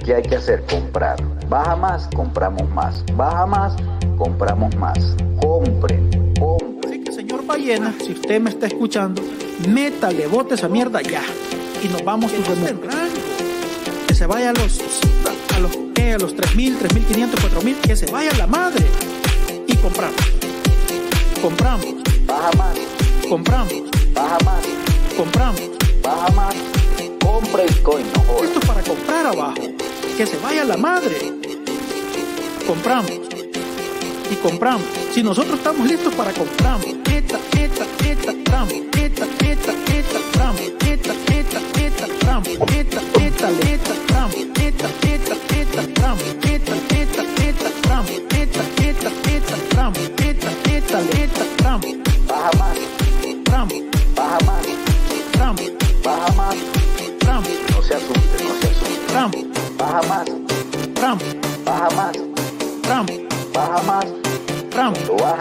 ¿qué hay que hacer? Comprar. Baja más, compramos más. Baja más, compramos más. Compren, compren. Así que, señor Ballena, si usted me está escuchando, métale, bote esa mierda ya. Y nos vamos a Que se vaya a los, a los, ¿qué? a los 3.000, 3.500, 4.000, que se vaya la madre. Y compramos. Compramos. Baja más, Compramos. baja más, Compramos. baja más. Compra el coin, no. Esto es para comprar abajo. Que se vaya la madre. Compramos. Y compramos. Si nosotros estamos listos para compramos.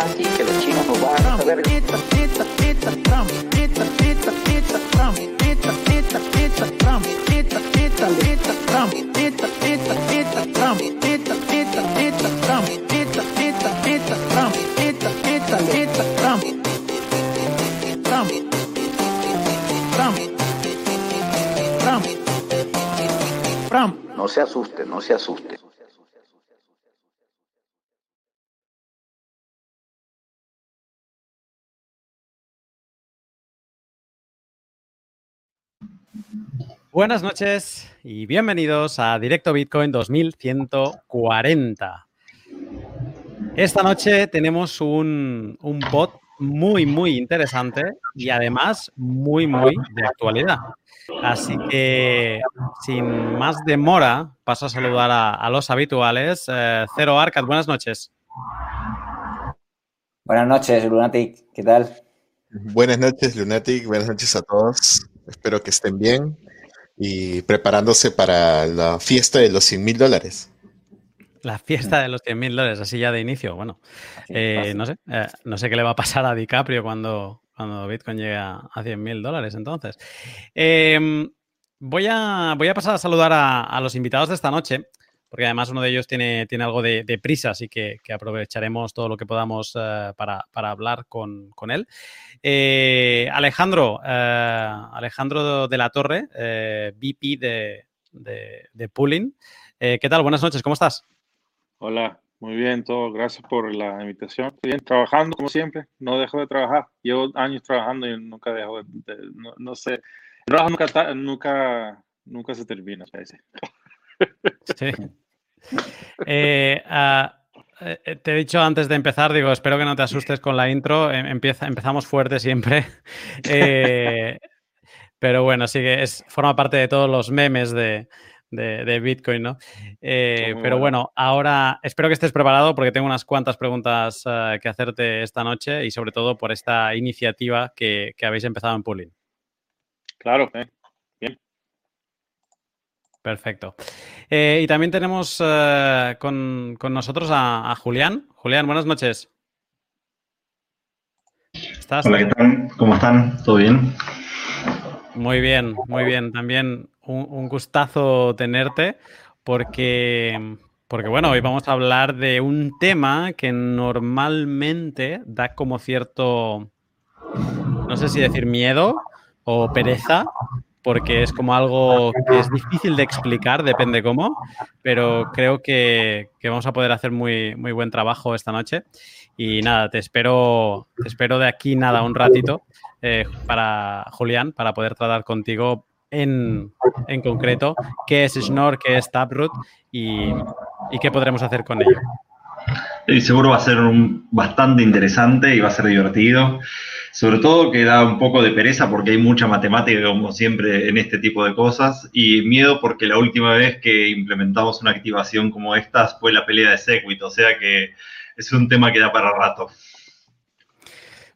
así que los chinos nos van a saber. No se asuste, no se asuste. Buenas noches y bienvenidos a Directo Bitcoin 2140. Esta noche tenemos un, un bot muy, muy interesante y además muy, muy de actualidad. Así que, sin más demora, paso a saludar a, a los habituales. Eh, Cero Arcad, buenas noches. Buenas noches, Lunatic, ¿qué tal? Buenas noches, Lunatic. Buenas noches a todos. Espero que estén bien y preparándose para la fiesta de los 100 mil dólares. La fiesta de los 100 mil dólares, así ya de inicio. Bueno, eh, no sé, eh, no sé qué le va a pasar a DiCaprio cuando, cuando Bitcoin llegue a, a 100 mil dólares. Entonces, Eh, voy, a, voy a pasar a saludar a, a los invitados de esta noche, porque además uno de ellos tiene, tiene algo de, de prisa, así que, que aprovecharemos todo lo que podamos eh, para, para hablar con, con él. Eh, Alejandro, eh, Alejandro de la Torre, eh, VP de, de, de Pooling. Eh, ¿Qué tal? Buenas noches, ¿cómo estás? Hola, muy bien, todo. Gracias por la invitación. Estoy bien, trabajando como siempre. No dejo de trabajar. Llevo años trabajando y nunca dejo de, de- no, no sé. El trabajo nunca, nunca, nunca se termina. parece. Sí. Eh, ah, eh, te he dicho antes de empezar, digo, espero que no te asustes con la intro. Em- Empieza, empezamos fuerte siempre. Eh, pero bueno, sí que es, forma parte de todos los memes de, de- de Bitcoin, ¿no? Pero bueno. bueno, ahora espero que estés preparado porque tengo unas cuantas preguntas ah, que hacerte esta noche y sobre todo por esta iniciativa que, que habéis empezado en Pooling. Claro, eh. Perfecto. Eh, y también tenemos eh, con, con nosotros a, a Julián. Julián, buenas noches. ¿Estás? Hola, ¿qué tal? ¿Cómo están? ¿Todo bien? Muy bien, muy bien. También un, un gustazo tenerte porque, porque, bueno, hoy vamos a hablar de un tema que normalmente da como cierto, no sé si decir miedo o pereza, porque es como algo que es difícil de explicar, depende cómo, pero creo que, vamos a poder hacer muy, muy buen trabajo esta noche. Y nada, te espero, te espero de aquí nada, un ratito eh, para Julián, para poder tratar contigo en, en concreto qué es Schnorr, qué es Taproot y, y qué podremos hacer con ello. Y seguro va a ser bastante interesante y va a ser divertido. Sobre todo que da un poco de pereza porque hay mucha matemática, como siempre, en este tipo de cosas. Y miedo porque la última vez que implementamos una activación como esta fue la pelea de Segwit. O sea que es un tema que da para rato.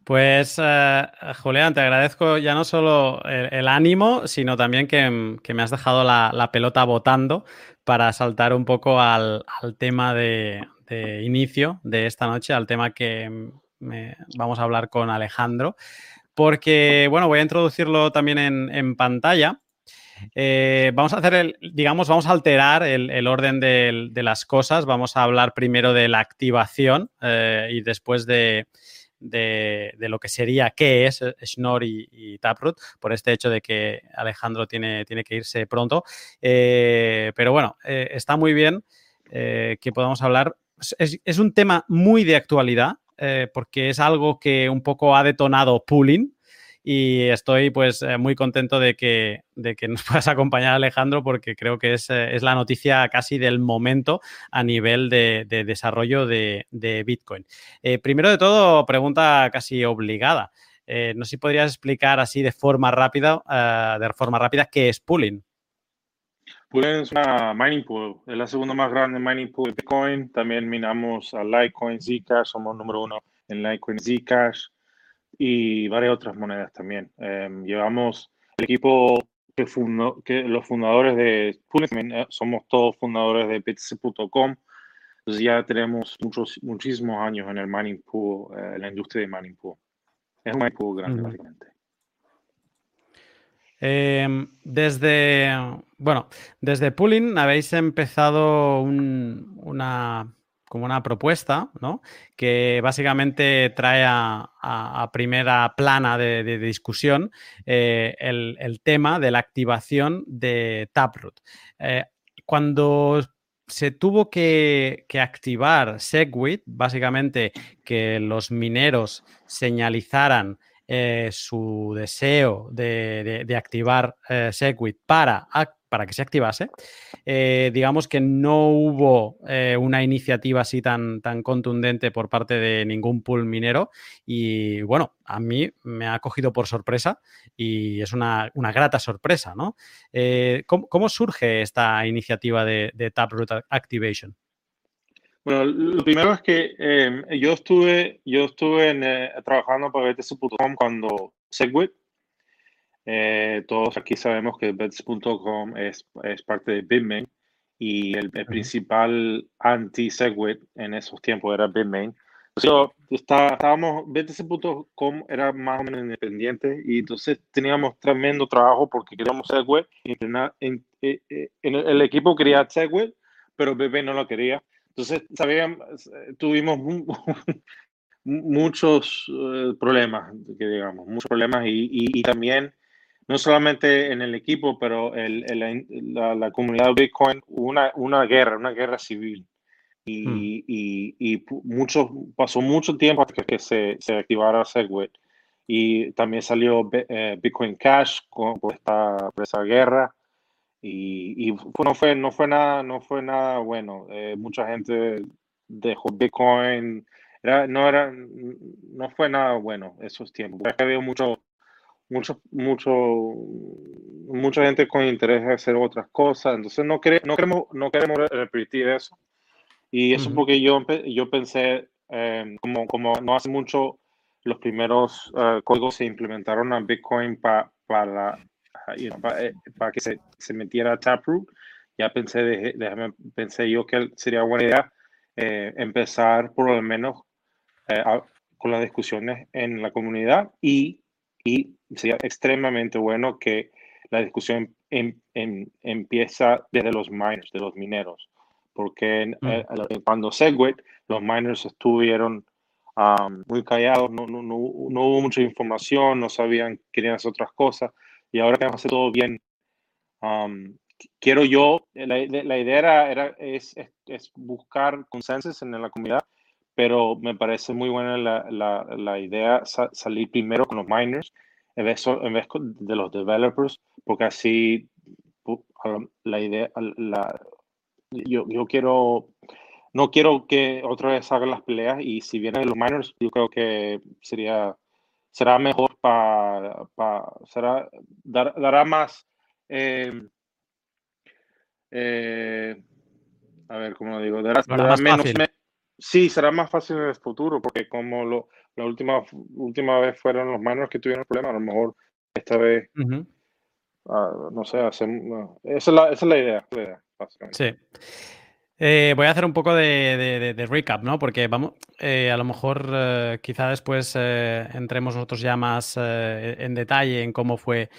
Pues, eh, Julián, te agradezco ya no solo el, ánimo, sino también que, me has dejado la, pelota botando para saltar un poco al tema de, de inicio de esta noche, al tema que vamos a hablar con Alejandro, porque, bueno, voy a introducirlo también en, pantalla. Eh, vamos a hacer el, digamos, vamos a alterar el, orden de, las cosas. Vamos a hablar primero de la activación eh, y después de, lo que sería qué es Schnorr y, Taproot, por este hecho de que Alejandro tiene, tiene que irse pronto. pero bueno, está muy bien que podamos hablar. Es, un tema muy de actualidad. porque es algo que un poco ha detonado pooling, y estoy pues eh, muy contento de que, de que nos puedas acompañar Alejandro porque creo que es, eh, es la noticia casi del momento a nivel de, desarrollo de, Bitcoin. Eh, primero de todo, pregunta casi obligada. no sé si podrías explicar así de forma rápida, de forma rápida, qué es pooling. Pooling es una mining pool, es la segunda más grande mining pool de Bitcoin. También minamos a Litecoin, Zcash, somos número uno en Litecoin, Zcash y varias otras monedas también. Em, llevamos el equipo que, fundó, que los fundadores de Pooling, eh, somos todos fundadores de BTC.com, entonces ya tenemos muchos, muchísimos años en el mining pool, eh, en la industria de mining pool. Es un mining pool grande, básicamente. Em, desde, bueno, desde Pooling habéis empezado una como una propuesta, ¿no? Que básicamente trae a, primera plana de, discusión eh, el, tema de la activación de Taproot. Eh, cuando se tuvo que, activar Segwit, básicamente que los mineros señalizaran eh, su deseo de, activar Segwit para para que se activase, eh, digamos que no hubo eh, una iniciativa así tan, tan contundente por parte de ningún pool minero y bueno, a mí me ha cogido por sorpresa y es una, grata sorpresa, ¿no? Eh, ¿cómo, surge esta iniciativa de, Taproot Activation? Bueno, lo primero es que yo estuve, yo estuve trabajando para BTC.com cuando Segwit eh, todos aquí sabemos que Bets.com es, es, parte de Bitmain y el, principal anti-Segwit en esos tiempos era Bitmain. Entonces, estábamos, BTC.com era más o menos independiente y entonces teníamos tremendo trabajo porque queríamos Segwit. En, eh, eh, en, el, equipo quería Segwit, pero Bitmain no lo quería. Entonces, sabían, tuvimos muchos problemas, que digamos, muchos problemas y, y, y también no solamente en el equipo, pero el, la, la, comunidad de Bitcoin, una, una guerra, una guerra civil. Y, hmm. y, y mucho, pasó mucho tiempo hasta que se, se activara Segwit. Y también salió eh, Bitcoin Cash con, por, esta, por esa guerra. Y, y, no, fue, no, fue nada, no fue nada bueno. Eh, mucha gente dejó Bitcoin. Era, no, era, no fue nada bueno esos tiempos. Había mucho mucho, mucho, mucha gente con interés en hacer otras cosas. Entonces no, no, queremos, no queremos repetir eso. Y eso porque yo, yo pensé, em, como, como no hace mucho, los primeros uh, códigos se implementaron a Bitcoin para para, eh, para que se, se metiera Taproot. Ya pensé, déjame, pensé yo que sería buena idea eh, empezar por lo menos eh, con las discusiones en la comunidad y, y sería extremadamente bueno que la discusión em, em, empieza desde los miners, de los mineros, porque mm. eh, cuando Segwit, los miners estuvieron muy callados, no, no, no, no, hubo mucha información, no sabían, querían hacer otras cosas, y ahora que hacer todo bien, quiero yo, la, la idea era, era es, es, buscar consensos en la comunidad, pero me parece muy buena la, la, la idea salir primero con los miners en vez, en vez de los developers, porque así la idea, la, yo, yo quiero, no quiero que otra vez hagan las peleas y si vienen los miners, yo creo que sería, será mejor para, será, dará más, eh, eh, a ver, ¿cómo lo digo? Dará, menos, sí, será más fácil en el futuro, porque como lo, la última, última vez fueron los manos que tuvieron problemas, a lo mejor esta vez, ah, no sé, esa, es la, esa, es la, idea, Sí. Eh, voy a hacer un poco de, recap, ¿no? Porque vamos, eh, a lo mejor eh, quizá después entremos nosotros ya más en detalle en cómo fue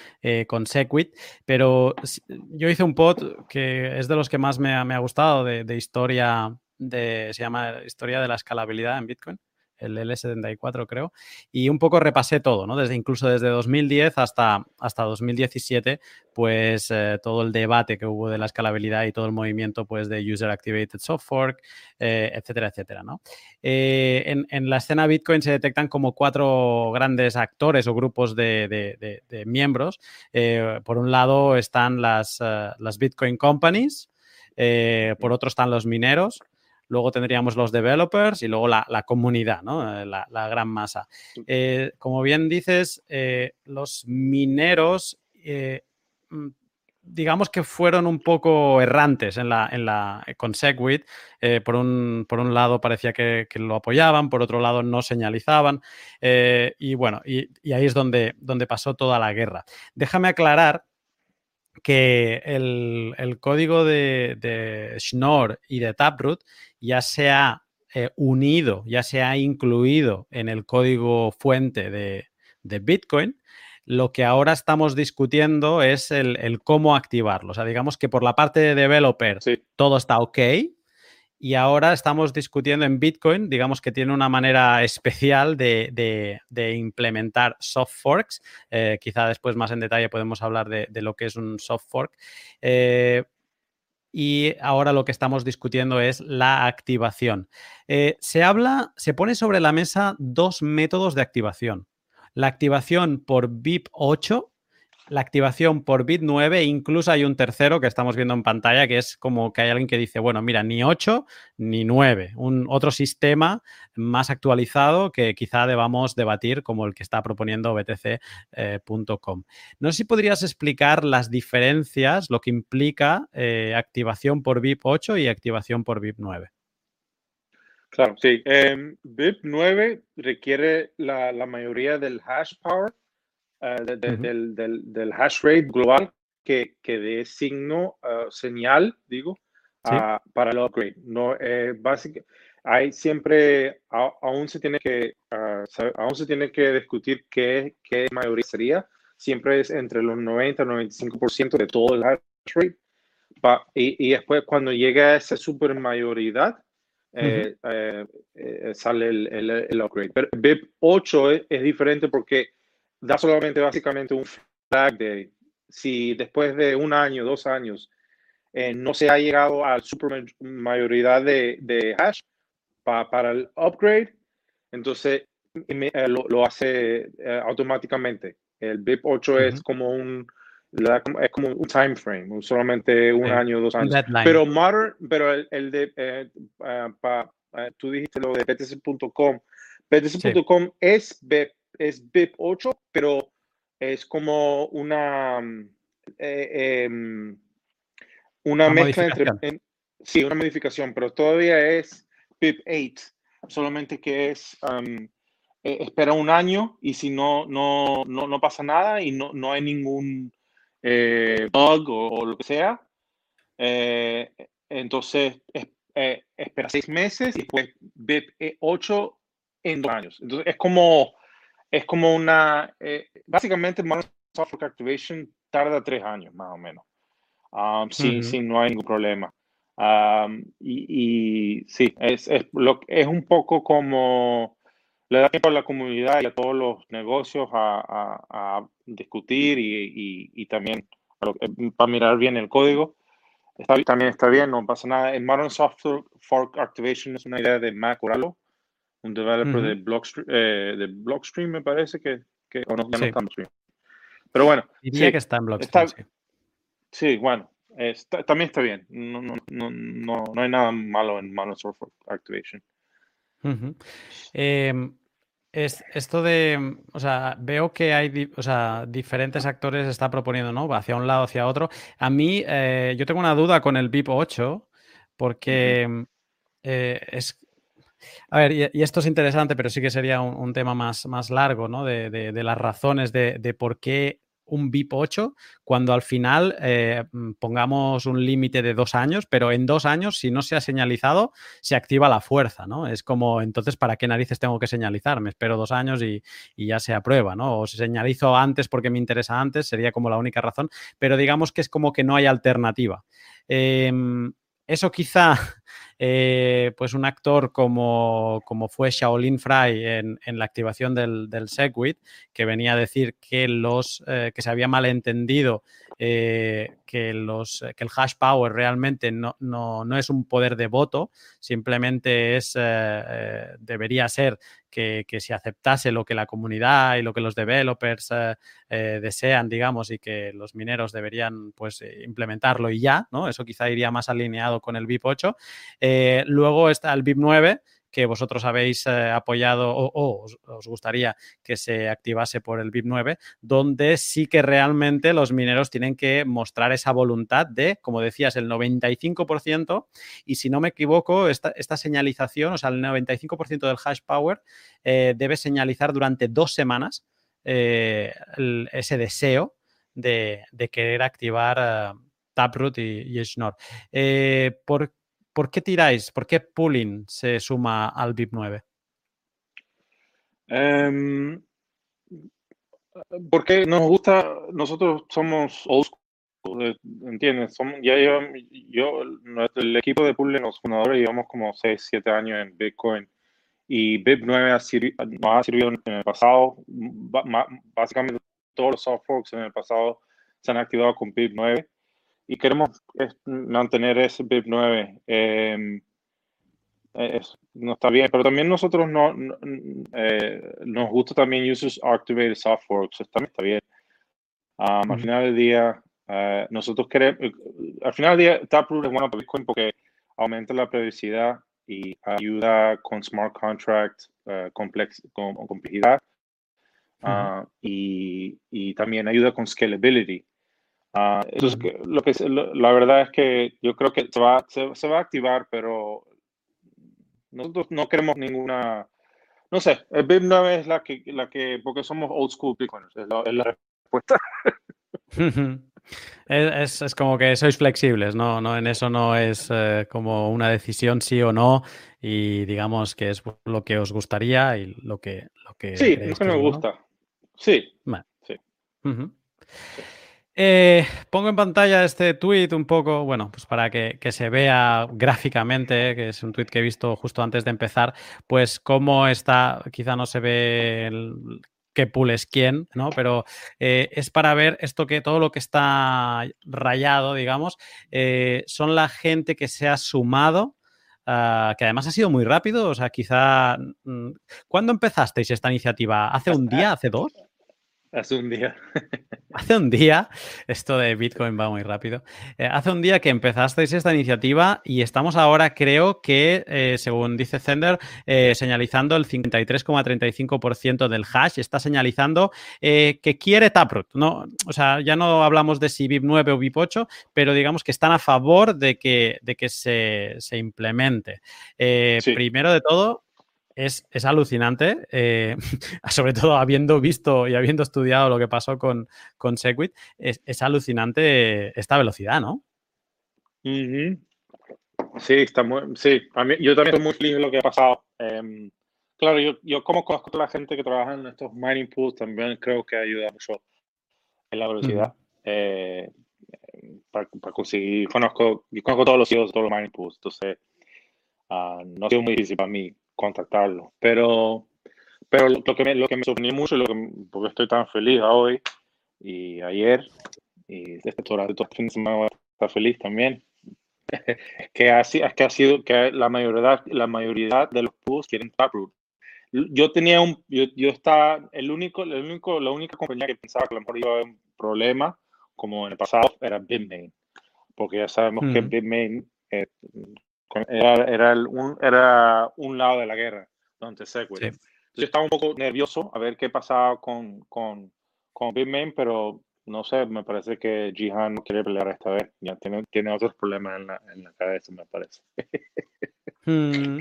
con Sequit, pero yo hice un pod que es de los que más me ha, gustado de, historia, de, se llama Historia de la escalabilidad en Bitcoin el L74 creo, y un poco repasé todo, ¿no? Desde, incluso desde 2010 hasta, hasta 2017, pues eh, todo el debate que hubo de la escalabilidad y todo el movimiento pues de User Activated Soft Fork, eh, etcétera, etcétera, ¿no? Eh, en, la escena Bitcoin se detectan como cuatro grandes actores o grupos de, miembros. por un lado están las, las Bitcoin Companies, por otro están los mineros, luego tendríamos los developers y luego la, comunidad, ¿no? Eh, la, gran masa. Eh, como bien dices, eh, los mineros, mm, digamos que fueron un poco errantes en la, en la, con Segwit. por, un, por un lado parecía que, lo apoyaban, por otro lado no señalizaban. y bueno, y, ahí es donde, donde pasó toda la guerra. Déjame aclarar que el, código de, de, Schnorr y de Taproot ya se ha eh, unido, ya se ha incluido en el código fuente de, Bitcoin. Lo que ahora estamos discutiendo es el, cómo activarlo. O sea, digamos que por la parte de developer todo está ok, y ahora estamos discutiendo en Bitcoin, digamos que tiene una manera especial de, implementar soft forks. Eh, quizá después más en detalle podemos hablar de, lo que es un soft fork. Eh, y ahora lo que estamos discutiendo es la activación. Eh, se habla, se pone sobre la mesa dos métodos de activación. La activación por BIP 8 la activación por bit 9 e incluso hay un tercero que estamos viendo en pantalla que es como que hay alguien que dice, bueno, mira, ni 8 ni 9, un otro sistema más actualizado que quizá debamos debatir como el que está proponiendo btc.com. no sé si podrías explicar las diferencias, lo que implica eh, activación por BIP 8 y activación por BIP 9. Claro, sí. Em, BIP 9 requiere la mayoría del hash power eh, del, del, del, hash rate global que, que dé signo, uh, señal, digo, uh, para el upgrade. No, eh, básicamente, hay siempre, aún se tiene que, aún se tiene que discutir qué, qué mayoría sería. Siempre es entre los 90 y 95% de todo el hash rate. y, y, después, cuando llega a esa super mayoría, eh, sale el, el, el, upgrade. Pero BIP 8 es, es, diferente porque da solamente básicamente un flag de si después de un año, dos años, eh, no se ha llegado a la super mayoría de, de hash para el upgrade, entonces eh, lo, hace eh, automáticamente. El BIP 8 es como un es como un time frame, solamente un año, dos años. Pero modern, pero el, de tú dijiste lo de btc.com. btc.com es BIP es BIP 8, pero es como una, mm, eh, em, una, mezcla entre... sí, una modificación, pero todavía es BIP 8, solamente que es... E, espera un año y si no, no, no, no pasa nada y no, no hay ningún eh, bug o, lo que sea, eh, entonces espera seis meses y después BIP 8 en dos años. Entonces es como es como una, eh, básicamente Modern Software Activation tarda tres años más o menos, um, sí, sí, no hay ningún problema. Um, y, y, sí, es, es, lo, es un poco como le da tiempo a la comunidad y a todos los negocios a, a, discutir y, y, también para mirar bien el código. Está, también está bien, no pasa nada. En Modern Software Fork Activation es una idea de Mac Oralo un developer de, Blockstream, eh, de Blockstream, me parece que, que o no, ya no está en Blockstream. Pero bueno. Diría que está en Blockstream. sí. sí. bueno, está, también está bien. No, no, no, no, no hay nada malo en Mono Software Activation. eh, es, esto de, o sea, veo que hay, o sea, diferentes actores está proponiendo, ¿no? Hacia un lado, hacia otro. A mí, eh, yo tengo una duda con el BIP 8, porque eh, es, a ver, y, esto es interesante, pero sí que sería un, tema más, más largo, ¿no? De, las razones de, por qué un BIP 8 cuando al final eh, mm, pongamos un límite de dos años, pero en dos años, si no se ha señalizado, se activa la fuerza, ¿no? Es como, entonces, ¿para qué narices tengo que señalizar? Me espero dos años y, ya se aprueba, ¿no? O si señalizo antes porque me interesa antes, sería como la única razón, pero digamos que es como que no hay alternativa. Em, eso quizá eh, pues un actor como, como, fue Shaolin Fry en, la activación del, del, Segwit, que venía a decir que, los, eh, que se había malentendido eh, que, los, que el hash power realmente no, no, es un poder de voto, simplemente es, debería ser que, que, se aceptase lo que la comunidad y lo que los developers desean, digamos, y que los mineros deberían pues implementarlo y ya, ¿no? Eso quizá iría más alineado con el BIP 8. Eh, luego está el BIP 9, que vosotros habéis eh, apoyado o, os, gustaría que se activase por el BIP 9, donde sí que realmente los mineros tienen que mostrar esa voluntad de, como decías, el 95%, y si no me equivoco, esta, señalización, o sea, el 95% del hash power eh, debe señalizar durante dos semanas ese deseo de, querer activar Taproot y, y Schnorr. ¿Por ¿Por qué tiráis? ¿Por qué Pooling se suma al VIP 9? Em, porque nos gusta, nosotros somos old school, eh, ¿entiendes? ya yo, el equipo de Pooling, los fundadores, llevamos como 6, 7 años en Bitcoin y BIP 9 ha nos ha servido en el pasado. Básicamente todos los soft forks en el pasado se han activado con BIP 9 y queremos mantener ese BIP 9. Em, no está bien, pero también nosotros no, eh, nos gusta también Users Activated Software, eso también está bien. Al final del día, eh, nosotros queremos, al final del día, Taproot es bueno para Bitcoin porque aumenta la previsibilidad y ayuda con smart contract uh, complex, con, complejidad ah, y, y, también ayuda con scalability. Ah, entonces, lo que, la verdad es que yo creo que se va, se, va a activar, pero nosotros no queremos ninguna, no sé, el BIP 9 es la que, la que porque somos old school bitcoiners, es la, respuesta. es, es, como que sois flexibles, ¿no? no en eso no es eh, como una decisión sí o no y digamos que es lo que os gustaría y lo que... Lo que sí, lo que me gusta. Sí. sí. Eh, pongo en pantalla este tweet un poco, bueno, pues para que, se vea gráficamente, que es un tweet que he visto justo antes de empezar, pues cómo está, quizá no se ve qué pool es quién, ¿no? Pero eh, es para ver esto que todo lo que está rayado, digamos, eh, son la gente que se ha sumado. Ah, que además ha sido muy rápido, o sea, quizá... Mm, ¿Cuándo empezasteis esta iniciativa? ¿Hace un día? ¿Hace dos? Hace un día. hace un día, esto de Bitcoin va muy rápido, eh, hace un día que empezasteis esta iniciativa y estamos ahora, creo que, eh, según dice Zender, eh, señalizando el 53,35% del hash, está señalizando que quiere Taproot. ¿no? O sea, ya no hablamos de si BIP 9 o BIP 8, pero digamos que están a favor de que, de que se, implemente. Primero de todo, es, alucinante, eh, sobre todo habiendo visto y habiendo estudiado lo que pasó con, con Segwit, es, alucinante esta velocidad, ¿no? Sí, está muy, sí, yo también estoy muy feliz de lo que ha pasado. Em, claro, yo, yo como conozco a la gente que trabaja en estos mining pools, también creo que ayuda mucho en la velocidad. Eh, para, conseguir, conozco, yo conozco todos los CEOs de todos los mining pools, entonces uh, no ha sido muy difícil para mí contactarlo. Pero, pero lo que me, lo que me sorprendió mucho, lo que, porque estoy tan feliz hoy y ayer, y este todo, todo fin de semana estar feliz también, que, es que ha sido que la mayoría, la mayoría de los pools quieren Taproot. Yo tenía un, yo, yo estaba, el único, el único, la única compañía que pensaba que a lo mejor iba a haber un problema, como en el pasado, era Bitmain. Porque ya sabemos que Bitmain eh, era, era, un, era un lado de la guerra, donde se Entonces estaba un poco nervioso a ver qué pasaba con, con, con Bitmain, pero no sé, me parece que Jihan no quiere pelear esta vez. Ya tiene, tiene otros problemas en la, en la cabeza, me parece. Mm,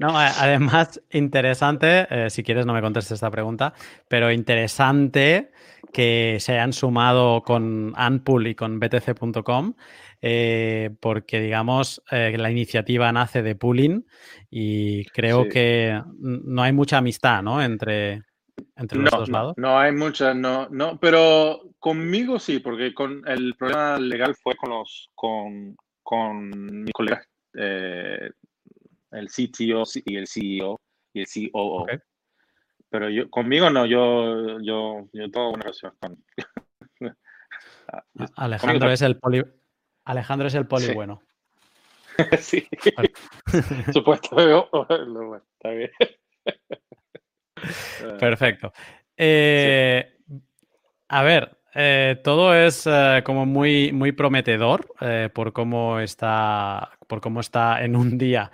no, además, interesante, eh, si quieres no me contestes esta pregunta, pero interesante que se hayan sumado con Anpool y con BTC.com, eh, porque digamos, eh, la iniciativa nace de pooling y creo que no hay mucha amistad, ¿no? Entre, entre los dos lados. No, hay mucha, no, no, pero conmigo sí, porque con el problema legal fue con los, con, con mis colegas el CTO y el CEO y el COO. Pero yo, conmigo no, yo, yo, yo tengo una relación con... Alejandro es el poli, Alejandro es el poli bueno. sí. Supuesto. Está bien. Perfecto. Eh, a ver, eh, todo es eh, como muy, muy prometedor eh, por cómo está por cómo está en un día,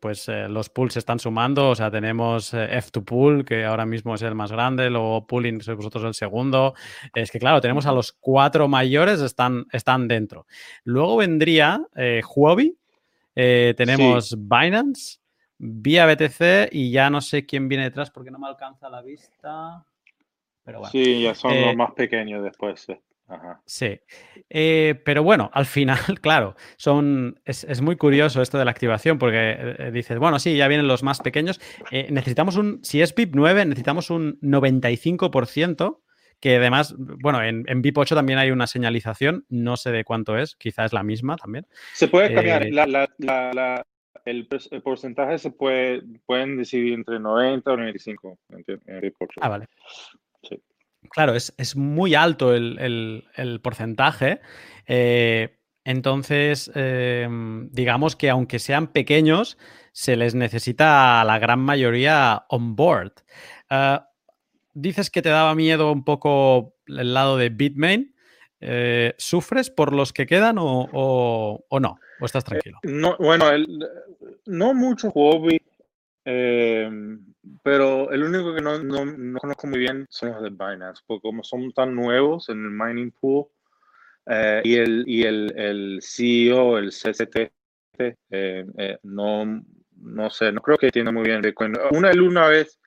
pues los pools se están sumando, o sea, tenemos F2Pool, que ahora mismo es el más grande, luego Pooling, sois vosotros el segundo. Es que, claro, tenemos a los cuatro mayores, están, están dentro. Luego vendría Huobi, tenemos Binance, Vía BTC y ya no sé quién viene detrás porque no me alcanza la vista. Sí, ya son los eh, más pequeños después. Sí. Eh, pero bueno, al final, claro, son, es, muy curioso esto de la activación porque eh, dices, bueno, sí, ya vienen los más pequeños. necesitamos un, si es VIP 9, necesitamos un 95%, que además, bueno, en, VIP 8 también hay una señalización, no sé de cuánto es, quizá es la misma también. Se puede cambiar, el, porcentaje se puede, pueden decidir entre 90 o 95 en VIP 8. Ah, vale. Claro, es, muy alto el, porcentaje. Eh, entonces, em, digamos que aunque sean pequeños, se les necesita a la gran mayoría on board. Ah, dices que te daba miedo un poco el lado de Bitmain. Eh, ¿Sufres por los que quedan o, no? ¿O estás tranquilo? no, bueno, no mucho hobby. Em, pero el único que no, no, no, conozco muy bien son los de Binance, porque como son tan nuevos en el mining pool eh, y, el, y el, el CEO, el CCT, eh, eh, no, no sé, no creo que entienda muy bien Bitcoin. Una, él una vez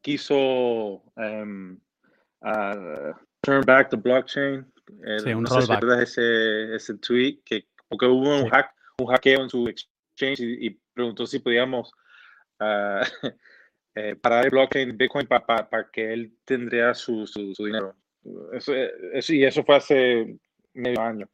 quiso um, turn back the blockchain. sí, un no sé ese, ese tweet, que, porque hubo un, hack, un hackeo en su exchange y, y preguntó si podíamos uh, eh, para el blockchain Bitcoin para que él tendría su, su, dinero. Eso, eso, y eso fue hace medio año.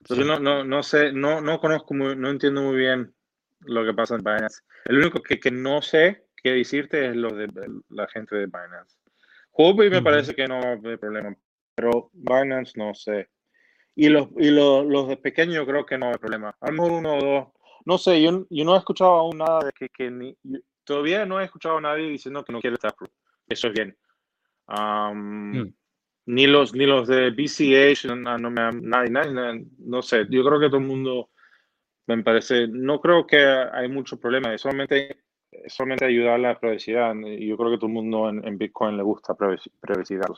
Entonces no, no, no sé, no, no conozco, muy, no entiendo muy bien lo que pasa en Binance. El único que, que no sé qué decirte es lo de la gente de Binance. Huobi me parece que no hay problema, pero Binance no sé. Y los, y los, los de pequeños creo que no hay problema. A lo mejor uno o dos. No sé, yo, yo no he escuchado aún nada de que, que ni, todavía no he escuchado a nadie diciendo que no quiere Taproot. Eso es bien. Mm. Ni los ni los de BCH, no, no me nadie, nadie, no sé. Yo creo que todo el mundo me parece, no creo que hay mucho problema. Es solamente solamente ayudar a la privacidad. Yo creo que todo el mundo en, Bitcoin le gusta privacidad.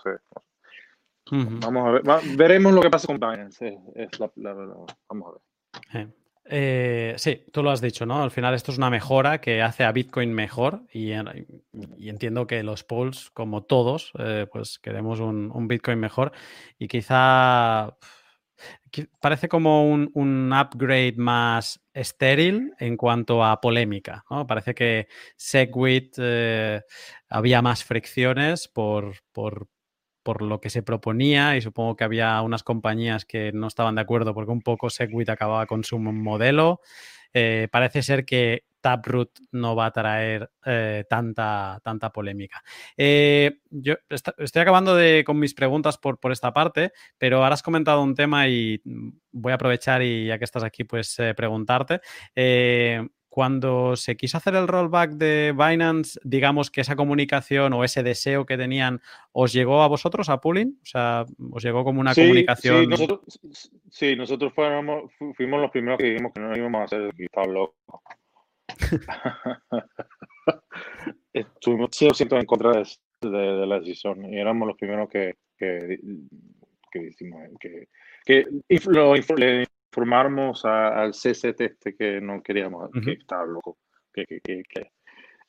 Vamos a ver, veremos lo que pasa con Binance. Es, la, vamos a ver. Eh, sí, tú lo has dicho, ¿no? Al final esto es una mejora que hace a Bitcoin mejor y, entiendo que los polls, como todos, eh, pues queremos un, Bitcoin mejor y quizá parece como un, upgrade más estéril en cuanto a polémica. Parece que Segwit eh, había más fricciones por, por, por lo que se proponía y supongo que había unas compañías que no estaban de acuerdo porque un poco Segwit acababa con su modelo. Eh, parece ser que Taproot no va a traer eh, tanta, tanta polémica. Eh, yo estoy acabando de, con mis preguntas por, por, esta parte, pero ahora has comentado un tema y voy a aprovechar y ya que estás aquí, pues preguntarte cuando se quiso hacer el rollback de Binance, digamos que esa comunicación o ese deseo que tenían, ¿os llegó a vosotros, a Pooling? O sea, ¿os llegó como una comunicación? Sí nosotros, sí, nosotros fuimos, fuimos, los primeros que dijimos que no íbamos a hacer el loco. Estuvimos 100% en contra de, de, la decisión y éramos los primeros que, que, que, que, que lo, le conformáramos al CCT este que no queríamos, que estaba loco, que, que, que,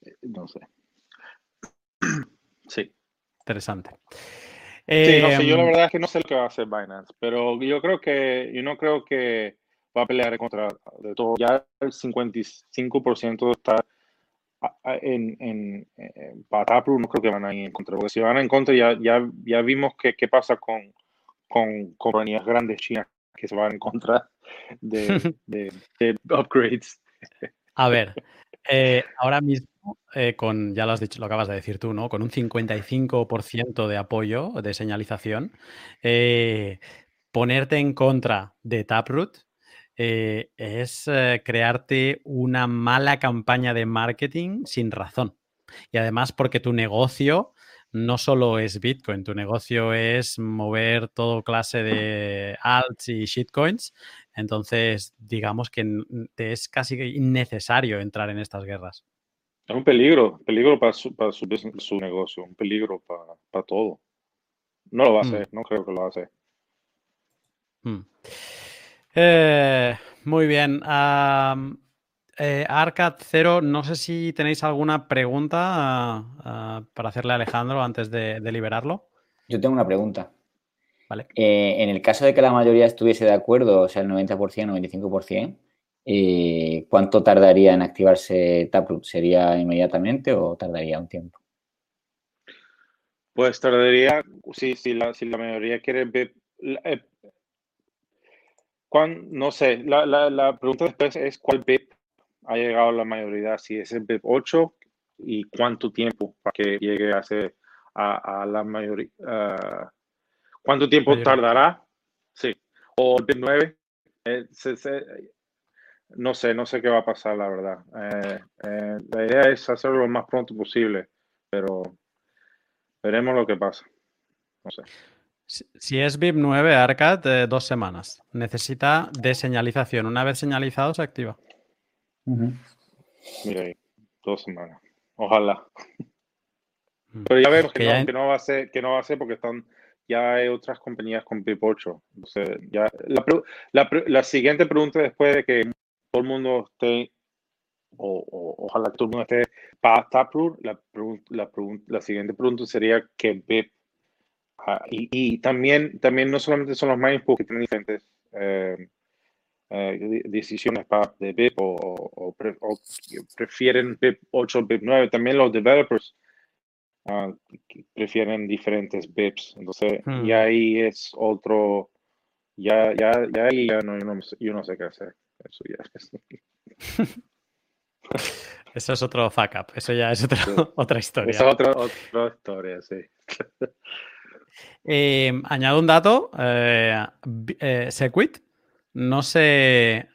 eh, no sé. Sí. Interesante. Sí, no sé, yo la em, verdad es que no sé lo que va a hacer Binance, pero yo creo que, yo no creo que va a pelear contra de todo. Ya el 55% está en, en, en para no creo que van a ir en contra, porque si van en contra ya, ya, ya vimos qué pasa con, con compañías grandes chinas que se van en contra de, de, upgrades. A ver, eh, ahora mismo, eh, con, ya lo has dicho, lo acabas de decir tú, ¿no? Con un 55% de apoyo de señalización, eh, ponerte en contra de Taproot es crearte una mala campaña de marketing sin razón. Y además porque tu negocio no solo es Bitcoin, tu negocio es mover todo clase de alts y shitcoins. Entonces, digamos que es casi innecesario entrar en estas guerras. Es un peligro, peligro para su, para su, negocio, un peligro para, todo. No lo va a mm. hacer, no creo que lo va a hacer. Mm. Eh, muy bien. Eh, Arcad Cero, no sé si tenéis alguna pregunta ah, para hacerle a Alejandro antes de, liberarlo. Yo tengo una pregunta. Vale. Eh, en el caso de que la mayoría estuviese de acuerdo, o sea, el 90%, 95%, eh, ¿cuánto tardaría en activarse Taproot? ¿Sería inmediatamente o tardaría un tiempo? Pues tardaría, si, si, la, si la mayoría quiere ver, eh, no sé, la, la, la, pregunta después es cuál BIP ha llegado la mayoría, si es el BIP 8 y cuánto tiempo para que llegue a, ser, a, la mayoría. ¿Cuánto tiempo tardará? Sí. O el BIP 9. Eh, no sé, no sé qué va a pasar, la verdad. Eh, eh, la idea es hacerlo lo más pronto posible, pero veremos lo que pasa. No sé. Si es BIP 9, Arcad, dos semanas. Necesita de señalización. Una vez señalizado, se activa. Mira ahí, dos semanas. Ojalá. Mm. Pero ya vemos que, no, va a ser, que no va a ser porque están, ya hay otras compañías con BIP 8. ya, la, la, siguiente pregunta después de que todo el mundo esté, o, ojalá que todo el mundo esté para Taproot, la, la, la siguiente pregunta sería que BIP ah, y, y, también, también no solamente son los mining porque tienen diferentes eh, eh, decisiones para de BIP o, prefieren BIP 8 o BIP 9. También los developers uh, prefieren diferentes BIPs. Entonces, y hmm. ahí es otro, ya, ya, ya ahí ya no, yo, no, sé qué hacer. Eso ya es. Eso es otro fuck up, eso ya es otra historia. Esa es otra, otra historia, sí. Eh, añado un dato, eh, eh, Sequit no se,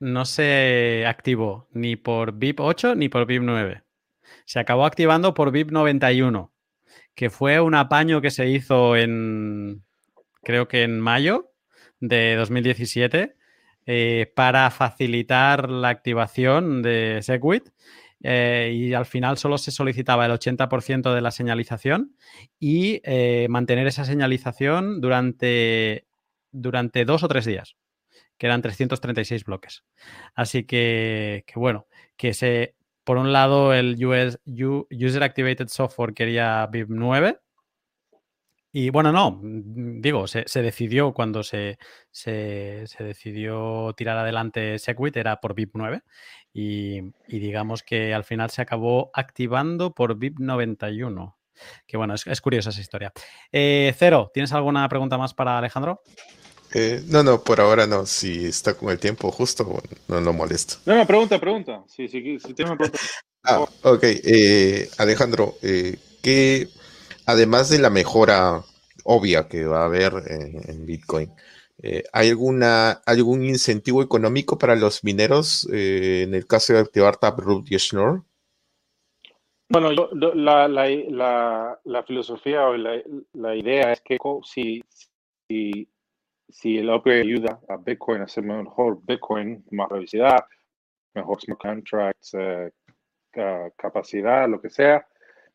no se activó ni por VIP 8 ni por VIP 9. Se acabó activando por VIP 91, que fue un apaño que se hizo en, creo que en mayo de 2017, eh, para facilitar la activación de Segwit. Eh, y al final solo se solicitaba el 80% de la señalización y eh, mantener esa señalización durante, durante dos o tres días que eran 336 bloques. Así que, bueno, que se, por un lado el US, User Activated Software quería BIP 9. Y bueno, no, mm, digo, se, decidió cuando se, se, decidió tirar adelante Segwit, era por BIP 9. Y, digamos que al final se acabó activando por BIP 91. Que bueno, es, curiosa esa historia. Eh, Cero, ¿tienes alguna pregunta más para Alejandro? Eh, no, no, por ahora no. Si está con el tiempo justo, no lo molesto. No, no, pregunta, pregunta. Sí, sí, sí, ah, ok. Eh, Alejandro, eh, ¿qué, además de la mejora obvia que va a haber en, Bitcoin, eh, ¿hay alguna, algún incentivo económico para los mineros en el caso de activar Taproot y Schnorr? Bueno, la, la, la, la, filosofía o la, la idea es que si, si si el upgrade ayuda a Bitcoin a ser mejor Bitcoin, más velocidad, mejor smart contracts, eh, capacidad, lo que sea,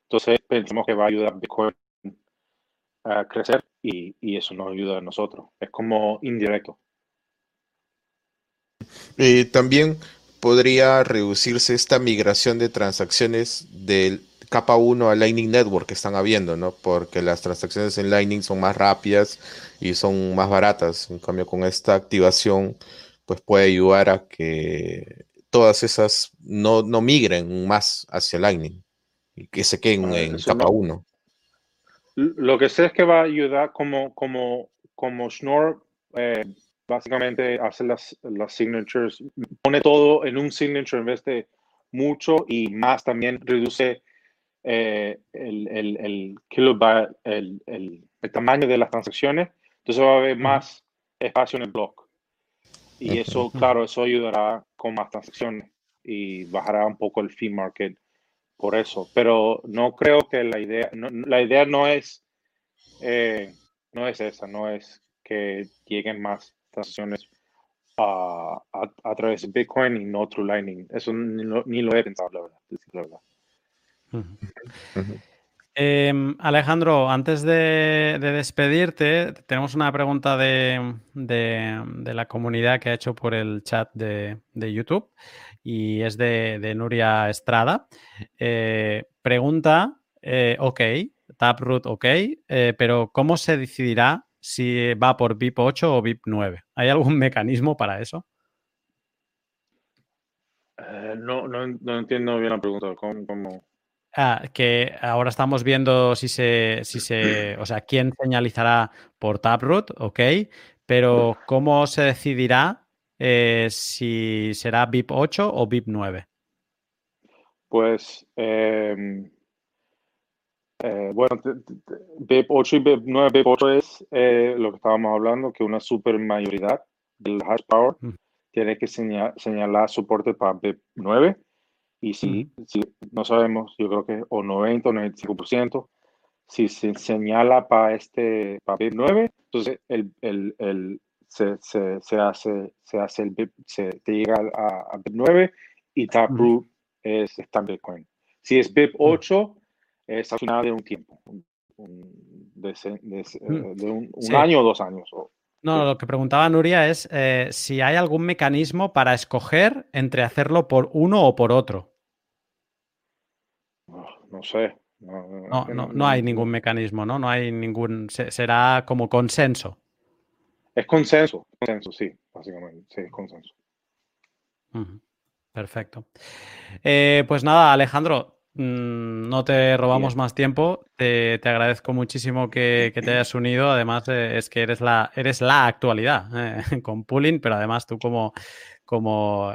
entonces pensamos que va a ayudar a Bitcoin a crecer y, y, eso nos ayuda a nosotros. Es como indirecto. Eh, también podría reducirse esta migración de transacciones del capa 1 a Lightning Network que están habiendo, ¿no? Porque las transacciones en Lightning son más rápidas y son más baratas. En cambio, con esta activación, pues puede ayudar a que todas esas no, no migren más hacia Lightning y que se queden en capa 1. Lo que sé es que va a ayudar como, como, como Schnorr eh, básicamente hace las, las signatures, pone todo en un signature en vez de mucho y más también reduce eh, el, el, el, kilobyte, el, el, tamaño de las transacciones. Entonces va a haber más espacio en el block. Y eso, claro, eso ayudará con más transacciones y bajará un poco el fee market por eso. Pero no creo que la idea, no, la idea no es, eh, no es esa, no es que lleguen más transacciones a, a, través de Bitcoin y no through Lightning. Eso ni lo, ni lo he pensado, la verdad. La verdad. Em, Alejandro, antes de, despedirte, tenemos una pregunta de, de, la comunidad que ha hecho por el chat de, YouTube y es de, Nuria Estrada. Eh, pregunta, eh, ok, Taproot, ok, eh, pero ¿cómo se decidirá si va por VIP 8 o VIP 9. ¿Hay algún mecanismo para eso? Eh, no, no, entiendo bien la pregunta. ¿Cómo, Ah, que ahora estamos viendo si se, si se, o sea, quién señalizará por Taproot, ok, pero ¿cómo se decidirá eh, si será VIP 8 o VIP 9? Pues em, eh, bueno, BIP8 y BIP9, BIP8 es eh, lo que estábamos hablando, que una super mayoría del hash power mm. tiene que señalar soporte para BIP9 y si, mm. si, no sabemos, yo creo que o 90 o 95%, si se señala para este para BIP9, entonces el, el, el se, se, se, hace, se hace el BIP, se te llega a, BIP9 y Taproot mm. es, está en Bitcoin. Si es BIP8, es al final de un tiempo, de, mm, un, año o dos años. no, lo que preguntaba Nuria es eh, si hay algún mecanismo para escoger entre hacerlo por uno o por otro. No, sé. No, no, hay ningún mecanismo, ¿no? No hay ningún. será como consenso. Es consenso, consenso, sí, básicamente. Sí, es consenso. Perfecto. Eh, pues nada, Alejandro, Mm, no te robamos más tiempo. Te, agradezco muchísimo que, te hayas unido. Además, eh, es que eres la, eres la actualidad eh, con Pooling, pero además tú como, como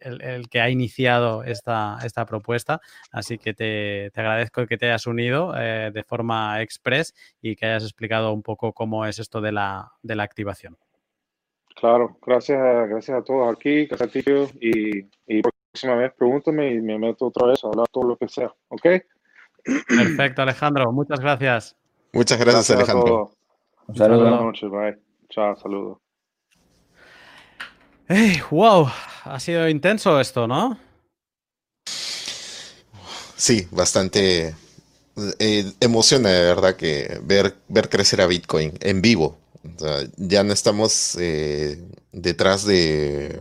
el, que ha iniciado esta, esta propuesta. Así que te, agradezco que te hayas unido eh, de forma express y que hayas explicado un poco cómo es esto de la, de la activación. Claro, gracias, gracias a todos aquí, gracias a ti y, y próxima vez pregúntame y me meto otra vez a hablar todo lo que sea, ¿ok? Perfecto, Alejandro. Muchas gracias. Muchas gracias, Alejandro. Un saludo. Buenas noches, bye. Chao, saludos. Hey, wow, ha sido intenso esto, ¿no? Sí, bastante eh, emociona de verdad que ver, ver crecer a Bitcoin en vivo. ya no estamos eh, detrás de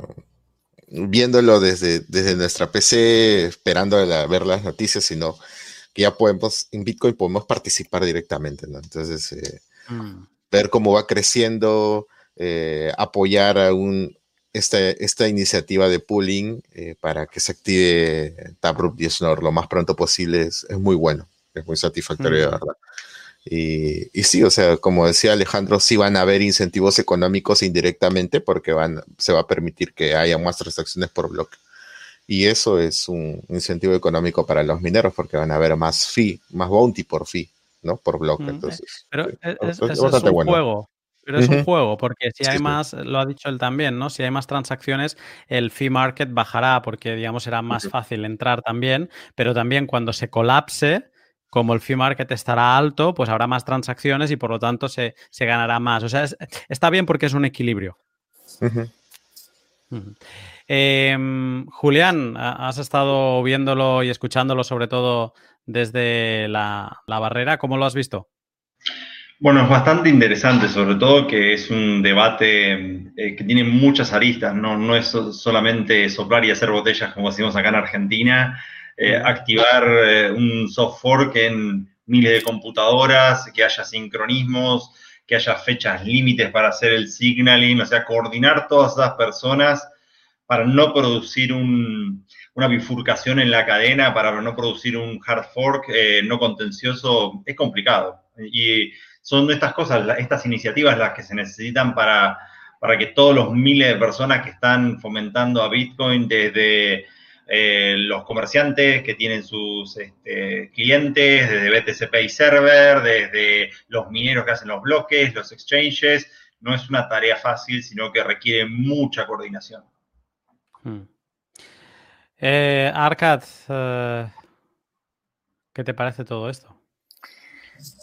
viéndolo desde, desde nuestra PC, esperando a ver las noticias, sino que ya podemos, en Bitcoin podemos participar directamente, ¿no? Entonces, eh, mm. ver cómo va creciendo, eh, apoyar a un, esta, esta iniciativa de pooling eh, para que se active Taproot y Snore lo más pronto posible es, muy bueno, es muy satisfactorio, de mm. verdad. Y, sí, o sea, como decía Alejandro, sí van a haber incentivos económicos indirectamente porque van, se va a permitir que haya más transacciones por bloque. Y eso es un incentivo económico para los mineros porque van a haber más fee, más bounty por fee, ¿no? Por bloque. Mm, Entonces, pero es, un juego. Pero es un juego, porque si hay más, lo ha dicho él también, ¿no? Si hay más transacciones, el fee market bajará porque, digamos, será más fácil entrar también, pero también cuando se colapse, como el fee market estará alto, pues habrá más transacciones y por lo tanto se, ganará más. O sea, está bien porque es un equilibrio. Em, Julián, has estado viéndolo y escuchándolo sobre todo desde la, barrera. ¿Cómo lo has visto? Bueno, es bastante interesante, sobre todo que es un debate eh, que tiene muchas aristas, ¿no? no es solamente soplar y hacer botellas como decimos acá en Argentina, eh, activar eh, un soft fork en miles de computadoras, que haya sincronismos, que haya fechas límites para hacer el signaling, o sea, coordinar todas esas personas para no producir una bifurcación en la cadena, para no producir un hard fork no contencioso, es complicado. Y son estas cosas, estas iniciativas las que se necesitan para, para que todos los miles de personas que están fomentando a Bitcoin, desde eh, los comerciantes que tienen sus este, clientes, desde BTC Pay Server, desde los mineros que hacen los bloques, los exchanges, no es una tarea fácil, sino que requiere mucha coordinación. Hmm. Eh, Arcad, eh, ¿qué te parece todo esto?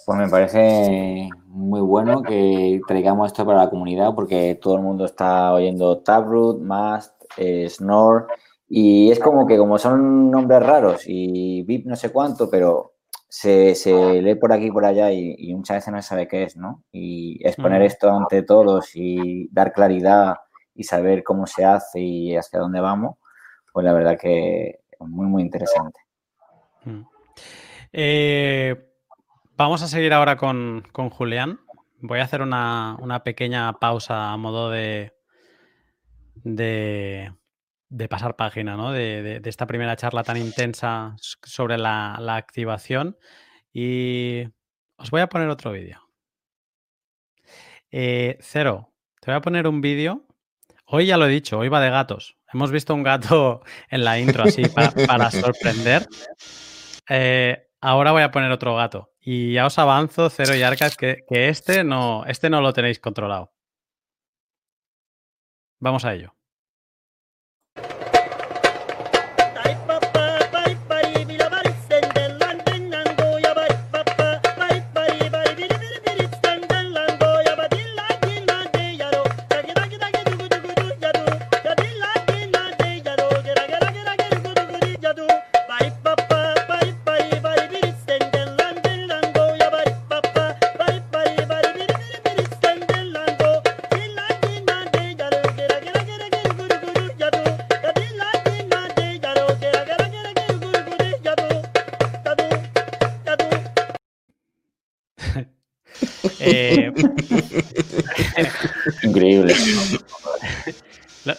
Pues me parece muy bueno que traigamos esto para la comunidad porque todo el mundo está oyendo Taproot, Mast, eh, Snore y es como que como son nombres raros y VIP no sé cuánto, pero se, lee por aquí y por allá y, muchas veces no se sabe qué es, ¿no? Y exponer mm. esto ante todos y dar claridad y saber cómo se hace y hacia dónde vamos, pues la verdad que es muy, muy interesante. Mm. Eh, Vamos a seguir ahora con, Julián. Voy a hacer una, pequeña pausa a modo de, de, pasar página, ¿no? De, esta primera charla tan intensa sobre la, activación. Y os voy a poner otro vídeo. Eh, cero, te voy a poner un vídeo. Hoy ya lo he dicho, hoy va de gatos. Hemos visto un gato en la intro así para, sorprender. Eh, ahora voy a poner otro gato. Y ya os avanzo, Cero y Arcas, que, que este, no, este no lo tenéis controlado. Vamos a ello.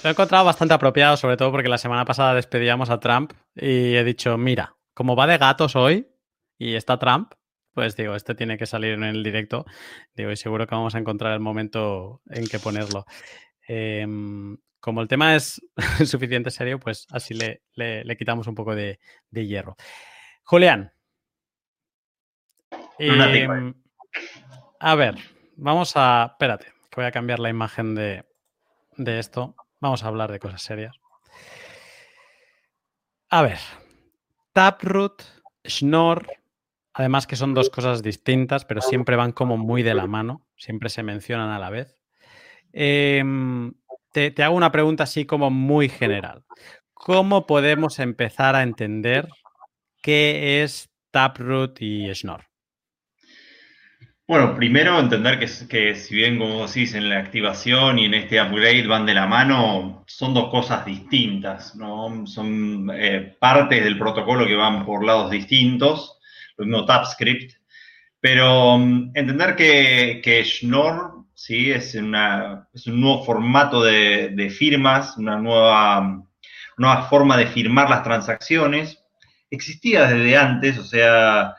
Lo, he encontrado bastante apropiado, sobre todo porque la semana pasada despedíamos a Trump y he dicho, mira, como va de gatos hoy y está Trump, pues digo, este tiene que salir en el directo. Digo, y seguro que vamos a encontrar el momento en que ponerlo. Em, como el tema es suficiente serio, pues así le, quitamos un poco de, hierro. Julián. Em, a ver, vamos a. Espérate voy a cambiar la imagen de, esto. Vamos a hablar de cosas serias. A ver, Taproot, Schnorr, además que son dos cosas distintas, pero siempre van como muy de la mano, siempre se mencionan a la vez. Em, te, te, hago una pregunta así como muy general. ¿Cómo podemos empezar a entender qué es Taproot y Schnorr? Bueno, primero entender que, que, si bien, como decís, en la activación y en este upgrade van de la mano, son dos cosas distintas, ¿no? Son eh, partes del protocolo que van por lados distintos, lo mismo TypeScript, pero mm, entender que, que Schnorr, ¿sí? Es, una, es un nuevo formato de, de firmas, una nueva, nueva forma de firmar las transacciones, existía desde antes, o sea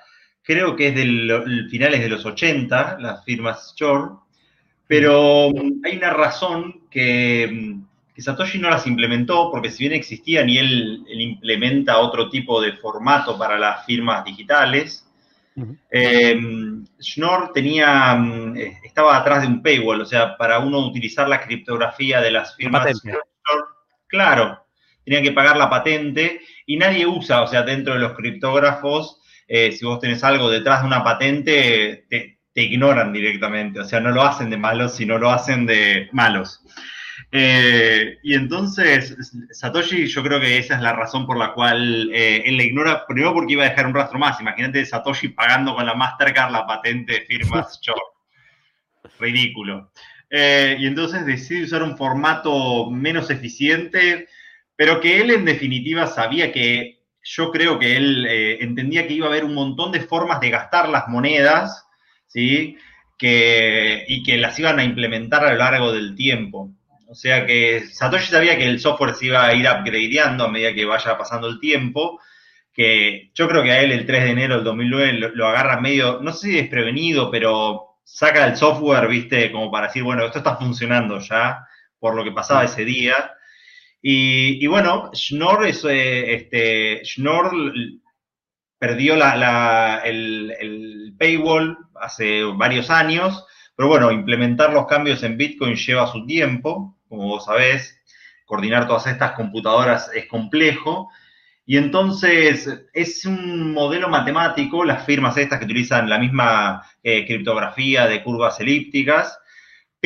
creo que es de finales de los 80, las firmas Shore, pero mm, hay una razón mm, que, Satoshi no las implementó, porque si bien existían y él, implementa otro tipo de formato para las firmas digitales, eh, Schnorr tenía, mm, eh, estaba atrás de un paywall, o sea, para uno utilizar la criptografía de las firmas, claro, tenía que pagar la patente y nadie usa, o sea, dentro de los criptógrafos, eh, si vos tenés algo detrás de una patente, te, ignoran directamente, o sea, no lo hacen de malos, sino lo hacen de malos. Eh, y entonces, Satoshi, yo creo que esa es la razón por la cual eh, él le ignora, primero porque iba a dejar un rastro más. Imagínate Satoshi pagando con la Mastercard la patente de firmas Short. ridículo. Eh, y entonces decide usar un formato menos eficiente, pero que él en definitiva sabía que, yo creo que él eh, entendía que iba a haber un montón de formas de gastar las monedas, ¿sí? Que, y que las iban a implementar a lo largo del tiempo. O sea que Satoshi sabía que el software se iba a ir upgradeando a medida que vaya pasando el tiempo, que yo creo que a él el 3 de enero del 2009 lo, lo agarra medio, no sé si desprevenido, pero saca el software, viste, como para decir, bueno, esto está funcionando ya, por lo que pasaba ese día. Y, bueno, Schnorr, eh, este, perdió la, el, el, paywall hace varios años, pero bueno, implementar los cambios en Bitcoin lleva su tiempo, como vos sabés, coordinar todas estas computadoras es complejo. Y entonces es un modelo matemático, las firmas estas que utilizan la misma eh, criptografía de curvas elípticas,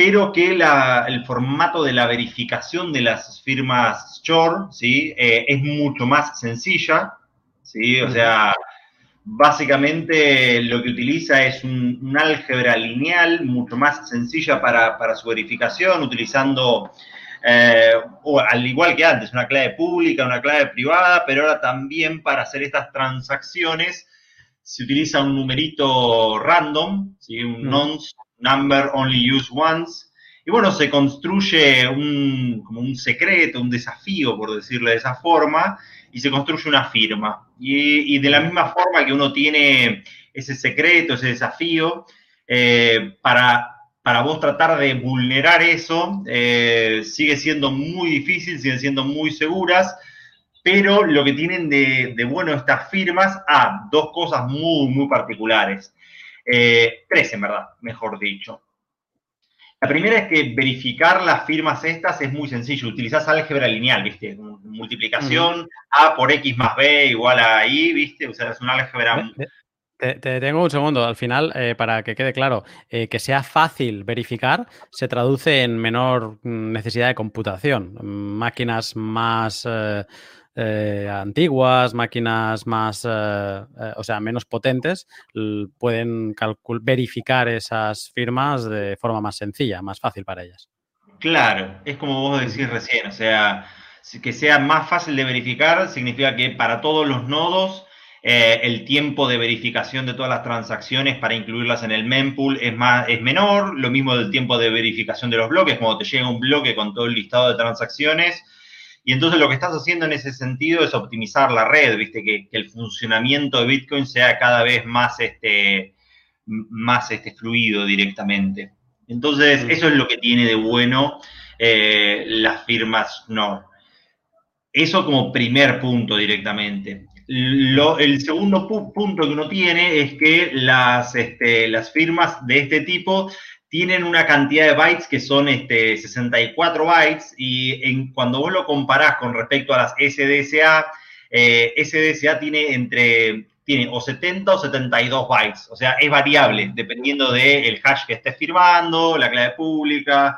pero que el formato de la verificación de las firmas Short ¿sí? Eh, es mucho más sencilla. ¿sí? O sea, básicamente lo que utiliza es un, álgebra lineal mucho más sencilla para, para su verificación, utilizando eh, o al igual que antes, una clave pública, una clave privada, pero ahora también para hacer estas transacciones se utiliza un numerito random, ¿sí? un nonce number only used once, y bueno, se construye un, como un secreto, un desafío, por decirlo de esa forma, y se construye una firma. Y, de la misma forma que uno tiene ese secreto, ese desafío, eh, para para vos tratar de vulnerar eso eh, sigue siendo muy difícil, siguen siendo muy seguras, pero lo que tienen de, bueno estas firmas, ah, dos cosas muy, muy particulares. Eh, tres, en verdad, mejor dicho. La primera es que verificar las firmas estas es muy sencillo. Utilizás álgebra lineal, ¿viste? Multiplicación A por X más B igual a Y, ¿viste? O sea, es una álgebra te, tengo un segundo. Al final, eh, para que quede claro, eh, que sea fácil verificar se traduce en menor mm, necesidad de computación. Máquinas más eh, antiguas, máquinas más, o sea, menos potentes, pueden verificar esas firmas de forma más sencilla, más fácil para ellas. Claro, es como vos decís recién, o sea, que sea más fácil de verificar significa que para todos los nodos eh, el tiempo de verificación de todas las transacciones para incluirlas en el mempool es, más, es menor, lo mismo del tiempo de verificación de los bloques, cuando te llega un bloque con todo el listado de transacciones. Y entonces lo que estás haciendo en ese sentido es optimizar la red, viste, que, el funcionamiento de Bitcoin sea cada vez más, este, más este, fluido directamente. Entonces, eso es lo que tiene de bueno eh, las firmas NOR. Eso como primer punto directamente el segundo punto que uno tiene es que las, este, las firmas de este tipo tienen una cantidad de bytes que son este, 64 bytes y en, cuando vos lo comparás con respecto a las SDSA, eh, SDSA tiene entre tiene o 70 o 72 bytes, o sea, es variable dependiendo del hash que estés firmando, la clave pública,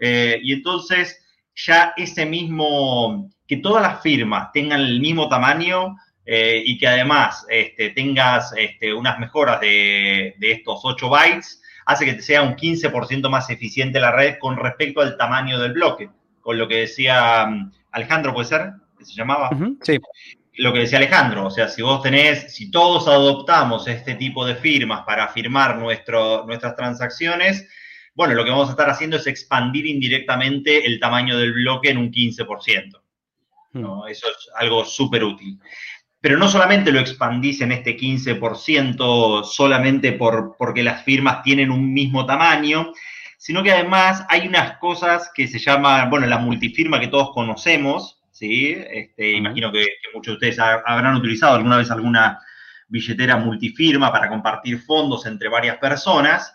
eh, y entonces ya ese mismo, que todas las firmas tengan el mismo tamaño, eh, y que además este, tengas este, unas mejoras de, estos 8 bytes, hace que sea un 15% más eficiente la red con respecto al tamaño del bloque. Con lo que decía mm, Alejandro, ¿puede ser? ¿Que se llamaba? sí. Lo que decía Alejandro, o sea, si vos tenés, si todos adoptamos este tipo de firmas para firmar nuestro, nuestras transacciones, bueno, lo que vamos a estar haciendo es expandir indirectamente el tamaño del bloque en un 15%. ¿no? Hmm. Eso es algo súper útil pero no solamente lo expandís en este 15% solamente por, porque las firmas tienen un mismo tamaño, sino que además hay unas cosas que se llaman, bueno, la multifirma que todos conocemos, ¿sí? Este, imagino que, muchos de ustedes habrán utilizado alguna vez alguna billetera multifirma para compartir fondos entre varias personas.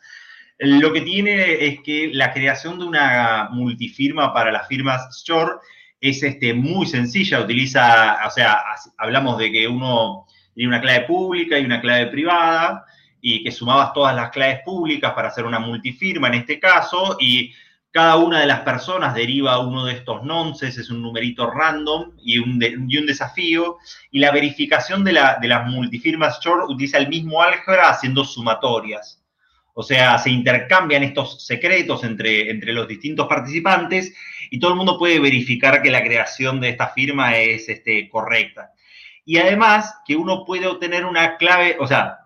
Lo que tiene es que la creación de una multifirma para las firmas Short es este, muy sencilla, utiliza, o sea, hablamos de que uno tiene una clave pública y una clave privada, y que sumabas todas las claves públicas para hacer una multifirma en este caso, y cada una de las personas deriva uno de estos nonces, es un numerito random y un, y un desafío, y la verificación de, la, de las multifirmas short utiliza el mismo álgebra haciendo sumatorias. O sea, se intercambian estos secretos entre, entre los distintos participantes y todo el mundo puede verificar que la creación de esta firma es este, correcta. Y además que uno puede obtener una clave, o sea,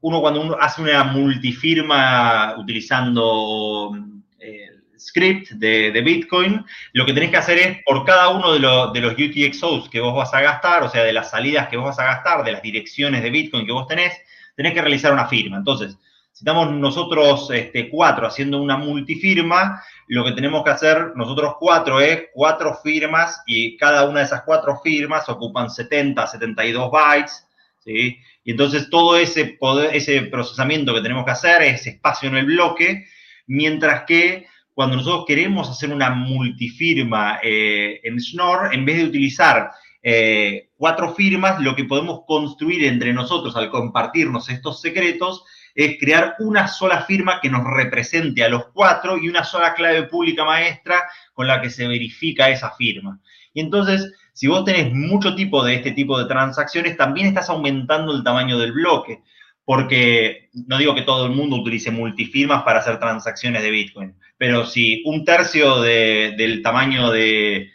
uno cuando uno hace una multifirma utilizando eh, script de, Bitcoin, lo que tenés que hacer es por cada uno de, de, los UTXOs que vos vas a gastar, o sea, de las salidas que vos vas a gastar, de las direcciones de Bitcoin que vos tenés, tenés que realizar una firma. Entonces, si estamos nosotros este, cuatro haciendo una multifirma, lo que tenemos que hacer nosotros cuatro es cuatro firmas y cada una de esas cuatro firmas ocupan 70, 72 bytes, ¿sí? Y entonces todo ese, poder, ese procesamiento que tenemos que hacer, ese espacio en el bloque, mientras que cuando nosotros queremos hacer una multifirma eh, en Schnorr, en vez de utilizar eh, cuatro firmas, lo que podemos construir entre nosotros al compartirnos estos secretos es crear una sola firma que nos represente a los cuatro y una sola clave pública maestra con la que se verifica esa firma. Y entonces, si vos tenés mucho tipo de este tipo de transacciones, también estás aumentando el tamaño del bloque, porque no digo que todo el mundo utilice multifirmas para hacer transacciones de Bitcoin, pero si un tercio del tamaño de,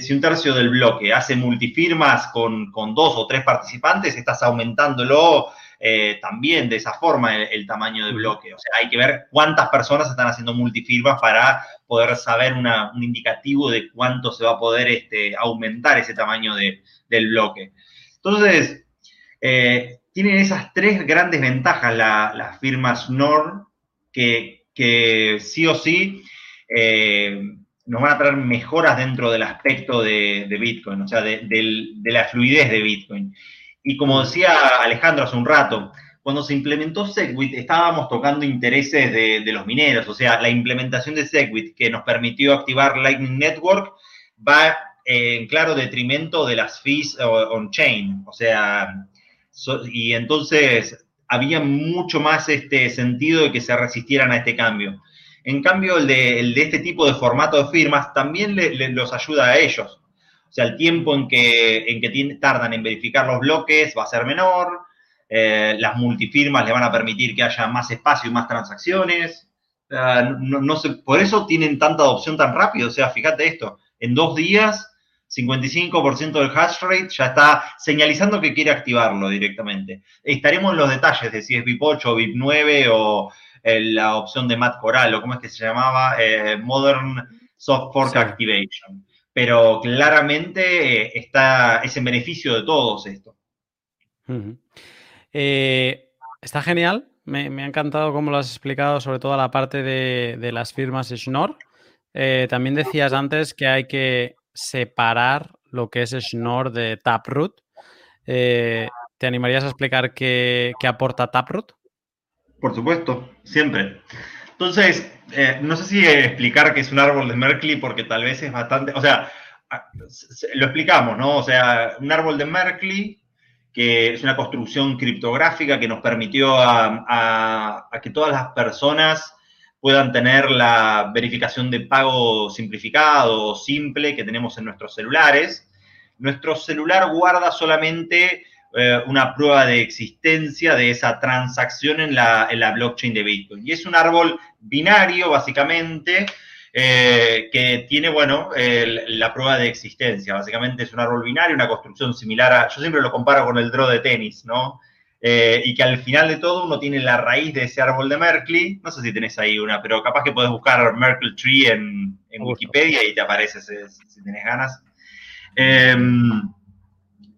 si un tercio del bloque hace multifirmas con, con, dos o tres participantes, estás aumentándolo eh, también de esa forma el, tamaño del bloque. O sea, hay que ver cuántas personas están haciendo multifirmas para poder saber un indicativo de cuánto se va a poder este, aumentar ese tamaño del bloque. Entonces, eh, tienen esas tres grandes ventajas las firmas NOR que, sí o sí eh, nos van a traer mejoras dentro del aspecto de, Bitcoin, o sea, de, de la fluidez de Bitcoin. Y como decía Alejandro hace un rato, cuando se implementó Segwit estábamos tocando intereses de, los mineros, o sea, la implementación de Segwit que nos permitió activar Lightning Network va en claro detrimento de las fees on-chain, o sea, y entonces había mucho más este sentido de que se resistieran a este cambio. En cambio, el de, este tipo de formato de firmas también los ayuda a ellos. O sea, el tiempo en que, en que tardan en verificar los bloques va a ser menor, eh, las multifirmas le van a permitir que haya más espacio y más transacciones. no, por eso tienen tanta adopción tan rápido. O sea, fíjate esto, en dos días, 55% del hash rate ya está señalizando que quiere activarlo directamente. Estaremos en los detalles de si es VIP8 o VIP9 o eh, la opción de Matt Coral o cómo es que se llamaba, eh, Modern Soft Fork Activation pero claramente eh, está, es en beneficio de todos esto. Eh, está genial, me, ha encantado cómo lo has explicado, sobre todo la parte de, las firmas Schnorr. Eh, también decías antes que hay que separar lo que es Schnorr de Taproot. ¿Te animarías a explicar qué, qué aporta Taproot? Por supuesto, siempre. Entonces, eh, no sé si explicar que es un árbol de Merkley porque tal vez es bastante, o sea, lo explicamos, ¿no? O sea, un árbol de Merkley que es una construcción criptográfica que nos permitió a, que todas las personas puedan tener la verificación de pago simplificado o simple que tenemos en nuestros celulares. Nuestro celular guarda solamente eh, una prueba de existencia de esa transacción en la, blockchain de Bitcoin. Y es un árbol binario, básicamente, eh, que tiene, bueno, la prueba de existencia. Básicamente es un árbol binario, una construcción similar a, yo siempre lo comparo con el draw de tenis, ¿no? Eh, y que al final de todo uno tiene la raíz de ese árbol de Merkley. No sé si tenés ahí una, pero capaz que podés buscar Merkle Tree en, Wikipedia y te aparece si, si tenés ganas. Em,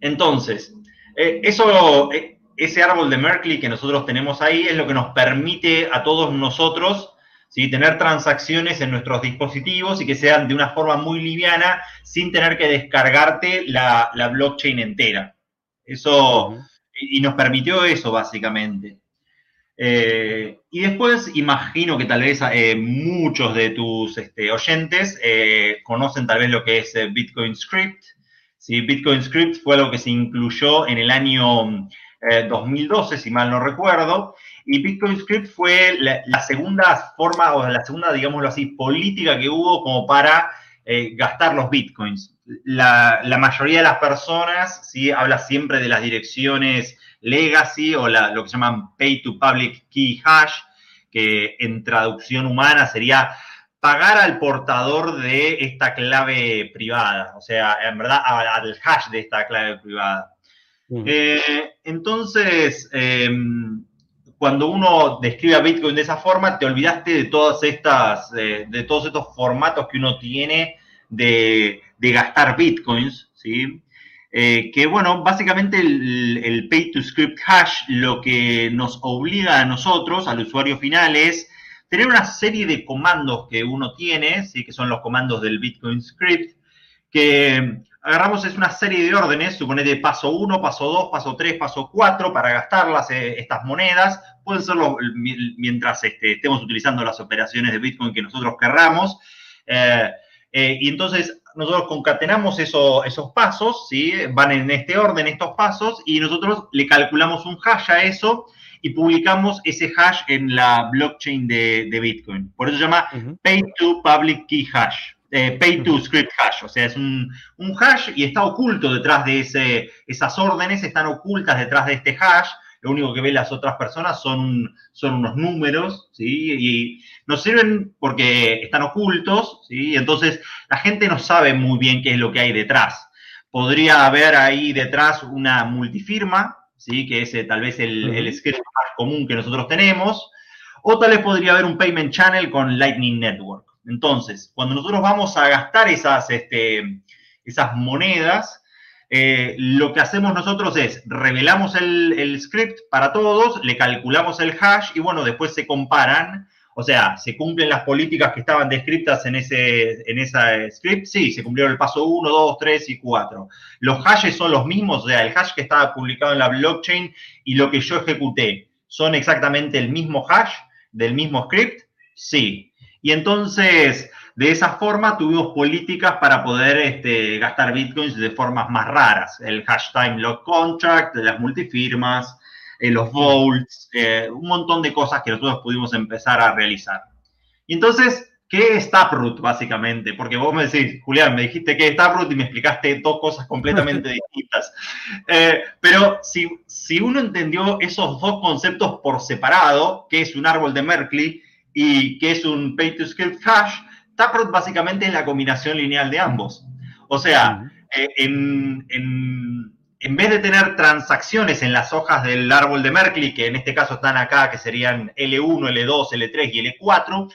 entonces, eh, eso, eh, ese árbol de Merkley que nosotros tenemos ahí es lo que nos permite a todos nosotros ¿sí? tener transacciones en nuestros dispositivos y que sean de una forma muy liviana sin tener que descargarte la, blockchain entera. Eso, y, nos permitió eso básicamente. Eh, y después imagino que tal vez muchos de tus este, oyentes conocen tal vez lo que es Bitcoin Script, ¿sí? Bitcoin Script fue algo que se incluyó en el año 2012, eh, si mal no recuerdo, y Bitcoin Script fue la, segunda forma, o la segunda, digámoslo así, política que hubo como para eh, gastar los Bitcoins. La, mayoría de las personas, ¿sí? Habla siempre de las direcciones legacy o lo que llaman pay to public key hash, que en traducción humana sería pagar al portador de esta clave privada, o sea, en verdad al hash de esta clave privada. Eh, entonces, em, cuando uno describe a Bitcoin de esa forma, te olvidaste de todas estas, de todos estos formatos que uno tiene de, gastar Bitcoins, ¿sí? Eh, que bueno, básicamente el, pay to script hash lo que nos obliga a nosotros, al usuario final, es tener una serie de comandos que uno tiene, ¿sí? que son los comandos del Bitcoin script, que agarramos es una serie de órdenes, suponete paso 1, paso 2, paso 3, paso 4 para gastarlas eh, estas monedas. Pueden serlo mientras este, estemos utilizando las operaciones de Bitcoin que nosotros querramos. Eh, eh, y entonces nosotros concatenamos esos pasos, ¿sí? van en este orden estos pasos, y nosotros le calculamos un hash a eso y publicamos ese hash en la blockchain de, Bitcoin. Por eso se llama Pay to Public Key Hash. Eh, pay to script hash, o sea, es un, hash y está oculto detrás de ese, esas órdenes, están ocultas detrás de este hash, lo único que ven las otras personas son, son unos números, ¿sí? Y nos sirven porque están ocultos, ¿sí? Entonces la gente no sabe muy bien qué es lo que hay detrás. Podría haber ahí detrás una multifirma, ¿sí? Que es eh, tal vez el, el script más común que nosotros tenemos, o tal vez podría haber un payment channel con Lightning Network. Entonces, cuando nosotros vamos a gastar esas, este, esas monedas, eh, lo que hacemos nosotros es revelamos el, script para todos, le calculamos el hash y bueno, después se comparan. O sea, ¿se cumplen las políticas que estaban descritas en ese en esa script? Sí, se cumplieron el paso 1, 2, 3 y 4. Los hashes son los mismos, o sea, el hash que estaba publicado en la blockchain y lo que yo ejecuté, ¿son exactamente el mismo hash del mismo script? Sí. Y entonces, de esa forma tuvimos políticas para poder este, gastar bitcoins de formas más raras. El hash time lock contract, las multifirmas, eh, los vaults, eh, un montón de cosas que nosotros pudimos empezar a realizar. Y entonces, ¿qué es Taproot básicamente? Porque vos me decís, Julián, me dijiste que es Taproot y me explicaste dos cosas completamente distintas. Eh, pero si, si uno entendió esos dos conceptos por separado, que es un árbol de Merkley y que es un pay to script hash, Taproot básicamente es la combinación lineal de ambos. O sea, eh, en, vez de tener transacciones en las hojas del árbol de Merkley, que en este caso están acá, que serían L1, L2, L3 y L4,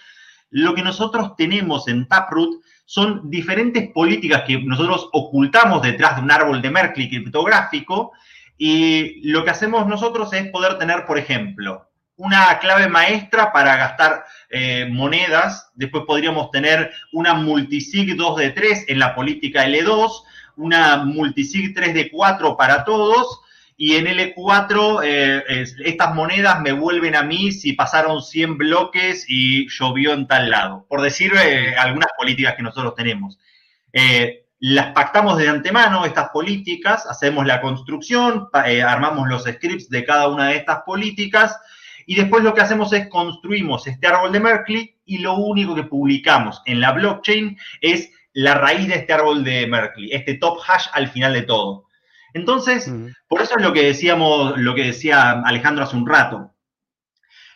lo que nosotros tenemos en Taproot son diferentes políticas que nosotros ocultamos detrás de un árbol de Merkley criptográfico y lo que hacemos nosotros es poder tener, por ejemplo, una clave maestra para gastar eh, monedas. Después podríamos tener una multisig 2 de 3 en la política L2, una multisig 3 de 4 para todos. Y en L4, eh, estas monedas me vuelven a mí si pasaron 100 bloques y llovió en tal lado. Por decir eh, algunas políticas que nosotros tenemos. las pactamos de antemano, estas políticas, hacemos la construcción, armamos los scripts de cada una de estas políticas y después lo que hacemos es construimos este árbol de Merkley y lo único que publicamos en la blockchain es la raíz de este árbol de Merkley, este top hash al final de todo. Entonces, por eso es lo que decíamos, lo que decía Alejandro hace un rato,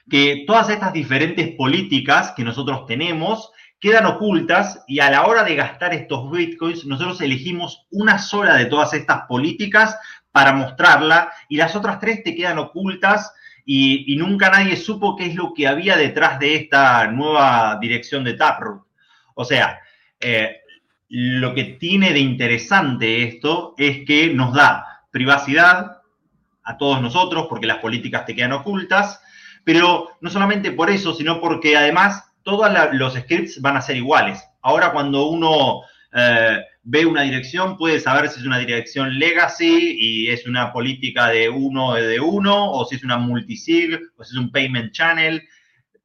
que todas estas diferentes políticas que nosotros tenemos quedan ocultas y a la hora de gastar estos bitcoins, nosotros elegimos una sola de todas estas políticas para mostrarla y las otras tres te quedan ocultas y, nunca nadie supo qué es lo que había detrás de esta nueva dirección de Taproot. O sea, eh, lo que tiene de interesante esto es que nos da privacidad a todos nosotros, porque las políticas te quedan ocultas, pero no solamente por eso, sino porque además todos los scripts van a ser iguales. Ahora cuando uno eh, ve una dirección, puede saber si es una dirección legacy y es una política de uno de uno, o si es una multisig, o si es un payment channel.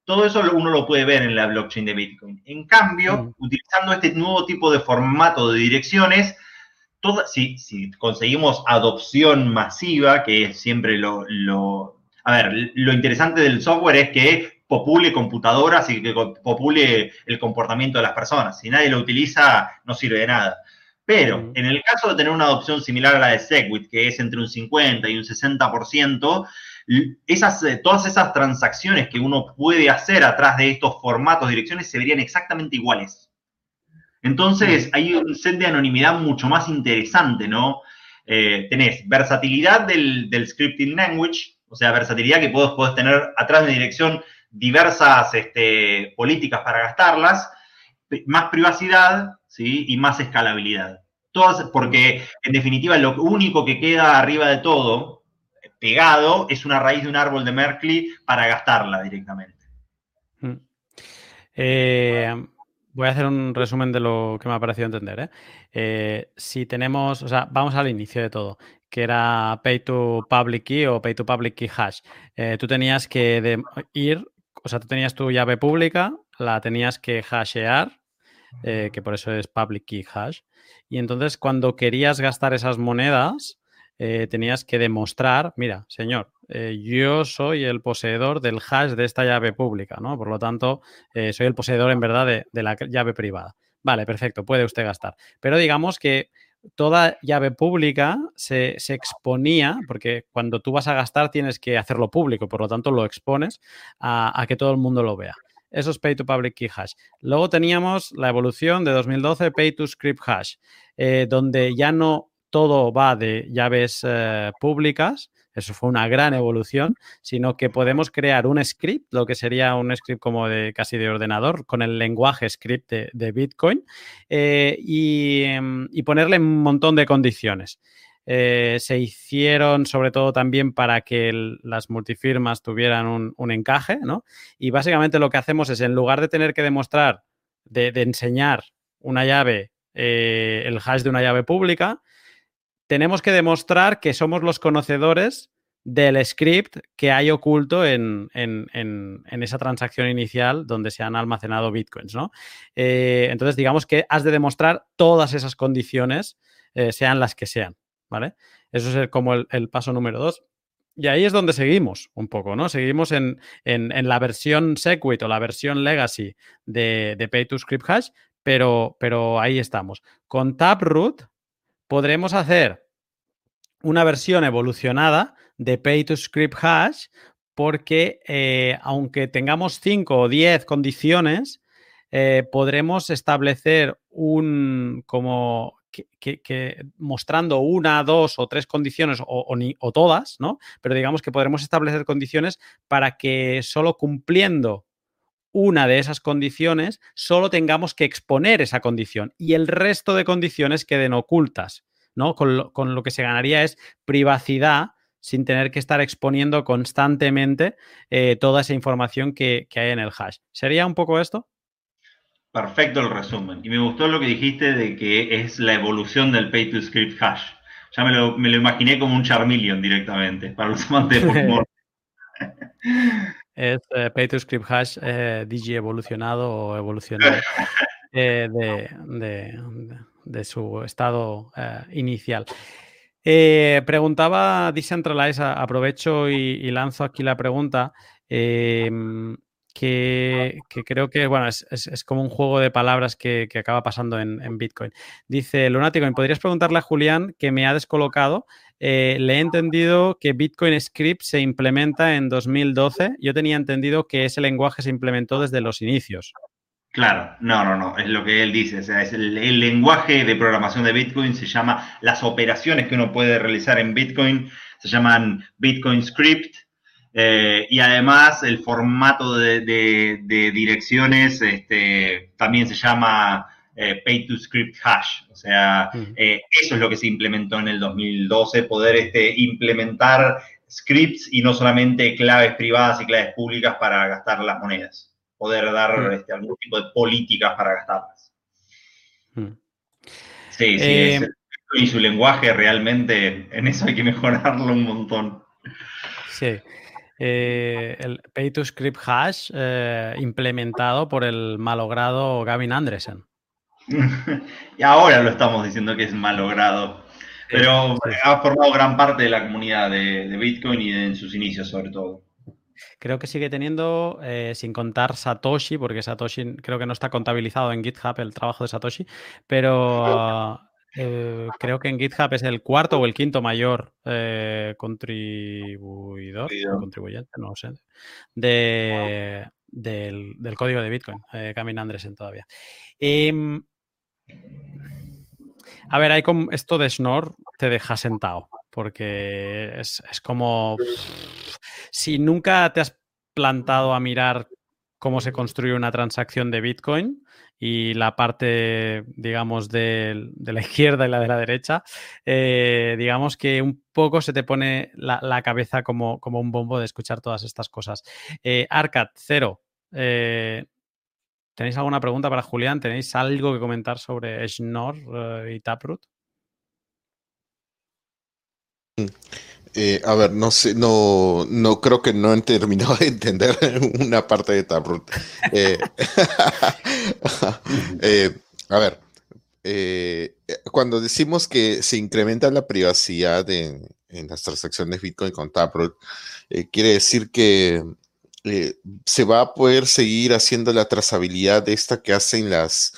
Todo eso uno lo puede ver en la blockchain de Bitcoin. En cambio, mm. utilizando este nuevo tipo de formato de direcciones, si, si, conseguimos adopción masiva, que es siempre lo, lo... A ver, lo interesante del software es que popule computadoras y que popule el comportamiento de las personas. Si nadie lo utiliza, no sirve de nada. Pero en el caso de tener una adopción similar a la de Segwit, que es entre un 50 y un 60%, esas, eh, todas esas transacciones que uno puede hacer atrás de estos formatos, direcciones, se verían exactamente iguales. Entonces, hay un set de anonimidad mucho más interesante, ¿no? Eh, tenés versatilidad del, scripting language, o sea, versatilidad que puedes, tener atrás de dirección diversas este, políticas para gastarlas, más privacidad ¿sí? y más escalabilidad. Todas, porque en definitiva lo único que queda arriba de todo, pegado, es una raíz de un árbol de Merkley para gastarla directamente. Mm. Eh, voy a hacer un resumen de lo que me ha parecido entender. ¿eh? Eh, si tenemos, o sea, vamos al inicio de todo, que era pay to public key o pay to public key hash. tú tenías que ir, o sea, tú tenías tu llave pública, la tenías que hashear, que por eso es public key hash. Y entonces cuando querías gastar esas monedas, eh, tenías que demostrar, mira, señor, eh, yo soy el poseedor del hash de esta llave pública, ¿no? Por lo tanto, eh, soy el poseedor en verdad de, la llave privada. Vale, perfecto, puede usted gastar. Pero digamos que toda llave pública se, exponía, porque cuando tú vas a gastar tienes que hacerlo público, por lo tanto lo expones a, que todo el mundo lo vea. Eso es Pay to Public Key Hash. Luego teníamos la evolución de 2012, Pay to Script Hash, donde ya no todo va de llaves eh, públicas, eso fue una gran evolución, sino que podemos crear un script, lo que sería un script como de casi de ordenador, con el lenguaje script de, Bitcoin, eh, em, y, ponerle un montón de condiciones. Eh, se hicieron sobre todo también para que las multifirmas tuvieran un, encaje, ¿no? Y básicamente lo que hacemos es, en lugar de tener que demostrar, de, enseñar una llave, eh, el hash de una llave pública, tenemos que demostrar que somos los conocedores del script que hay oculto en, esa transacción inicial donde se han almacenado bitcoins, ¿no? Eh, entonces, digamos que has de demostrar todas esas condiciones, sean las que sean. ¿vale? Eso es como el, paso número dos. Y ahí es donde seguimos un poco, ¿no? Seguimos en, la versión Segwit o la versión Legacy de, de Pay to Script Hash, pero, pero ahí estamos. Con Taproot podremos hacer una versión evolucionada de Pay to Script Hash porque eh, aunque tengamos 5 o 10 condiciones, eh, podremos establecer un como que, mostrando una, dos o tres condiciones o, todas, ¿no? Pero digamos que podremos establecer condiciones para que solo cumpliendo una de esas condiciones, solo tengamos que exponer esa condición y el resto de condiciones queden ocultas, ¿no? Con lo, que se ganaría es privacidad sin tener que estar exponiendo constantemente eh, toda esa información que, que hay en el hash. ¿Sería un poco esto? Perfecto el resumen. Y me gustó lo que dijiste de que es la evolución del Pay to Script Hash. Ya me lo, imaginé como un Charmeleon directamente, para los amantes de Pokémon. Es eh, Pay to Script Hash eh, Digi evolucionado o evolucionado eh, de, su estado inicial. preguntaba Decentralize, aprovecho y, lanzo aquí la pregunta que, creo que, bueno, es, como un juego de palabras que, acaba pasando en, Bitcoin. Dice Lunático, ¿me podrías preguntarle a Julián que me ha descolocado? Eh, le he entendido que Bitcoin Script se implementa en 2012. Yo tenía entendido que ese lenguaje se implementó desde los inicios. Claro, no, no, no, es lo que él dice. O sea, el, lenguaje de programación de Bitcoin se llama, las operaciones que uno puede realizar en Bitcoin se llaman Bitcoin Script eh, y además el formato de, direcciones este, también se llama eh, Pay to Script Hash. O sea, eh, eso es lo que se implementó en el 2012, poder este, implementar scripts y no solamente claves privadas y claves públicas para gastar las monedas. Poder dar este, algún tipo de políticas para gastarlas. Sí, sí. y su lenguaje realmente, en eso hay que mejorarlo un montón. Sí. Eh, el Pay to Script Hash eh, implementado por el malogrado Gavin Andresen. Y ahora lo estamos diciendo que es malogrado. Pero ha formado gran parte de la comunidad de, Bitcoin y de, en sus inicios, sobre todo. Creo que sigue teniendo, eh, sin contar Satoshi, porque Satoshi creo que no está contabilizado en GitHub el trabajo de Satoshi, pero Eh, creo que en GitHub es el cuarto o el quinto mayor eh, contribuidor, contribuyente, no sé, de, del, código de Bitcoin. Camina Andresen todavía. A ver, hay como esto de Schnorr te deja sentado, porque es, como si nunca te has plantado a mirar cómo se construye una transacción de Bitcoin y la parte, digamos, de, la izquierda y la de la derecha, eh, digamos que un poco se te pone la, cabeza como, como, un bombo de escuchar todas estas cosas. Eh, Arcad, cero. Eh, ¿Tenéis alguna pregunta para Julián? ¿Tenéis algo que comentar sobre Schnorr y Taproot? Mm. Eh, a ver, no sé, no, no creo que no he terminado de entender una parte de Taproot. Eh, eh, a ver, cuando decimos que se incrementa la privacidad en, en las transacciones Bitcoin con Taproot, quiere decir que se va a poder seguir haciendo la trazabilidad de esta que hacen las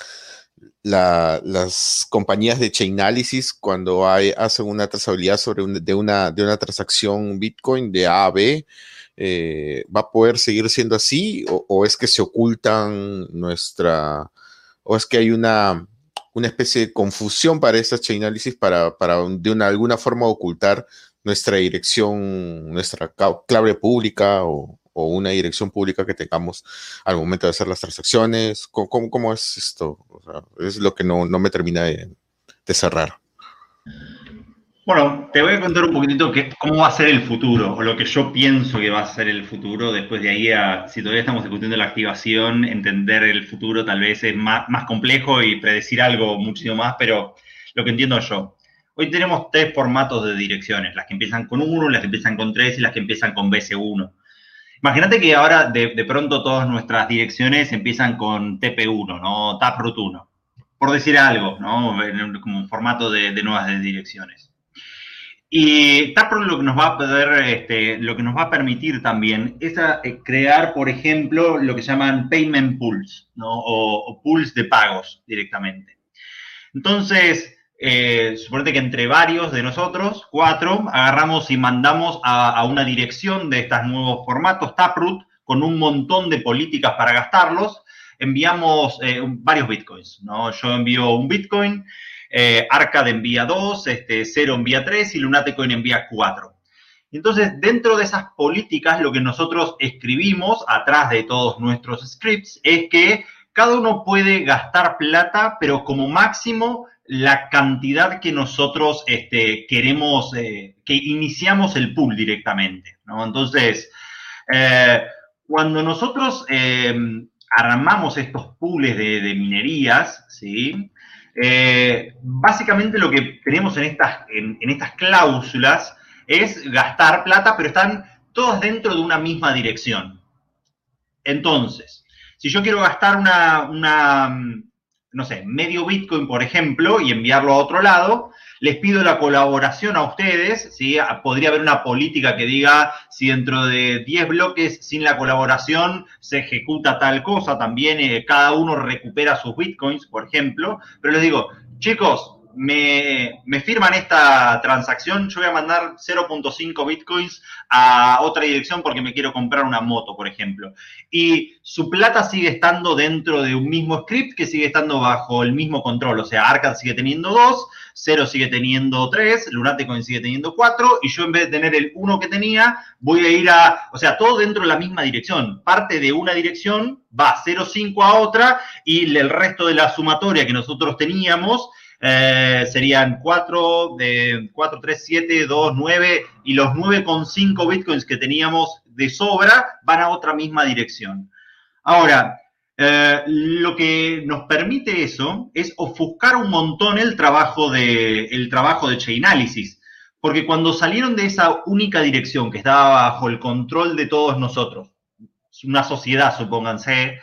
las compañías de Chainalysis cuando hay, hacen una trazabilidad sobre de, una, de una transacción Bitcoin de A a B, eh, ¿va a poder seguir siendo así o, es que se ocultan nuestra, o es que hay una, una especie de confusión para estas Chainalysis para, para de una, alguna forma ocultar nuestra dirección, nuestra clave pública o, o una dirección pública que tengamos al momento de hacer las transacciones? ¿Cómo, es esto? es lo que no, no me termina de, cerrar. Bueno, te voy a contar un poquitito que, cómo va a ser el futuro, o lo que yo pienso que va a ser el futuro. Después de ahí, a, si todavía estamos discutiendo la activación, entender el futuro tal vez es más, más complejo y predecir algo muchísimo más, pero lo que entiendo yo. Hoy tenemos tres formatos de direcciones, las que empiezan con 1, las que empiezan con 3 y las que empiezan con BC1. Imagínate que ahora de, pronto todas nuestras direcciones empiezan con TP1, ¿no? Taproot 1, por decir algo, ¿no? Como un formato de, nuevas direcciones. Y Taproot lo que nos va a poder, este, lo que nos va a permitir también es eh, crear, por ejemplo, lo que llaman payment pools, ¿no? O pools de pagos directamente. Entonces, eh, suponete que entre varios de nosotros, cuatro, agarramos y mandamos a, una dirección de estos nuevos formatos, Taproot, con un montón de políticas para gastarlos, enviamos eh, varios bitcoins, ¿no? Yo envío un bitcoin, eh, Arcade envía dos, este, Cero envía tres y Lunatecoin envía cuatro. Entonces, dentro de esas políticas, lo que nosotros escribimos atrás de todos nuestros scripts es que cada uno puede gastar plata, pero como máximo la cantidad que nosotros este, queremos, eh, que iniciamos el pool directamente, ¿no? Entonces, eh, cuando nosotros em, armamos estos pools de, minerías, ¿sí? Eh, básicamente lo que tenemos en estas, en, estas cláusulas es gastar plata, pero están todas dentro de una misma dirección. Entonces, si yo quiero gastar una, no sé, medio Bitcoin, por ejemplo, y enviarlo a otro lado, les pido la colaboración a ustedes, ¿sí? Podría haber una política que diga si dentro de 10 bloques sin la colaboración se ejecuta tal cosa, también eh, cada uno recupera sus Bitcoins, por ejemplo, pero les digo, chicos, me, firman esta transacción, yo voy a mandar 0.5 bitcoins a otra dirección porque me quiero comprar una moto, por ejemplo. Y su plata sigue estando dentro de un mismo script que sigue estando bajo el mismo control. O sea, Arcad sigue teniendo 2, 0 sigue teniendo 3, Lunatecoin sigue teniendo 4, y yo en vez de tener el 1 que tenía, voy a ir a, o sea, todo dentro de la misma dirección. Parte de una dirección va 0.5 a otra y el resto de la sumatoria que nosotros teníamos eh, serían 4, de 4, 3, 7, 2, 9 y los 9,5 bitcoins que teníamos de sobra van a otra misma dirección. Ahora, eh, lo que nos permite eso es ofuscar un montón el trabajo de, el trabajo de Chainalysis. Porque cuando salieron de esa única dirección que estaba bajo el control de todos nosotros, una sociedad, supónganse,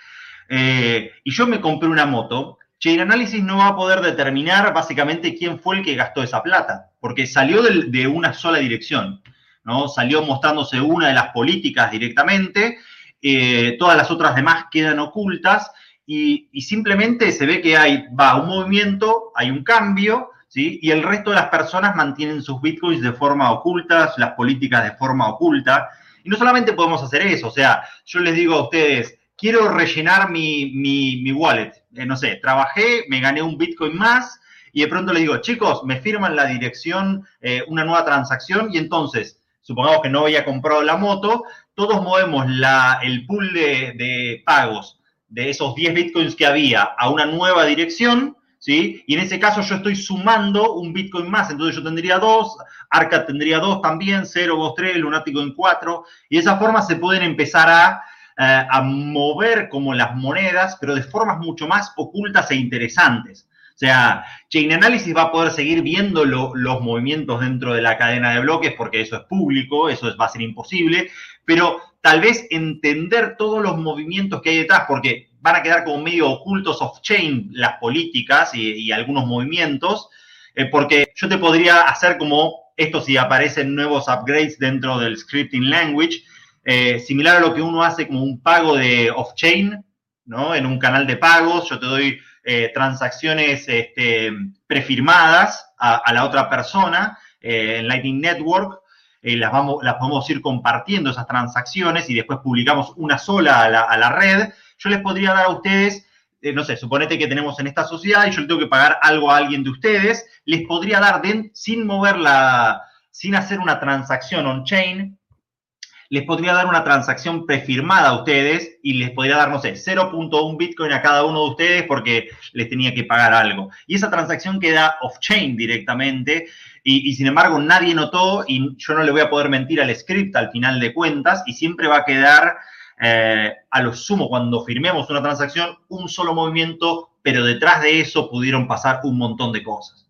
eh, y yo me compré una moto, Chain Analysis no va a poder determinar básicamente quién fue el que gastó esa plata, porque salió de, una sola dirección, ¿no? Salió mostrándose una de las políticas directamente, eh, todas las otras demás quedan ocultas y, simplemente se ve que hay, va un movimiento, hay un cambio, ¿sí? Y el resto de las personas mantienen sus bitcoins de forma oculta, las políticas de forma oculta. Y no solamente podemos hacer eso, o sea, yo les digo a ustedes, quiero rellenar mi, mi, wallet. Eh, no sé, trabajé, me gané un bitcoin más y de pronto les digo, chicos, me firman la dirección, eh, una nueva transacción y entonces, supongamos que no había comprado la moto, todos movemos la, el pool de, de pagos de esos 10 bitcoins que había a una nueva dirección, ¿sí? Y en ese caso yo estoy sumando un bitcoin más, entonces yo tendría dos, Arca tendría dos también, 0, 2, 3, Lunático en 4, y de esa forma se pueden empezar a, a mover como las monedas, pero de formas mucho más ocultas e interesantes. O sea, Chain Analysis va a poder seguir viendo los movimientos dentro de la cadena de bloques porque eso es público, eso va a ser imposible, pero tal vez entender todos los movimientos que hay detrás, porque van a quedar como medio ocultos off-chain las políticas y, algunos movimientos, eh, porque yo te podría hacer como esto si aparecen nuevos upgrades dentro del scripting language, eh, similar a lo que uno hace como un pago de off-chain, ¿no? En un canal de pagos, yo te doy eh, transacciones este, prefirmadas a, la otra persona en Lightning Network, las, vamos, las podemos ir compartiendo esas transacciones y después publicamos una sola a la, red, yo les podría dar a ustedes, eh, no sé, suponete que tenemos en esta sociedad y yo le tengo que pagar algo a alguien de ustedes, les podría dar sin moverla, sin hacer una transacción on-chain, les podría dar una transacción prefirmada a ustedes y les podría dar, no sé, 0.1 Bitcoin a cada uno de ustedes porque les tenía que pagar algo. Y esa transacción queda off-chain directamente y, sin embargo nadie notó y yo no le voy a poder mentir al script al final de cuentas y siempre va a quedar eh, a lo sumo cuando firmemos una transacción un solo movimiento, pero detrás de eso pudieron pasar un montón de cosas.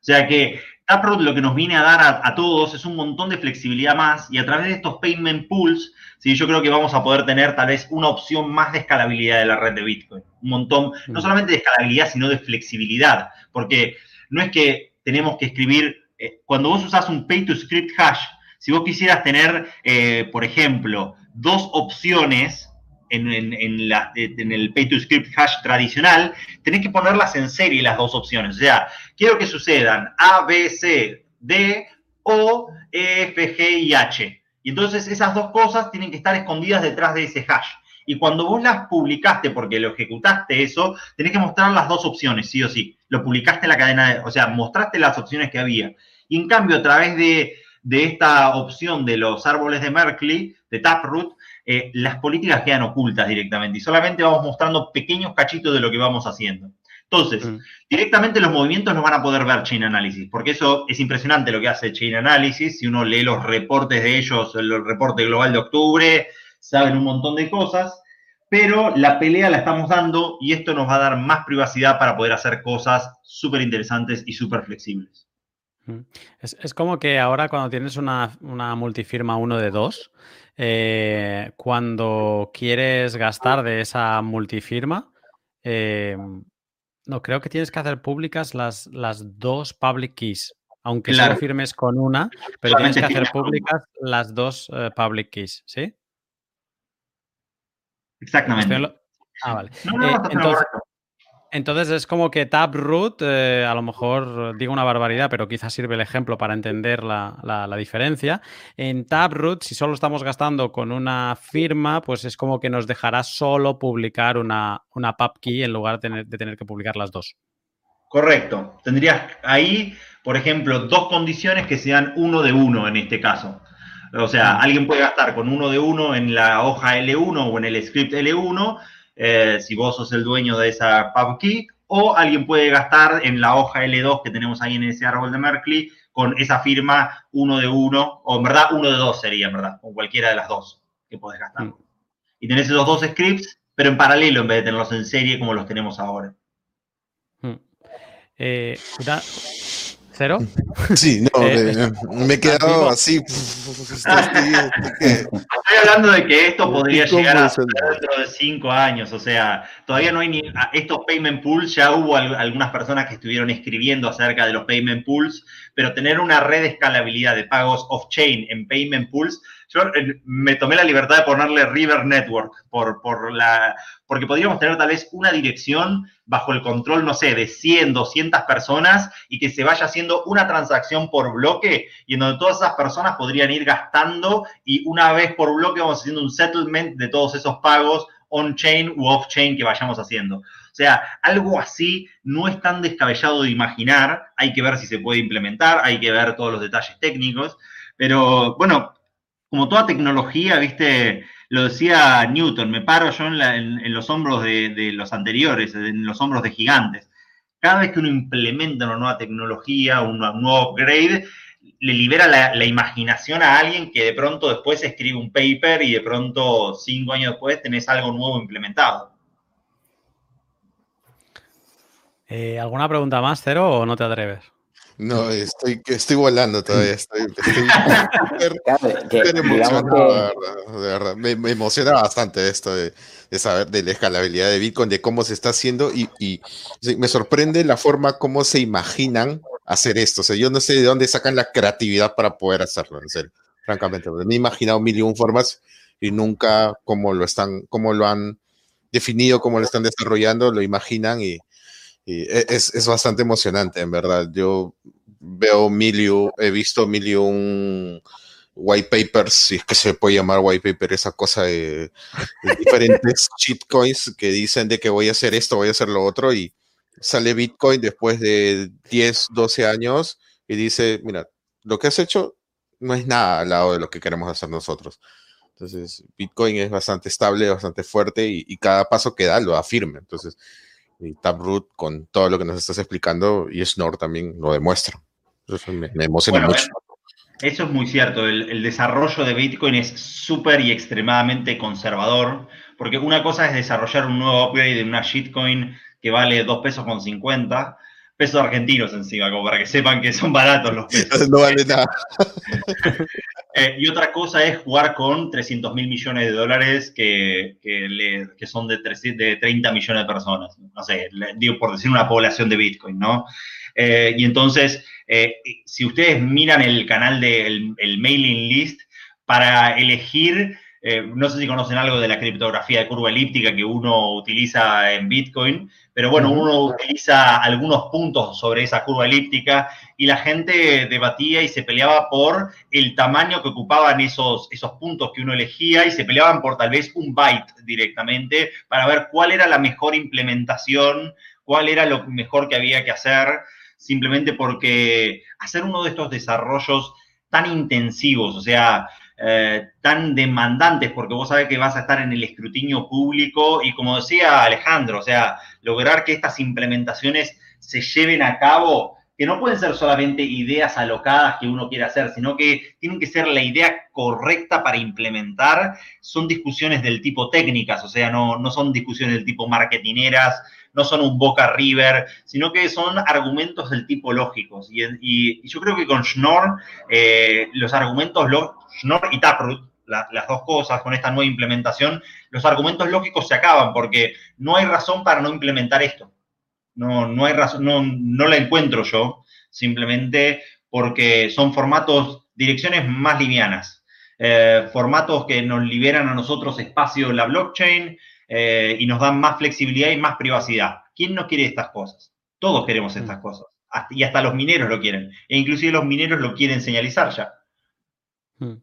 O sea que Taproot lo que nos viene a dar a, todos es un montón de flexibilidad más y a través de estos payment pools, ¿sí? yo creo que vamos a poder tener tal vez una opción más de escalabilidad de la red de Bitcoin. Un montón, no mm. solamente de escalabilidad, sino de flexibilidad, porque no es que tenemos que escribir eh, cuando vos usás un pay to script hash, si vos quisieras tener, eh, por ejemplo, dos opciones en, el pay to script hash tradicional, tenés que ponerlas en serie las dos opciones. O sea, quiero que sucedan A, B, C, D, O, E, F, G y H. Y entonces esas dos cosas tienen que estar escondidas detrás de ese hash. Y cuando vos las publicaste, porque lo ejecutaste eso, tenés que mostrar las dos opciones, sí o sí. Lo publicaste en la cadena, de, o sea, mostraste las opciones que había. Y en cambio, a través de, esta opción de los árboles de Merkley, de Taproot, eh, las políticas quedan ocultas directamente y solamente vamos mostrando pequeños cachitos de lo que vamos haciendo. Entonces, mm. directamente los movimientos los van a poder ver Chain Analysis, porque eso es impresionante lo que hace Chain Analysis. Si uno lee los reportes de ellos, el reporte global de octubre, saben un montón de cosas, pero la pelea la estamos dando y esto nos va a dar más privacidad para poder hacer cosas súper interesantes y súper flexibles. Es, como que ahora cuando tienes una, multifirma uno de dos, eh, cuando quieres gastar de esa multifirma, eh, no, creo que tienes que hacer públicas las, las dos public keys, aunque solo firmes con una, pero tienes que hacer públicas las dos eh, public keys, ¿sí? Exactamente. Ah, vale. Entonces, es como que Taproot, eh, a lo mejor digo una barbaridad, pero quizás sirve el ejemplo para entender la, diferencia. En Taproot, si solo estamos gastando con una firma, pues es como que nos dejará solo publicar una, una key en lugar de tener, de tener que publicar las dos. Correcto. Tendrías ahí, por ejemplo, dos condiciones que sean uno de uno en este caso. O sea, alguien puede gastar con uno de uno en la hoja L1 o en el script L1, eh, si vos sos el dueño de esa PubKey, o alguien puede gastar en la hoja L2 que tenemos ahí en ese árbol de Merkley con esa firma uno de uno, o en verdad uno de dos sería, en verdad, con cualquiera de las dos que podés gastar. Mm. Y tenés esos dos scripts, pero en paralelo en vez de tenerlos en serie como los tenemos ahora. Mm. Eh, ¿Cero? Sí, no, eh, me he quedado así. Estoy hablando de que esto podría llegar a dentro de cinco años, o sea, todavía no hay ni estos payment pools, ya hubo algunas personas que estuvieron escribiendo acerca de los payment pools, pero tener una red de escalabilidad de pagos off-chain en payment pools, yo eh, me tomé la libertad de ponerle River Network, por, por la, porque podríamos tener tal vez una dirección bajo el control, no sé, de 100, 200 personas y que se vaya haciendo una transacción por bloque y en donde todas esas personas podrían ir gastando y una vez por bloque vamos haciendo un settlement de todos esos pagos on-chain u off-chain que vayamos haciendo. O sea, algo así no es tan descabellado de imaginar, hay que ver si se puede implementar, hay que ver todos los detalles técnicos, pero bueno, como toda tecnología, viste, lo decía Newton, me paro yo en, los hombros de, los anteriores, en los hombros de gigantes. Cada vez que uno implementa una nueva tecnología, un nuevo upgrade, le libera la, imaginación a alguien que de pronto después escribe un paper y de pronto cinco años después tenés algo nuevo implementado. Eh, ¿Alguna pregunta más, Cero, o no te atreves? No, estoy, estoy volando todavía. Estoy, emocionado, de verdad. Me, emociona bastante esto de, saber de la escalabilidad de Bitcoin, de cómo se está haciendo y, y, me sorprende la forma como se imaginan hacer esto. O sea, yo no sé de dónde sacan la creatividad para poder hacerlo, en serio, francamente. Me he imaginado mil y un formas y nunca cómo lo están, cómo lo han definido, cómo lo están desarrollando, lo imaginan y e, es, es, bastante emocionante, en verdad. Yo veo mil he visto mil y un white papers, si es que se puede llamar white paper, esa cosa de, diferentes shitcoins que dicen de que voy a hacer esto, voy a hacer lo otro, y sale Bitcoin después de 10, 12 años y dice, mira, lo que has hecho no es nada al lado de lo que queremos hacer nosotros. Entonces, Bitcoin es bastante estable, bastante fuerte y, y cada paso que da lo afirma. Entonces, y Taproot con todo lo que nos estás explicando y Snor también lo demuestra. Eso me, emociona mucho. Eso es muy cierto. El, desarrollo de Bitcoin es súper y extremadamente conservador, porque una cosa es desarrollar un nuevo upgrade de una shitcoin que vale 2 pesos con 50, pesos argentinos encima, como para que sepan que son baratos los pesos. No vale nada. Eh, y otra cosa es jugar con 300 mil millones de dólares que, que, son de, de 30 millones de personas. No sé, digo por decir una población de Bitcoin, ¿no? Eh, y entonces, eh, si ustedes miran el canal del el mailing list, para elegir eh, no sé si conocen algo de la criptografía de curva elíptica que uno utiliza en Bitcoin, pero bueno, uno utiliza algunos puntos sobre esa curva elíptica y la gente debatía y se peleaba por el tamaño que ocupaban esos, esos puntos que uno elegía y se peleaban por tal vez un byte directamente para ver cuál era la mejor implementación, cuál era lo mejor que había que hacer, simplemente porque hacer uno de estos desarrollos tan intensivos, o sea, eh, tan demandantes, porque vos sabés que vas a estar en el escrutinio público y como decía Alejandro, o sea, lograr que estas implementaciones se lleven a cabo, que no pueden ser solamente ideas alocadas que uno quiere hacer, sino que tienen que ser la idea correcta para implementar, son discusiones del tipo técnicas, o sea, no, no son discusiones del tipo marketineras, no son un Boca River, sino que son argumentos del tipo lógicos. Y, yo creo que con Schnorr, eh, los argumentos, Schnorr y Taproot, las dos cosas con esta nueva implementación, los argumentos lógicos se acaban porque no hay razón para no implementar esto. No, no hay razón, no, no la encuentro yo, simplemente porque son formatos, direcciones más livianas, eh, formatos que nos liberan a nosotros espacio en la blockchain, eh, y nos dan más flexibilidad y más privacidad. ¿Quién no quiere estas cosas? Todos queremos mm. estas cosas. y hasta los mineros lo quieren. E inclusive los mineros lo quieren señalizar ya. Mm.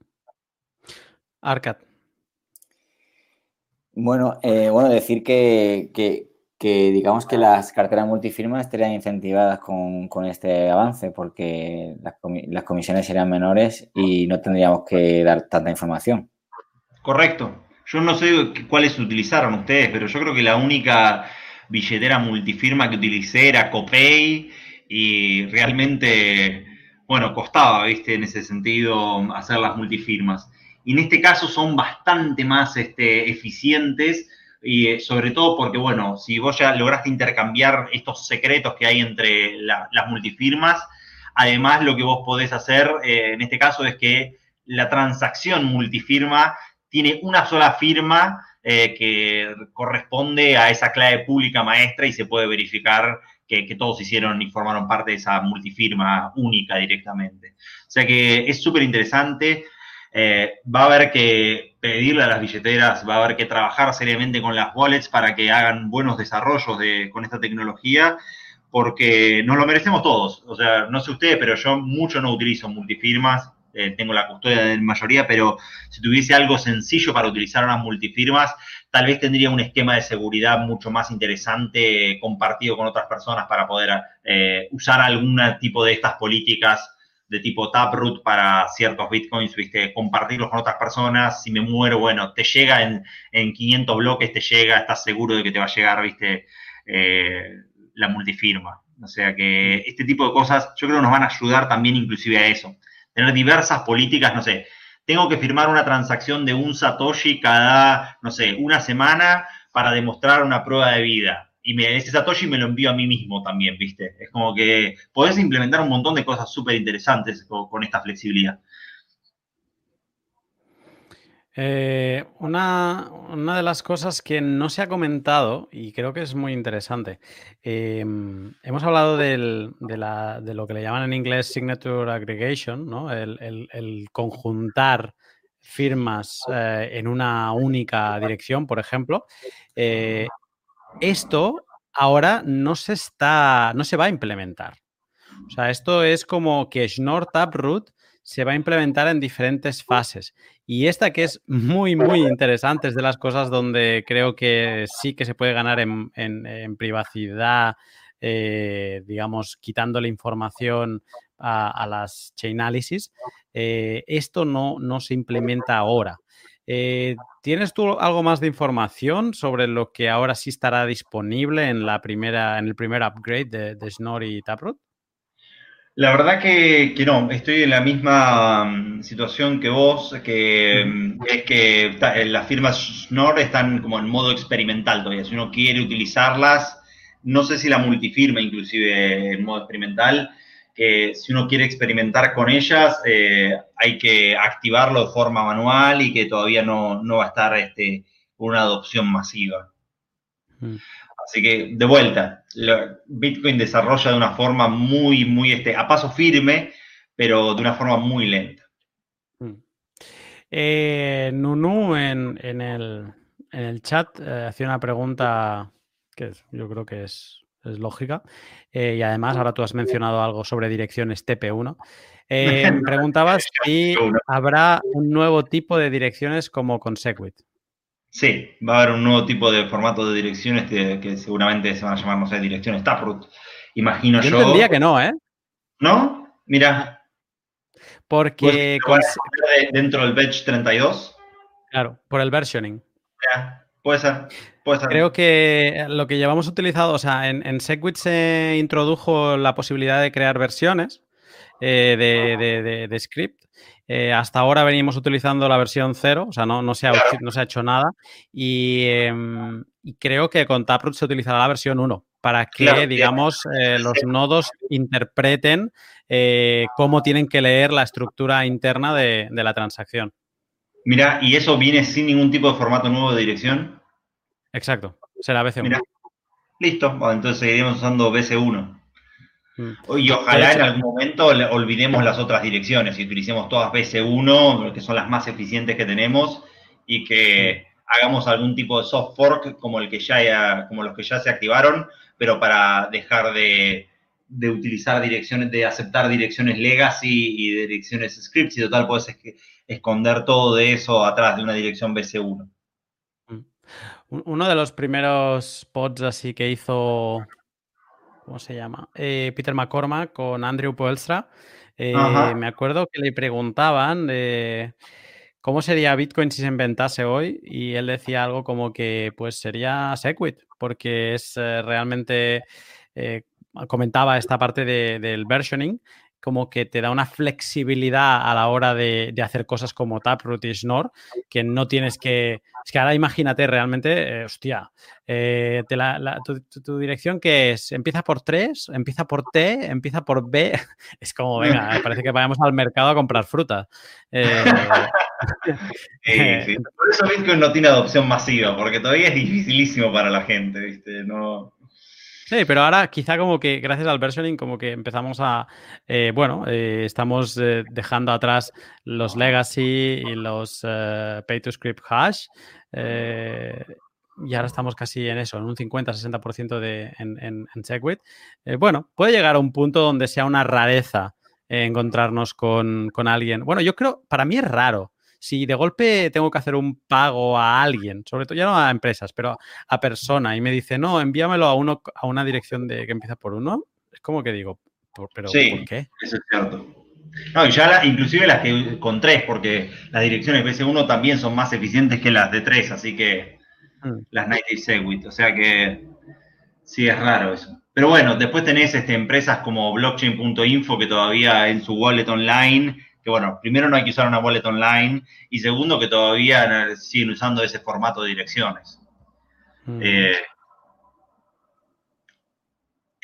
Arcat. Bueno, eh, bueno, decir que, digamos que las carteras multifirmas estarían incentivadas con, este avance porque las, las, comisiones serían menores y no tendríamos que dar tanta información. Correcto. Yo no sé cuáles utilizaron ustedes, pero yo creo que la única billetera multifirma que utilicé era Copay y realmente, bueno, costaba, viste, en ese sentido hacer las multifirmas. Y en este caso son bastante más este, eficientes y eh, sobre todo porque, bueno, si vos ya lograste intercambiar estos secretos que hay entre las multifirmas, además lo que vos podés hacer eh, en este caso es que la transacción multifirma tiene una sola firma eh, que corresponde a esa clave pública maestra y se puede verificar que, todos hicieron y formaron parte de esa multifirma única directamente. O sea que es súper interesante. eh, va a haber que pedirle a las billeteras, va a haber que trabajar seriamente con las wallets para que hagan buenos desarrollos de, con esta tecnología, porque nos lo merecemos todos. O sea, no sé ustedes, pero yo mucho no utilizo multifirmas, eh, tengo la custodia de la mayoría, pero si tuviese algo sencillo para utilizar unas multifirmas, tal vez tendría un esquema de seguridad mucho más interesante compartido con otras personas para poder eh, usar algún tipo de estas políticas de tipo Taproot para ciertos bitcoins, ¿viste? Compartirlos con otras personas. Si me muero, bueno, te llega en, en 500 bloques, te llega, estás seguro de que te va a llegar, ¿viste? Eh, la multifirma. O sea que este tipo de cosas yo creo nos van a ayudar también inclusive a eso. Tener diversas políticas, no sé, tengo que firmar una transacción de un Satoshi cada, no sé, una semana para demostrar una prueba de vida y me, ese Satoshi me lo envío a mí mismo también, ¿viste? Es como que podés implementar un montón de cosas súper interesantes con, esta flexibilidad. Eh, una, de las cosas que no se ha comentado y creo que es muy interesante, em, hemos hablado de, lo que le llaman en inglés signature aggregation, ¿no? el, conjuntar firmas eh, en una única dirección, por ejemplo. Eh, esto ahora no se está, no se va a implementar. O sea, esto es como que Schnorr Taproot se va a implementar en diferentes fases. Y esta que es muy, muy interesante, es de las cosas donde creo que sí que se puede ganar en, privacidad, eh, digamos, quitándole información a, las chainalysis. Eh, esto no, no se implementa ahora. Eh, ¿Tienes tú algo más de información sobre lo que ahora sí estará disponible en la primera, en el primer upgrade de, de Schnorr y Taproot? La verdad que, no, estoy en la misma mm, situación que vos, que mm, es que eh, las firmas Schnorr están como en modo experimental todavía. Si uno quiere utilizarlas, no sé si la multifirma inclusive en modo experimental, que si uno quiere experimentar con ellas, eh, hay que activarlo de forma manual y que todavía no, va a estar este, una adopción masiva. Mm. Así que, de vuelta, Bitcoin desarrolla de una forma muy, muy, este, a paso firme, pero de una forma muy lenta. Mm. Eh, Nunu en, el, chat eh, hacía una pregunta que yo creo que es es lógica. Eh, y además, ahora tú has mencionado algo sobre direcciones TP1. Eh, preguntabas si habrá un nuevo tipo de direcciones como Consequit. Sí, va a haber un nuevo tipo de formato de direcciones que, seguramente se van a llamar, no sé, direcciones Taproot. Imagino yo. Yo entendía que no, ¿eh? ¿No? Mira. Porque. dentro del batch 32. Claro, por el versioning. Ya, puede ser. Creo que lo que llevamos utilizado, o sea, en, en Segwit se introdujo la posibilidad de crear versiones eh, de, script. Eh, hasta ahora venimos utilizando la versión 0, o sea, no, no, se, ha, no se ha hecho nada. Em, y, creo que con Taproot se utilizará la versión 1 para que, digamos, eh, los nodos interpreten cómo tienen que leer la estructura interna de, de la transacción. Mira, ¿y eso viene sin ningún tipo de formato nuevo de dirección? Exacto, será BC1. listo, entonces seguiremos usando BC1. Y ojalá en algún momento olvidemos las otras direcciones y utilicemos todas BC1, que son las más eficientes que tenemos, y que hagamos algún tipo de soft fork como el que ya como los que ya se activaron, pero para dejar de, utilizar direcciones, de aceptar direcciones legacy y direcciones scripts, y total puedes esconder todo de eso atrás de una dirección BC1. Uno de los primeros pods así que hizo, ¿cómo se llama? Eh, Peter McCormack con Andrew Poelstra. Eh, me acuerdo que le preguntaban de cómo sería Bitcoin si se inventase hoy y él decía algo como que pues sería Segwit porque es eh, realmente comentaba esta parte del versioning como que te da una flexibilidad a la hora de, hacer cosas como Taproot y Schnorr, que no tienes que... Es que ahora imagínate realmente, eh, hostia, eh, tu, dirección que es, empieza por 3, empieza por T, empieza por B, es como, venga, parece que vayamos al mercado a comprar fruta. Eh, por eso Bitcoin no tiene adopción masiva, porque todavía es dificilísimo para la gente, ¿viste? No... Sí, pero ahora quizá como que gracias al versioning como que empezamos a, eh, bueno, eh, estamos eh, dejando atrás los legacy y los pay to script hash y ahora estamos casi en eso, en un 50-60% de, en, en, Segwit. bueno, puede llegar a un punto donde sea una rareza encontrarnos con, con alguien. Bueno, yo creo, para mí es raro si de golpe tengo que hacer un pago a alguien, sobre todo ya no a empresas, pero a persona, y me dice, no, envíamelo a uno a una dirección de que empieza por uno, es como que digo, pero sí, ¿por qué? Eso es cierto. No, y ya inclusive las que con tres, porque las direcciones BC1 también son más eficientes que las de tres, así que mm. las Native Segwit, o sea que sí es raro eso. Pero bueno, después tenés este, empresas como blockchain.info que todavía en su wallet online que bueno, primero no hay que usar una wallet online y segundo que todavía siguen usando ese formato de direcciones. Mm. Eh,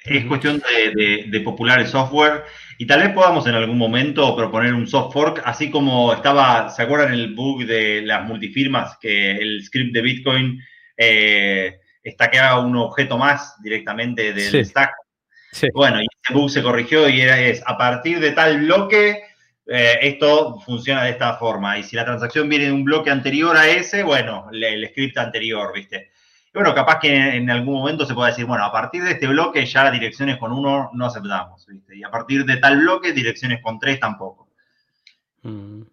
es cuestión de, popular el software y tal vez podamos en algún momento proponer un soft fork, así como estaba, ¿se acuerdan el bug de las multifirmas? Que el script de Bitcoin eh, haga un objeto más directamente del stack. Bueno, y ese bug se corrigió y era es a partir de tal bloque eh, esto funciona de esta forma. Y si la transacción viene de un bloque anterior a ese, bueno, el, script anterior, ¿viste? Y bueno, capaz que en, algún momento se pueda decir, bueno, a partir de este bloque ya direcciones con uno no aceptamos, ¿viste? Y a partir de tal bloque, direcciones con tres tampoco. Mm.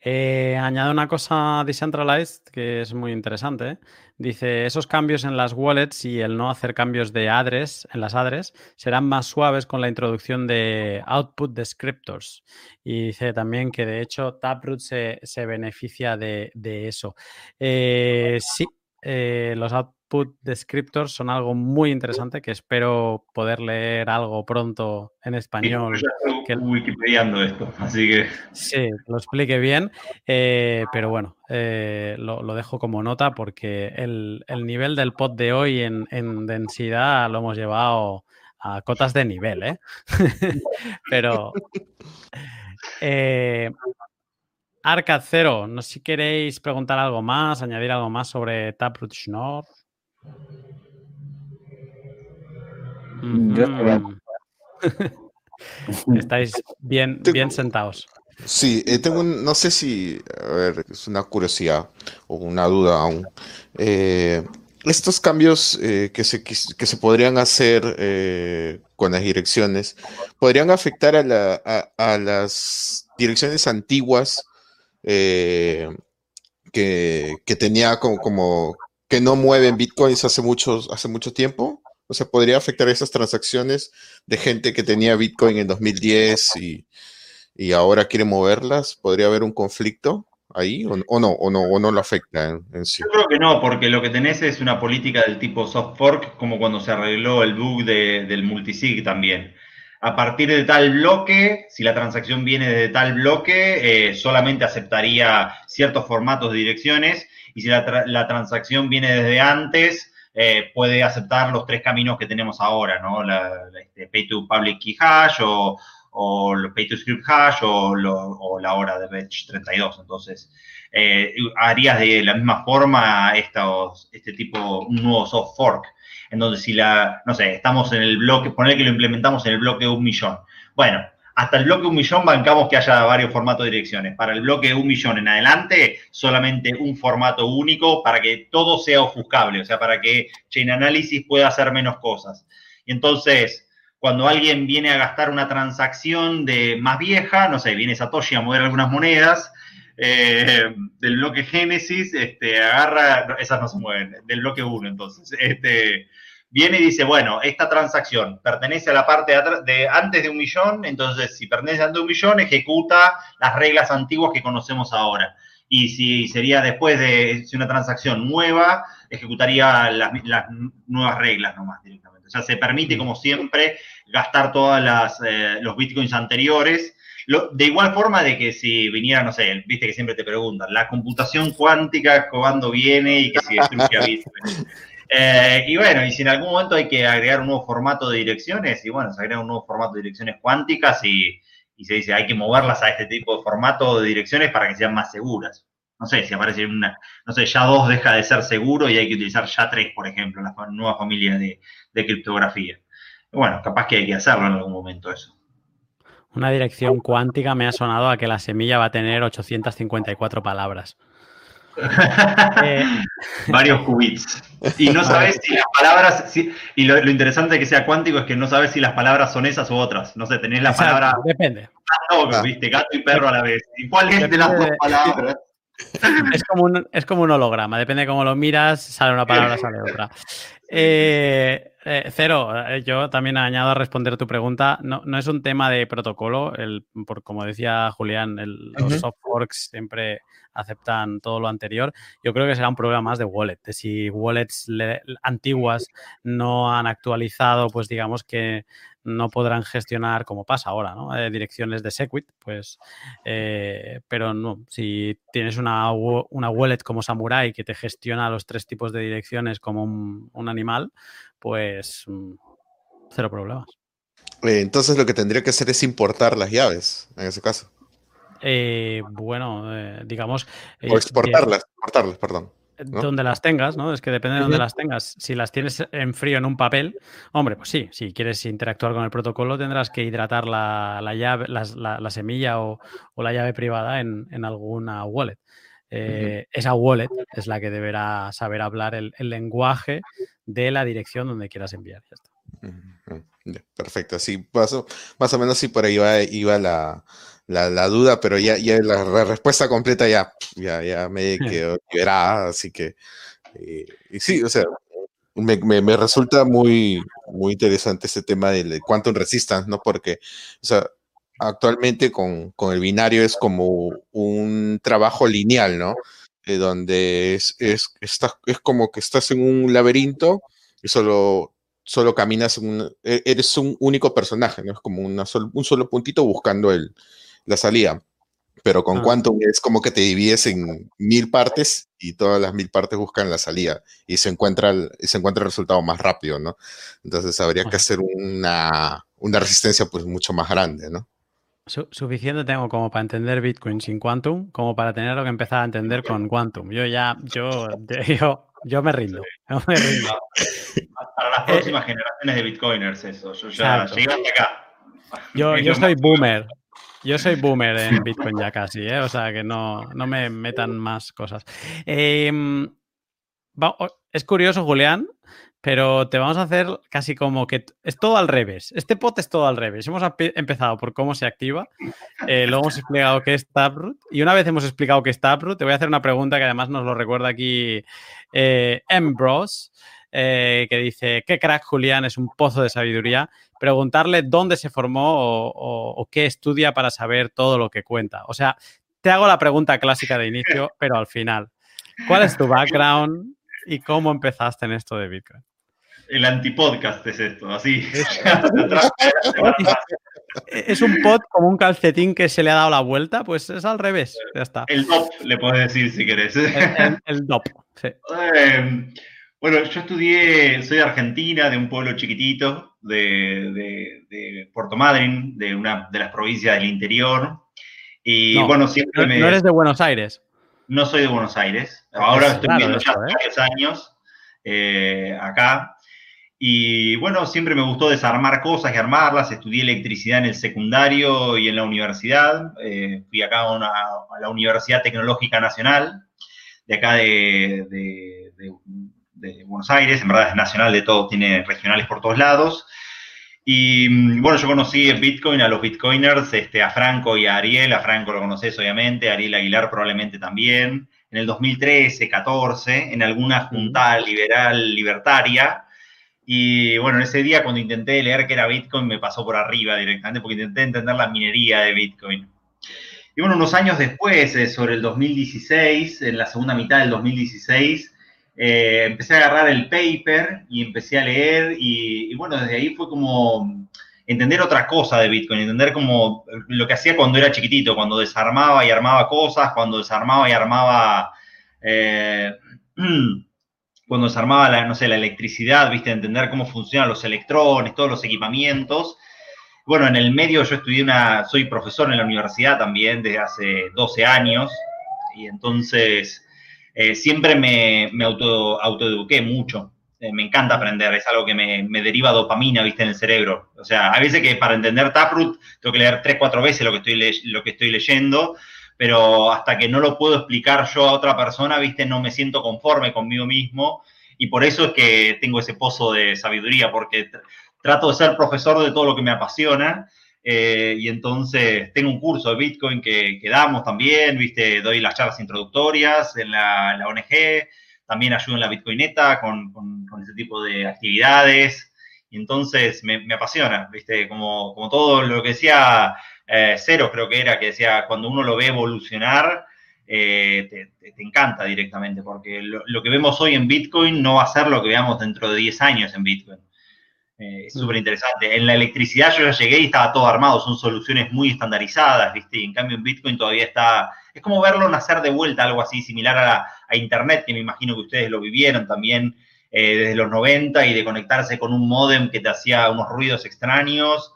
Eh, una cosa decentralized que es muy interesante. ¿eh? Dice, esos cambios en las wallets y el no hacer cambios de address en las address serán más suaves con la introducción de output descriptors. Y dice también que de hecho Taproot se, beneficia de, eso. Eh, sí, los output put descriptors son algo muy interesante que espero poder leer algo pronto en español. que Wikipediando esto, así que. Sí, lo explique bien, eh, pero bueno, eh, lo, dejo como nota porque el, nivel del pod de hoy en, densidad lo hemos llevado a cotas de nivel, ¿eh? pero. Eh, Arcad Zero, no sé si queréis preguntar algo más, añadir algo más sobre Taproot Schnorr. Estáis bien, bien sentados. Sí, eh, tengo no sé si, a ver, es una curiosidad o una duda aún. Eh, estos cambios eh, que, se, que se podrían hacer con las direcciones, ¿podrían afectar a, la, a, las direcciones antiguas que, que, tenía como, como, que no mueven bitcoins hace, muchos, hace mucho tiempo? O sea, ¿podría afectar esas transacciones de gente que tenía bitcoin en 2010 y, y ahora quiere moverlas? ¿Podría haber un conflicto ahí o, no, o no, o no lo afecta en, sí? Yo creo que no, porque lo que tenés es una política del tipo soft fork, como cuando se arregló el bug de, del multisig también. A partir de tal bloque, si la transacción viene de tal bloque, eh, solamente aceptaría ciertos formatos de direcciones y si la, transacción viene desde antes, eh, puede aceptar los tres caminos que tenemos ahora, ¿no? La, este, Pay to Public Key Hash o, o Pay to Script Hash o, la hora de Batch 32. Entonces, eh, harías de la misma forma estos, este tipo, un nuevo soft fork, en donde si la, no sé, estamos en el bloque, poner que lo implementamos en el bloque de un millón. Bueno, hasta el bloque un millón bancamos que haya varios formatos de direcciones. Para el bloque un millón en adelante, solamente un formato único para que todo sea ofuscable, o sea, para que Chain Analysis pueda hacer menos cosas. Y entonces, cuando alguien viene a gastar una transacción de más vieja, no sé, viene Satoshi a mover algunas monedas, eh, del bloque Génesis, este, agarra, esas no se mueven, del bloque 1, entonces, este, viene y dice, bueno, esta transacción pertenece a la parte de, antes de un millón, entonces si pertenece antes de un millón, ejecuta las reglas antiguas que conocemos ahora. Y si sería después de si una transacción nueva, ejecutaría las, nuevas reglas nomás directamente. O sea, se permite, como siempre, gastar todos eh, los bitcoins anteriores. de igual forma de que si viniera, no sé, viste que siempre te preguntan, la computación cuántica, cuándo viene y que si destruye a Bitcoin. Eh, y bueno, y si en algún momento hay que agregar un nuevo formato de direcciones, y bueno, se agrega un nuevo formato de direcciones cuánticas y, se dice hay que moverlas a este tipo de formato de direcciones para que sean más seguras. No sé, si aparece una, no sé, ya 2 deja de ser seguro y hay que utilizar ya 3, por ejemplo, la nueva familia de, de criptografía. Bueno, capaz que hay que hacerlo en algún momento eso. Una dirección cuántica me ha sonado a que la semilla va a tener 854 palabras. Eh, Varios qubits. Y no sabes si las palabras, y lo, interesante de que sea cuántico es que no sabes si las palabras son esas u otras. No sé, tenés la palabra. Depende. Gato, ¿viste? Gato y perro a la vez. ¿Y cuál es de las dos palabras? Es como, un, es como un holograma, depende de cómo lo miras, sale una palabra, sale otra. Eh, eh, cero, eh, yo también añado a responder tu pregunta. No, no, es un tema de protocolo. El, por, como decía Julián, el, los softworks siempre aceptan todo lo anterior. Yo creo que será un problema más de wallet. De si wallets antiguas no han actualizado, pues digamos que no podrán gestionar, como pasa ahora, ¿no? Eh, direcciones de Segwit, pues, eh, pero no, si tienes una, una, wallet como Samurai que te gestiona los tres tipos de direcciones como un, animal, pues mm, cero problemas. Eh, entonces lo que tendría que hacer es importar las llaves, en ese caso. bueno, digamos... O exportarlas, exportarlas, perdón donde las tengas, ¿no? Es que depende de donde las tengas. Si las tienes en frío en un papel, hombre, pues sí, si quieres interactuar con el protocolo tendrás que hidratar la, llave, la, semilla o, la llave privada en, alguna wallet. Eh, esa wallet es la que deberá saber hablar el, lenguaje de la dirección donde quieras enviar. Perfecto, así más más o menos sí por ahí iba la, la, duda, pero ya, ya la, respuesta completa ya, ya, ya me quedó liberada, así que, eh, y sí, o sea, me, me, resulta muy, muy interesante ese tema del quantum resistance, ¿no? Porque, o sea, actualmente con, con el binario es como un trabajo lineal, ¿no? Eh, donde es, es, es como que estás en un laberinto y solo solo caminas, un, e, eres un único personaje, ¿no? Es como una un solo puntito buscando el, la salida. Pero con ah. Quantum es como que te divides en mil partes y todas las mil partes buscan la salida y se encuentra el, se encuentra el resultado más rápido, ¿no? Entonces habría que hacer una, una resistencia pues mucho más grande, ¿no? Suficiente tengo como para entender Bitcoin sin Quantum, como para tener lo que empezar a entender con Quantum. Yo ya, yo, yo, yo me rindo. Yo me rindo. Para las próximas generaciones de Bitcoiners, eso. Yo ya llegué hasta acá. Yo, yo soy boomer. Yo soy boomer en Bitcoin ya casi, ¿eh? o sea que no, no me metan más cosas. Em, es curioso, Julián, pero te vamos a hacer casi como que es todo al revés. Este pot es todo al revés. Hemos empezado por cómo se activa, eh, luego hemos explicado qué es Taproot y una vez hemos explicado qué es Taproot, te voy a hacer una pregunta que además nos lo recuerda aquí eh, Ambrose. Eh, que dice, qué crack Julián, es un pozo de sabiduría. Preguntarle dónde se formó o, qué estudia para saber todo lo que cuenta. O sea, te hago la pregunta clásica de inicio, pero al final. ¿Cuál es tu background y cómo empezaste en esto de Bitcoin? El antipodcast es esto, así. es un pod como un calcetín que se le ha dado la vuelta, pues es al revés. Ya está. El DOP, le puedes decir si querés. El, DOP, sí. Em, bueno, yo estudié, soy de Argentina, de un pueblo chiquitito, de, Puerto Madryn, de una de las provincias del interior. Y bueno, siempre me. No eres de Buenos Aires. No soy de Buenos Aires. Ahora estoy viviendo ya ¿eh? varios años eh, acá. Y bueno, siempre me gustó desarmar cosas y armarlas. Estudié electricidad en el secundario y en la universidad. Eh, fui acá a, la Universidad Tecnológica Nacional, de acá de de Buenos Aires, en verdad es nacional de todo, tiene regionales por todos lados. Y mm, bueno, yo conocí en Bitcoin a los Bitcoiners, este, a Franco y a Ariel. A Franco lo conoces obviamente, a Ariel Aguilar probablemente también. En el 2013, 14, en alguna junta liberal libertaria. Y bueno, en ese día cuando intenté leer qué era Bitcoin me pasó por arriba directamente porque intenté entender la minería de Bitcoin. Y bueno, unos años después, eh, sobre el 2016, en la segunda mitad del 2016, eh, empecé a agarrar el paper y empecé a leer y, bueno, desde ahí fue como entender otra cosa de Bitcoin, entender como lo que hacía cuando era chiquitito, cuando desarmaba y armaba cosas, cuando desarmaba y armaba, eh, cuando desarmaba la, no sé, la electricidad, viste, entender cómo funcionan los electrones, todos los equipamientos. Bueno, en el medio yo estudié una, soy profesor en la universidad también desde hace 12 años y entonces eh, siempre me, me auto, autoeduqué mucho. Eh, me encanta aprender, es algo que me, me, deriva dopamina, viste, en el cerebro. O sea, hay veces que para entender Taproot tengo que leer tres, cuatro veces lo que estoy, lo que estoy leyendo, pero hasta que no lo puedo explicar yo a otra persona, viste, no me siento conforme conmigo mismo y por eso es que tengo ese pozo de sabiduría, porque trato de ser profesor de todo lo que me apasiona. Eh, y entonces tengo un curso de Bitcoin que, damos también, viste, doy las charlas introductorias en la, ONG, también ayudo en la Bitcoineta con, con, ese tipo de actividades. Y entonces me, apasiona, viste, como, como todo lo que decía eh, Cero, creo que era, que decía, cuando uno lo ve evolucionar, eh, te, encanta directamente, porque lo, que vemos hoy en Bitcoin no va a ser lo que veamos dentro de 10 años en Bitcoin. Eh, es súper interesante. En la electricidad yo ya llegué y estaba todo armado, son soluciones muy estandarizadas, ¿viste? Y en cambio en Bitcoin todavía está, es como verlo nacer de vuelta, algo así similar a, a Internet, que me imagino que ustedes lo vivieron también eh, desde los 90 y de conectarse con un modem que te hacía unos ruidos extraños.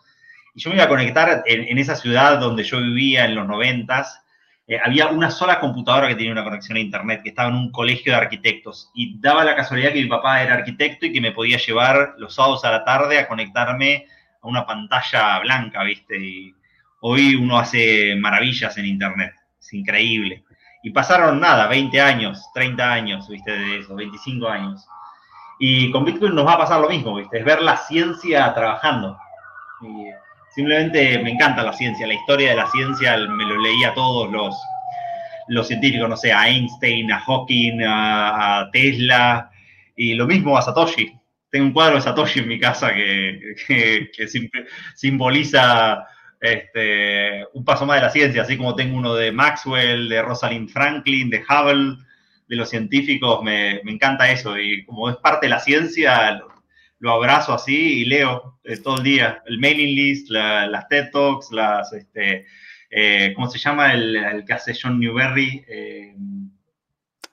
Y yo me iba a conectar en, en esa ciudad donde yo vivía en los 90 eh, había una sola computadora que tenía una conexión a Internet, que estaba en un colegio de arquitectos. Y daba la casualidad que mi papá era arquitecto y que me podía llevar los sábados a la tarde a conectarme a una pantalla blanca, ¿viste? Y hoy uno hace maravillas en Internet. Es increíble. Y pasaron nada, 20 años, 30 años, ¿viste? De eso, 25 años. Y con Bitcoin nos va a pasar lo mismo, ¿viste? Es ver la ciencia trabajando. Y, Simplemente me encanta la ciencia, la historia de la ciencia me lo leí a todos los, los científicos, no sé, a Einstein, a Hawking, a, Tesla, y lo mismo a Satoshi. Tengo un cuadro de Satoshi en mi casa que, que, que simboliza este, un paso más de la ciencia, así como tengo uno de Maxwell, de Rosalind Franklin, de Hubble, de los científicos, me, me encanta eso, y como es parte de la ciencia, lo abrazo así y leo eh, todo el día. El mailing list, la, las TED Talks, las, este, eh, ¿cómo se llama el, el, que hace John Newberry? Eh,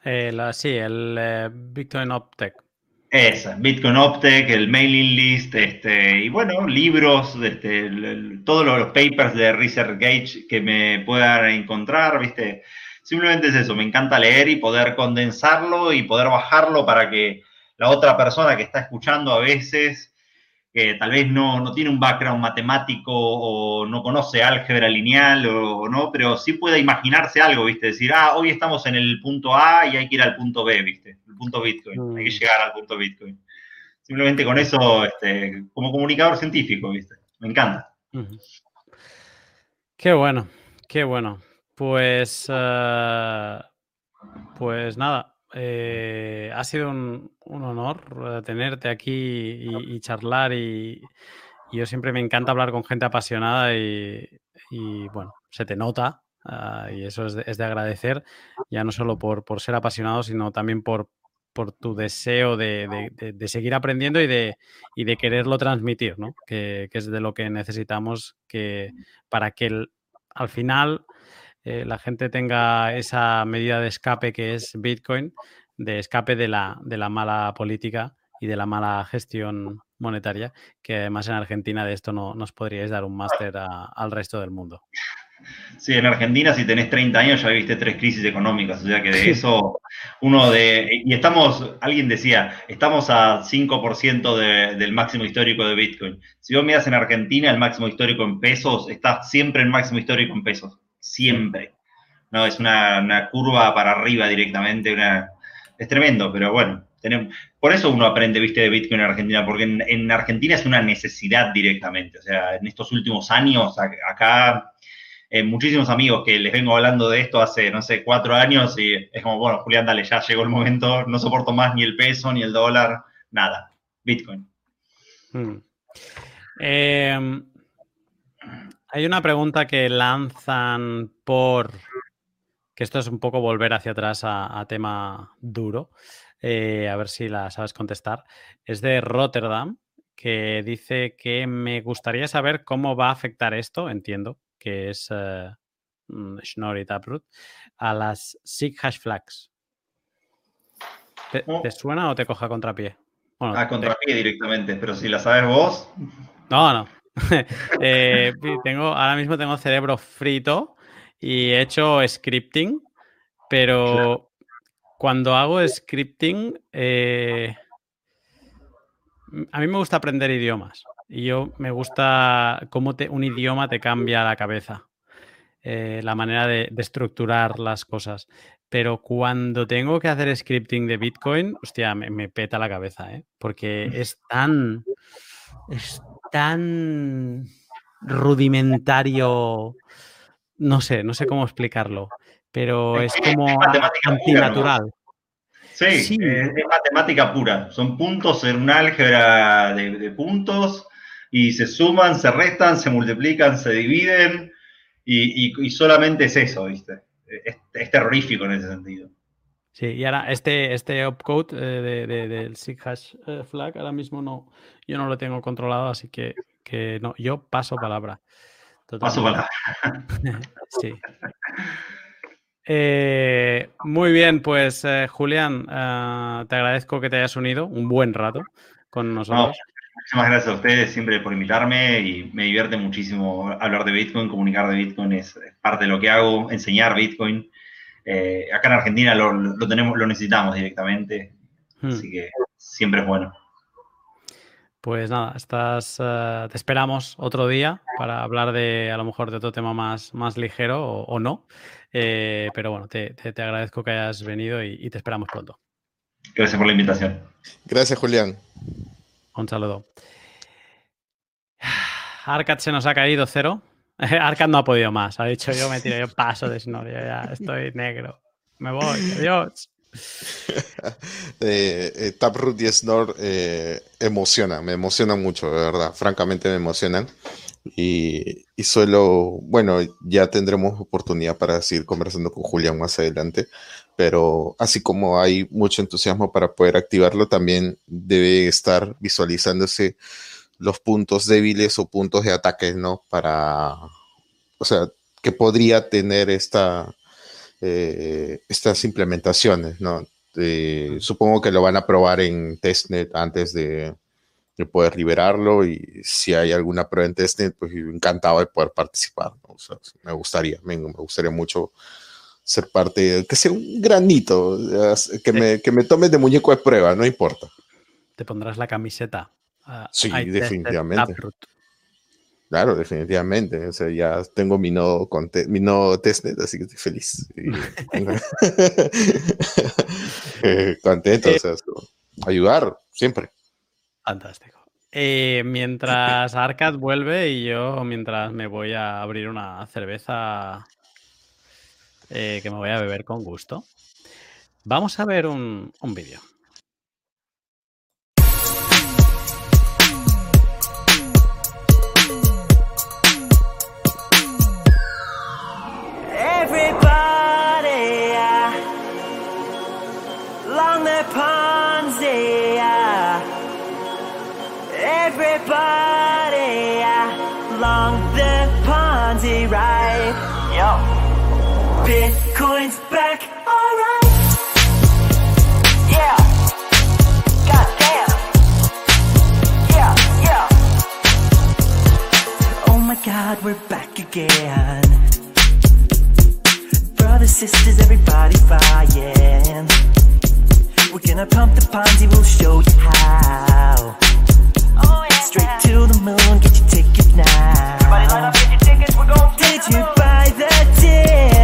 eh la, sí, el Bitcoin Optech. Esa, Bitcoin Optech, el mailing list, este, y bueno, libros, este, el, el, todos los papers de Research Gage que me puedan encontrar, ¿viste? Simplemente es eso, me encanta leer y poder condensarlo y poder bajarlo para que la otra persona que está escuchando a veces, que tal vez no, no tiene un background matemático o no conoce álgebra lineal o, no, pero sí puede imaginarse algo, ¿viste? Decir, ah, hoy estamos en el punto A y hay que ir al punto B, ¿viste? El punto Bitcoin, mm. hay que llegar al punto Bitcoin. Simplemente con eso, este, como comunicador científico, ¿viste? Me encanta. Qué bueno, qué bueno. Pues, uh, pues nada, eh, ha sido un, un, honor eh, tenerte aquí y, y charlar y, y, yo siempre me encanta hablar con gente apasionada y, y bueno, se te nota uh, y eso es de, es de, agradecer, ya no solo por, por ser apasionado, sino también por, por tu deseo de, de, de, seguir aprendiendo y de, y de quererlo transmitir, ¿no? que, que es de lo que necesitamos que, para que el, al final eh, la gente tenga esa medida de escape que es Bitcoin, de escape de la, de la mala política y de la mala gestión monetaria, que además en Argentina de esto no nos podríais dar un máster al resto del mundo. Sí, en Argentina si tenés 30 años ya viste tres crisis económicas, o sea que de eso uno de... Y estamos, alguien decía, estamos a 5% de, del máximo histórico de Bitcoin. Si vos miras en Argentina, el máximo histórico en pesos está siempre en máximo histórico en pesos siempre. No, es una, una curva para arriba directamente, una, es tremendo, pero bueno, tenemos, por eso uno aprende, viste, de Bitcoin en Argentina, porque en, en, Argentina es una necesidad directamente. O sea, en estos últimos años, acá, eh, muchísimos amigos que les vengo hablando de esto hace, no sé, cuatro años y es como, bueno, Julián, dale, ya llegó el momento, no soporto más ni el peso, ni el dólar, nada. Bitcoin. Eh, hay una pregunta que lanzan por, que esto es un poco volver hacia atrás a, a tema duro, eh, a ver si la sabes contestar. Es de Rotterdam, que dice que me gustaría saber cómo va a afectar esto, entiendo, que es uh, Schnorr y Taproot, a las SIG hash flags. ¿Te, oh. ¿Te, suena o te coja contrapié? Bueno, a contrapié te... directamente, pero si la sabes vos. No, no. eh, tengo, ahora mismo tengo cerebro frito y he hecho scripting Pero cuando hago scripting, eh, a mí me gusta aprender idiomas. Y yo me gusta cómo un idioma te cambia la cabeza. Eh, la manera de, estructurar las cosas. Pero cuando tengo que hacer scripting de Bitcoin, hostia, me, peta la cabeza, ¿eh? Porque es tan. Es tan rudimentario. No sé, no sé cómo explicarlo. Pero es como antinatural. Sí, Es, matemática pura. Son puntos en un álgebra de, puntos y se suman, se restan, se multiplican, se dividen y, solamente es eso, ¿viste? Es, terrorífico en ese sentido. Sí, y ahora este, este opcode eh, de, del SIG hash eh, flag ahora mismo no, yo no lo tengo controlado, así que, que no, yo paso palabra. Paso palabra. sí. Eh, muy bien, pues eh, Julián, te agradezco que te hayas unido un buen rato con nosotros. muchísimas gracias a ustedes siempre por invitarme y me divierte muchísimo hablar de Bitcoin, comunicar de Bitcoin es parte de lo que hago, enseñar Bitcoin. Acá en Argentina lo, tenemos, lo necesitamos directamente, hmm. así que siempre es bueno. Pues nada, estás, te esperamos otro día para hablar de a lo mejor de otro tema más, más ligero o no. Eh, pero bueno, te, agradezco que hayas venido y, te esperamos pronto. Gracias por la invitación. Gracias, Julián. Un saludo. Arcad se nos ha caído cero. Arcad no ha podido más. Ha dicho yo me tiro, yo paso de Snorio, ya estoy negro. Me voy, adiós. eh, eh, Taproot y Snor eh, emociona, me emociona mucho, de verdad. Francamente me emocionan. Y, y, solo, bueno, ya tendremos oportunidad para seguir conversando con Julián más adelante, pero así como hay mucho entusiasmo para poder activarlo, también debe estar visualizándose los puntos débiles o puntos de ataque, ¿no? Para, o sea, que podría tener esta, eh, estas implementaciones, ¿no? Eh, supongo que lo van a probar en testnet antes de, de poder liberarlo y si hay alguna prueba en testnet, pues encantado de poder participar. me gustaría, me, gustaría mucho ser parte, que sea un granito, que, me, que me tomes de muñeco de prueba, no importa. Te pondrás la camiseta. Sí, definitivamente. Claro, definitivamente. O sea, ya tengo mi nodo, mi nodo testnet, así que estoy feliz. Eh, contento, o sea, ayudar siempre. Fantástico. Eh, mientras Arcad vuelve y yo mientras me voy a abrir una cerveza eh, que me voy a beber con gusto, vamos a ver un, un vídeo. Everybody along the Ponzi ride. Yo. Bitcoin's back, alright. Yeah. Goddamn. Yeah, yeah. Oh my god, we're back again. Brothers, sisters, everybody buying. We're gonna pump the Ponzi, we'll show you how. Straight to the moon, get your ticket now. Everybody line up, get your tickets, we're going Did you buy the tip?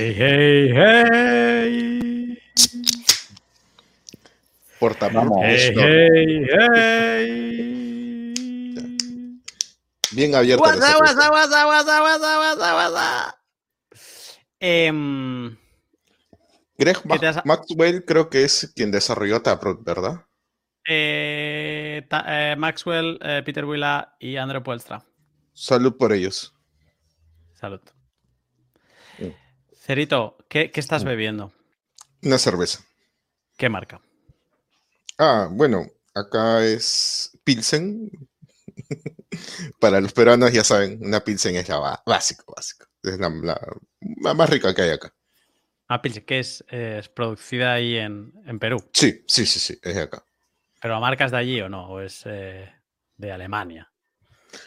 Hey, hey, hey. Portamos. Hey, hey, hey. Bien abierto. Guasa, guasa, guasa, guasa, guasa, guasa, guasa. Em, Greg ¿Qué te Ma- has- Maxwell creo que es quien desarrolló Taproot, ¿verdad? eh, ta- eh, Maxwell, eh, Peter Willa y Andrew Puelstra. Salud por ellos. Salud. Cerito, ¿qué, qué estás Mm. bebiendo? Una cerveza. ¿Qué marca? Ah, bueno, acá es Pilsen. Para los peruanos ya saben, una Pilsen es la básico, básico. Es la, la- la más rica que hay acá. Ah, Pilsen, que es, eh, es producida ahí en, en Perú. Sí, sí, sí, sí, es de acá. ¿Pero la marca es de allí o no? ¿O es eh, de Alemania?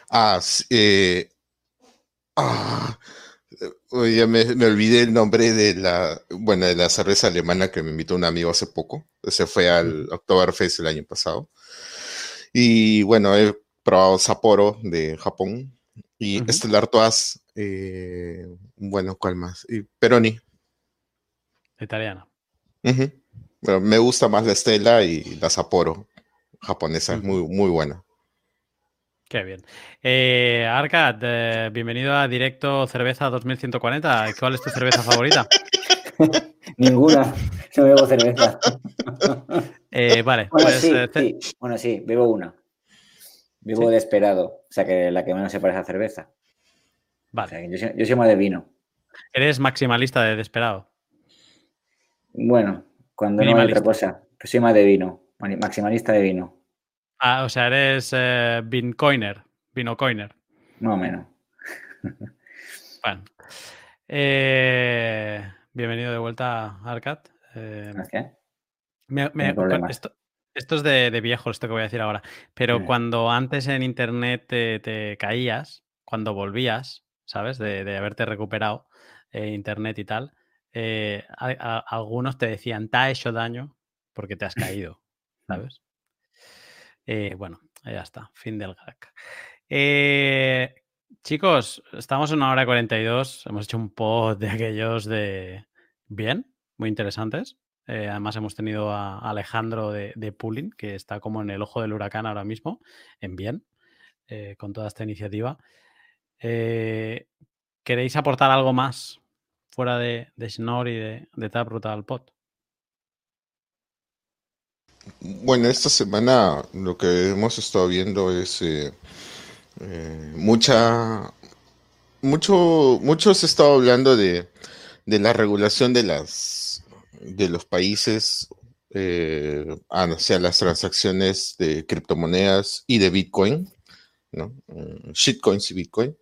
Ah, sí, eh, ah, oye, me, me olvidé el nombre de la, bueno, de la cerveza alemana que me invitó un amigo hace poco. Se fue al Oktoberfest el año pasado. Y bueno, he probado Sapporo de Japón y Ujú. Stellar Toas, eh, bueno, ¿cuál más? Y Peroni. Italiana. Ujú. Bueno, me gusta más la Stella y la Sapporo japonesa, es muy, muy buena. Qué bien. Eh, Arcad, eh, bienvenido a Directo Cerveza 2140. ¿Cuál es tu cerveza favorita? Ninguna. No bebo cerveza. Eh, vale, Bueno, pues sí, eh, sí. Bueno, sí, bebo una. Bebo Sí. de esperado. O sea, que la que menos se parece a cerveza. O vale. sea, yo, soy, yo soy más de vino. eres maximalista de Desperado. Bueno, cuando no hay otra cosa. Pues soy más de vino. Maximalista de vino. Ah, o sea, eres eh, Vincoiner, Vinocoiner. Más o menos. Bueno. Eh, bienvenido de vuelta, Arcad. Eh, Gracias. me- me- esto, esto es de, de viejo, esto que voy a decir ahora. Pero Mm. cuando antes en internet te, te caías, cuando volvías, ¿sabes? De, de haberte recuperado eh, internet y tal, eh, a- a- algunos te decían, te ha hecho daño porque te has caído, ¿sabes? Eh, bueno, ya está, fin del gag. Eh, chicos, estamos en una hora y 42. Hemos hecho un pod de aquellos de bien, muy interesantes. Eh, además, hemos tenido a Alejandro de, de Pulling, que está como en el ojo del huracán ahora mismo, en bien, con toda esta iniciativa. ¿Queréis aportar algo más fuera de, de Schnorr y de, de Taproot al pod? Bueno, esta semana lo que hemos estado viendo es eh, eh, mucha, mucho, mucho se ha estado hablando de, de la regulación de las, de los países eh, hacia las transacciones de criptomonedas y de Bitcoin, ¿no? Mm, Shitcoins y Bitcoin.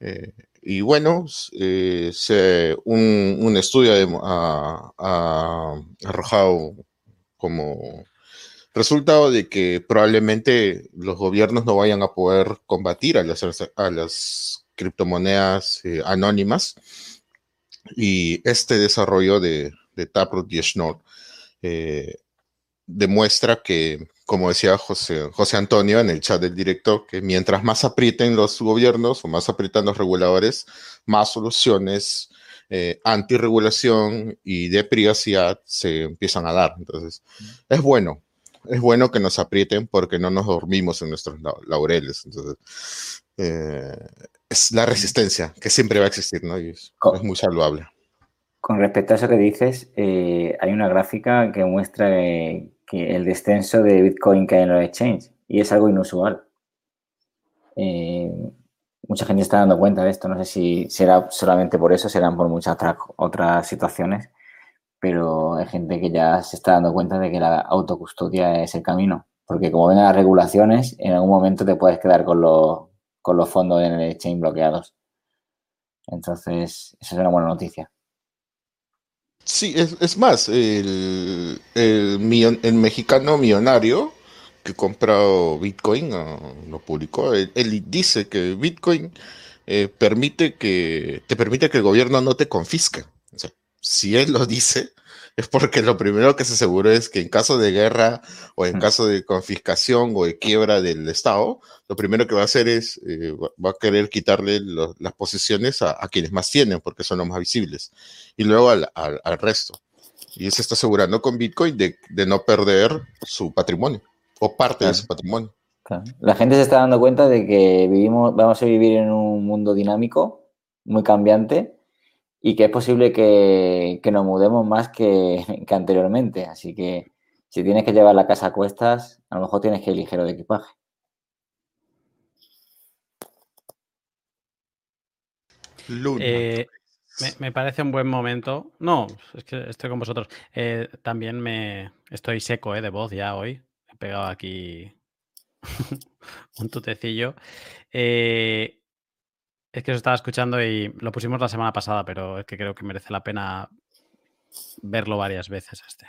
Eh, y bueno, se- un, un estudio ha arrojado como resultado de que probablemente los gobiernos no vayan a poder combatir a las, a las criptomonedas eh, anónimas y este desarrollo de, de Taproot y Schnorr eh, demuestra que, como decía José, José Antonio en el chat del director, que mientras más aprieten los gobiernos o más aprietan los reguladores, más soluciones eh, antirregulación y de privacidad se empiezan a dar. Entonces, es bueno, es bueno que nos aprieten porque no nos dormimos en nuestros lau- laureles. Entonces, eh, es la resistencia que siempre va a existir, ¿no? Y es, muy saludable. Con respecto a eso que dices, eh, hay una gráfica que muestra que, que el descenso de Bitcoin que hay en los exchanges y es algo inusual. Eh, mucha gente está dando cuenta de esto. No sé si será solamente por eso, serán por muchas otras, otras situaciones, pero hay gente que ya se está dando cuenta de que la autocustodia es el camino. Porque como vengan las regulaciones, en algún momento te puedes quedar con los, con los fondos en el exchange bloqueados. Entonces, esa es una buena noticia. Sí, es, es más, el, el, millon- el mexicano millonario que ha comprado Bitcoin, lo publicó, él, él dice que Bitcoin eh, permite que, te permite que el gobierno no te confisque. Si él lo dice, es porque lo primero que se aseguró es que en caso de guerra o en caso de confiscación o de quiebra del Estado, lo primero que va a hacer es, eh, va a querer quitarle las posesiones a, quienes más tienen, porque son los más visibles, y luego al, resto. Y se está asegurando con Bitcoin de, no perder su patrimonio o parte de su patrimonio. La gente se está dando cuenta de que vivimos, vamos a vivir en un mundo dinámico, muy cambiante, y que es posible que, nos mudemos más que, anteriormente. Así que si tienes que llevar la casa a cuestas, a lo mejor tienes que ir ligero de equipaje. Eh, me, parece un buen momento. No, es que estoy con vosotros. Eh, también me estoy seco eh, de voz ya hoy. He pegado aquí un tutecillo. Eh, es que os estaba escuchando y lo pusimos la semana pasada, pero es que creo que merece la pena verlo varias veces este.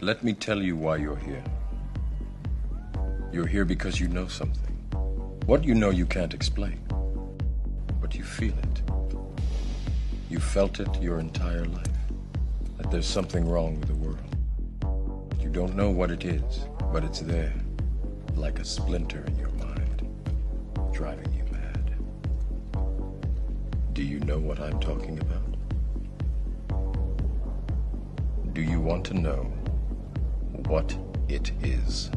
Let me tell you why you're here. You're here because you know something. What you know you can't explain, but you feel it. You felt it your entire life. That there's something wrong with the world. You don't know what it is, but it's there, like a splinter in your mind, driving you. Do you know what I'm talking about? Do you want to know what it is?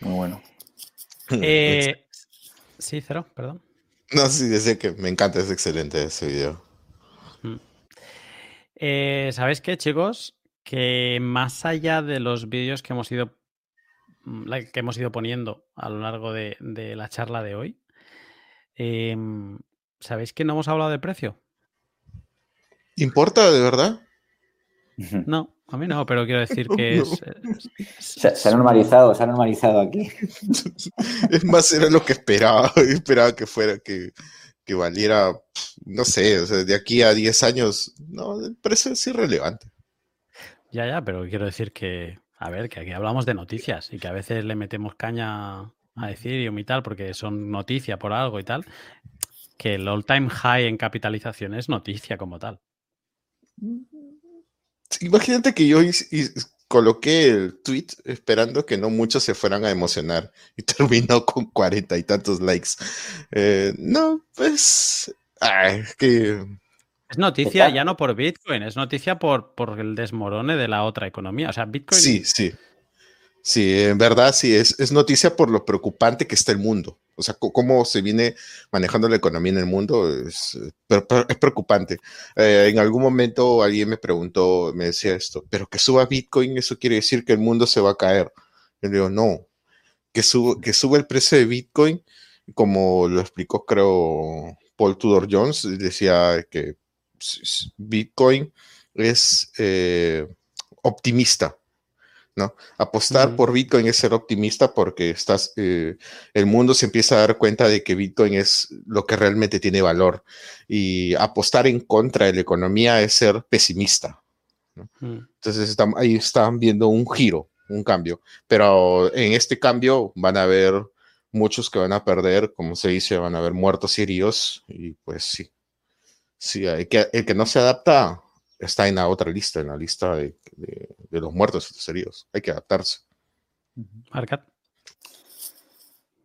Muy bueno. Eh, sí, cero, perdón. No, sí, decía que me encanta, es excelente ese video. Mm. Eh, ¿Sabéis qué, chicos? Que más allá de los vídeos que hemos ido mm, que hemos ido poniendo a lo largo de, la charla de hoy, em, ¿sabéis que no hemos hablado de precio? ¿Importa de verdad? No, a mí no, pero quiero decir que es, se, ha normalizado, se ha normalizado aquí. es más, era lo que esperaba. Esperaba que fuera, que, valiera, no sé, de aquí a 10 años, no, el precio es irrelevante. Ya, ya, pero quiero decir que, a ver, que aquí hablamos de noticias y que a veces le metemos caña a decir y tal, porque son noticia por algo y tal, que el all time high en capitalización es noticia como tal. Imagínate que yo coloqué el tweet esperando que no muchos se fueran a emocionar y terminó con cuarenta y tantos likes. Eh, no, pues. que. Es noticia ya no por Bitcoin, es noticia por, por el desmorone de la otra economía. O sea, Bitcoin. Sí, sí. Sí, en verdad sí, es, es noticia por lo preocupante que está el mundo. O sea, cómo se viene manejando la economía en el mundo es, es preocupante. Eh, en algún momento alguien me preguntó, me decía esto, pero que suba Bitcoin, eso quiere decir que el mundo se va a caer. Yo le digo, no, que, sube, que sube el precio de Bitcoin, como lo explicó creo Paul Tudor Jones, decía que Bitcoin es eh, optimista ¿no? Apostar por Bitcoin es ser optimista porque estás, eh, el mundo se empieza a dar cuenta de que Bitcoin es lo que realmente tiene valor y apostar en contra de la economía es ser pesimista. Entonces ahí están viendo un giro, un cambio, pero en este cambio van a haber muchos que van a perder, como se dice, van a haber muertos y heridos y pues sí. Sí, el que, el que no se adapta está en la otra lista, en la lista de, los muertos y los heridos. Hay que adaptarse. Marcat.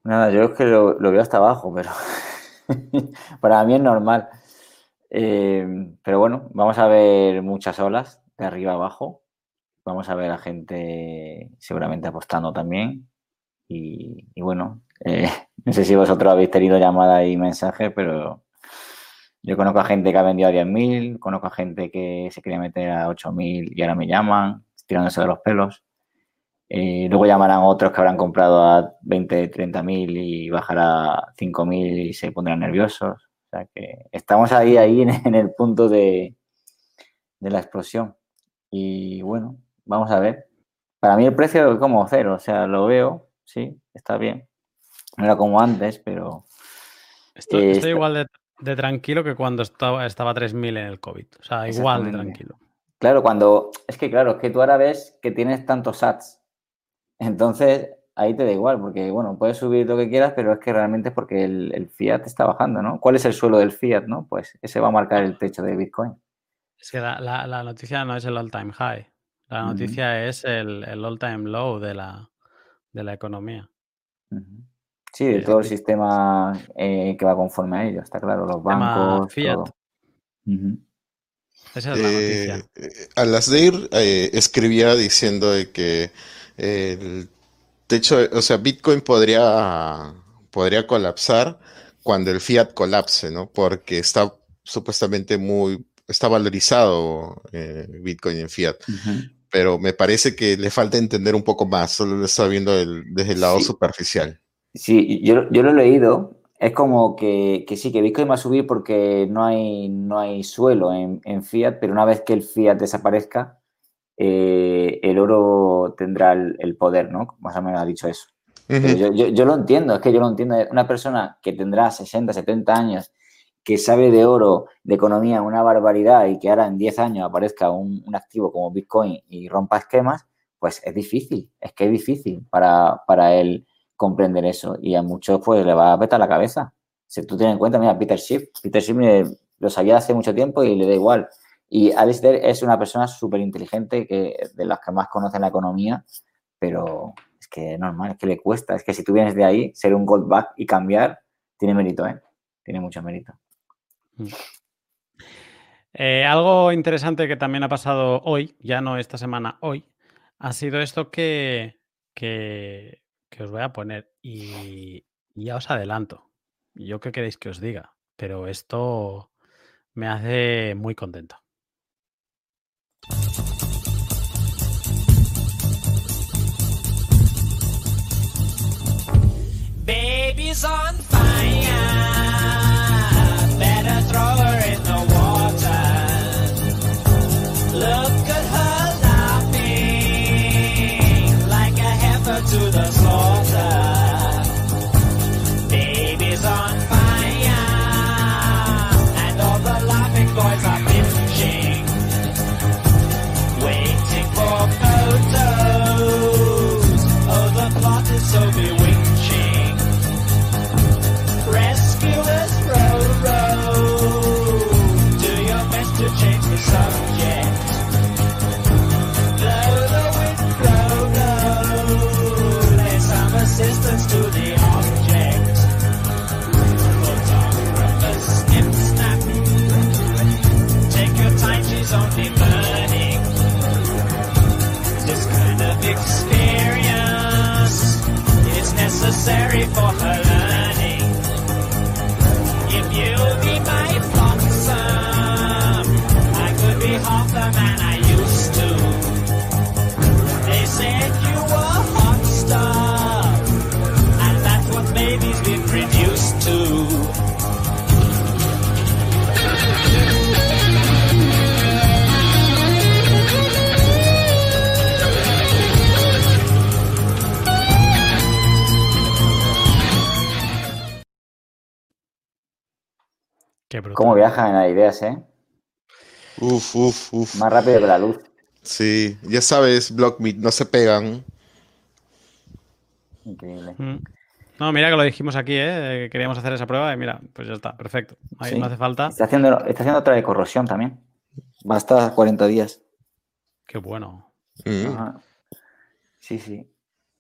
Nada, yo es que lo, veo hasta abajo, pero para mí es normal. Eh, pero bueno, vamos a ver muchas olas de arriba abajo. Vamos a ver a gente seguramente apostando también. Y, bueno, eh, no sé si vosotros habéis tenido llamada y mensaje, pero yo conozco a gente que ha vendido a 10.000, conozco a gente que se quería meter a 8.000 y ahora me llaman, tirándose de los pelos. Eh, luego llamarán otros que habrán comprado a 20, 30.000 y bajará a 5.000 y se pondrán nerviosos. O sea que estamos ahí, ahí en, el punto de, de la explosión. Y bueno, vamos a ver. Para mí el precio es como cero, o sea, lo veo, sí, está bien. No era como antes, pero... Estoy, estoy igual de de tranquilo que cuando estaba, estaba 3.000 en el COVID. O sea, igual de tranquilo. Claro, cuando. Es que, claro, es que tú ahora ves que tienes tantos sats. Entonces, ahí te da igual, porque, bueno, puedes subir lo que quieras, pero es que realmente es porque el, fiat está bajando, ¿no? ¿Cuál es el suelo del fiat, no? Pues ese va a marcar el techo de Bitcoin. Es que la, noticia no es el all-time high. La noticia es el, all-time low de la, de la economía. Sí, de todo el sistema eh, que va conforme a ello, está claro, los bancos. Fiat. Esa es la noticia. Eh, eh, escribía diciendo de que el techo, o sea, Bitcoin podría, podría colapsar cuando el fiat colapse, ¿no? Porque está supuestamente muy, está valorizado Bitcoin en fiat. Pero me parece que le falta entender un poco más, solo lo está viendo desde el lado superficial. Sí, yo, yo, lo he leído. Es como que, que, sí, que Bitcoin va a subir porque no hay, no hay suelo en, en fiat, pero una vez que el fiat desaparezca, eh, el oro tendrá el, poder, ¿no? Más o menos ha dicho eso. yo, yo, yo, lo entiendo, es que yo lo entiendo. Una persona que tendrá 60, 70 años, que sabe de oro, de economía, una barbaridad y que ahora en 10 años aparezca un, un activo como Bitcoin y rompa esquemas, pues es difícil, es que es difícil para, para él comprender eso. Y a muchos pues le va a petar la cabeza. Si tú tienes en cuenta, mira, Peter Schiff, Peter Schiff lo sabía hace mucho tiempo y le da igual. Y Alistair es una persona súper inteligente, que, de las que más conocen la economía, pero es que normal, es que le cuesta. Es que si tú vienes de ahí, ser un gold back y cambiar, tiene mérito, ¿eh? Tiene mucho mérito. Mm. Eh, algo interesante que también ha pasado hoy, ya no esta semana, hoy, ha sido esto que, que que os voy a poner y, ya os adelanto. Yo qué queréis que os diga, pero esto me hace muy contento. Necessary for ¿Cómo viajan las ideas, eh? Uf, uf, uf. Más rápido que la luz. Sí, ya sabes, Blockmeet, no se pegan. Increíble. Mm. No, mira que lo dijimos aquí, ¿eh? queríamos hacer esa prueba y mira, pues ya está, perfecto. Ahí no hace falta. Está haciendo, está haciendo otra de corrosión también. Va hasta 40 días. Qué bueno. Mm. Sí, sí.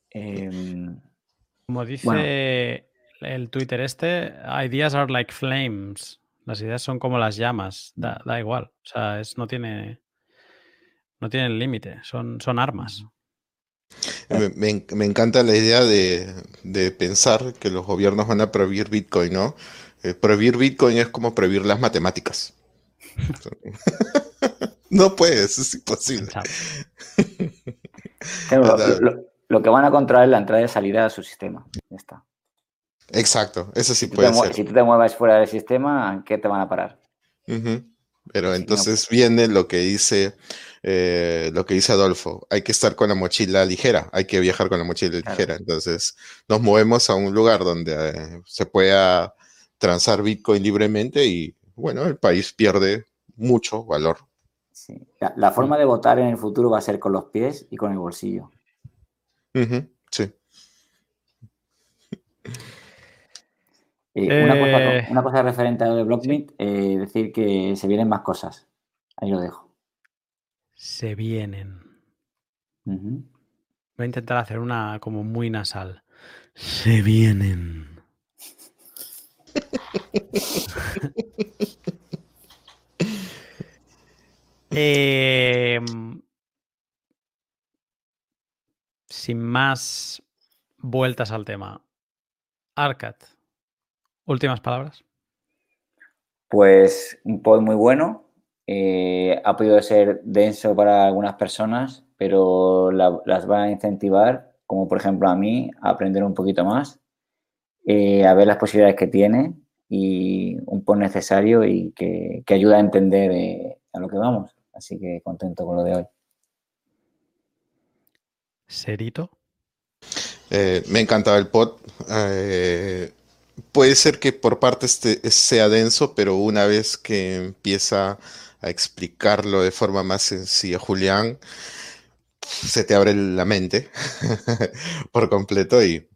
Em, Como dice el Twitter este, ideas are like flames. Las ideas son como las llamas, da, igual. O sea, es, no tiene no tienen límite, son, son armas. Me, encanta la idea de, pensar que los gobiernos van a prohibir Bitcoin, ¿no? Eh, prohibir Bitcoin es como prohibir las matemáticas. no puedes, es imposible. lo, que van a controlar es la entrada y salida de su sistema. Ya está. Exacto, eso sí puede ser. Si tú te mueves fuera del sistema, ¿qué te van a parar? Pero entonces pues viene lo que dice eh, lo que dice Adolfo. Hay que estar con la mochila ligera, hay que viajar con la mochila ligera. Entonces nos movemos a un lugar donde eh, se pueda transar Bitcoin libremente y bueno, el país pierde mucho valor. La, forma de votar en el futuro va a ser con los pies y con el bolsillo. Eh, una, cosa, referente a lo de Blockmeet, eh, decir que se vienen más cosas. Ahí lo dejo. Se vienen. Voy a intentar hacer una como muy nasal. Se vienen. Em, sin más vueltas al tema. Arcad, últimas palabras. Pues un pod muy bueno. Eh, ha podido ser denso para algunas personas, pero las va a incentivar, como por ejemplo a mí, a aprender un poquito más, eh, a ver las posibilidades que tiene y un pod necesario y que, ayuda a entender eh, a lo que vamos. Así que contento con lo de hoy. ¿Serito? me ha encantado el pod. Puede ser que por parte este sea denso, pero una vez que empieza a explicarlo de forma más sencilla, Julián, se te abre la mente por completo y,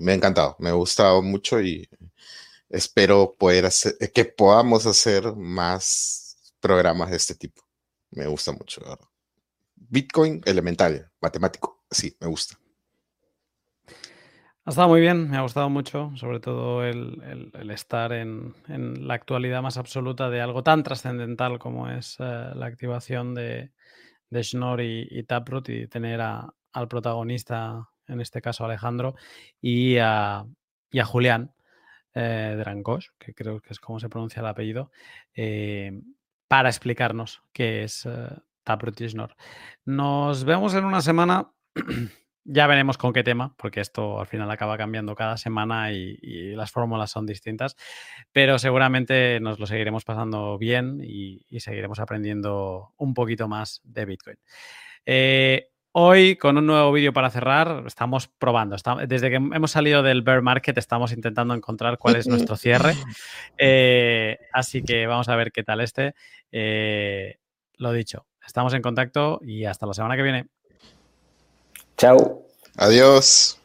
me ha encantado, me ha gustado mucho y espero poder hacer, que podamos hacer más programas de este tipo. Me gusta mucho. Bitcoin elemental, matemático, sí, me gusta. Ha estado muy bien, me ha gustado mucho, sobre todo el, estar en, la actualidad más absoluta de algo tan trascendental como es eh, la activación de, de Schnorr y, Taproot y tener al protagonista, en este caso Alejandro, y a, Julián eh, Drangos, que creo que es como se pronuncia el apellido, eh, para explicarnos qué es eh, Taproot y Schnorr. Nos vemos en una semana. Ya veremos con qué tema, porque esto al final acaba cambiando cada semana y, las fórmulas son distintas, pero seguramente nos lo seguiremos pasando bien y, seguiremos aprendiendo un poquito más de Bitcoin. Eh, hoy, con un nuevo vídeo para cerrar, estamos probando. desde que hemos salido del bear market, estamos intentando encontrar cuál es nuestro cierre. Eh, así que vamos a ver qué tal este. Eh, lo dicho, estamos en contacto y hasta la semana que viene. Chao. Adiós.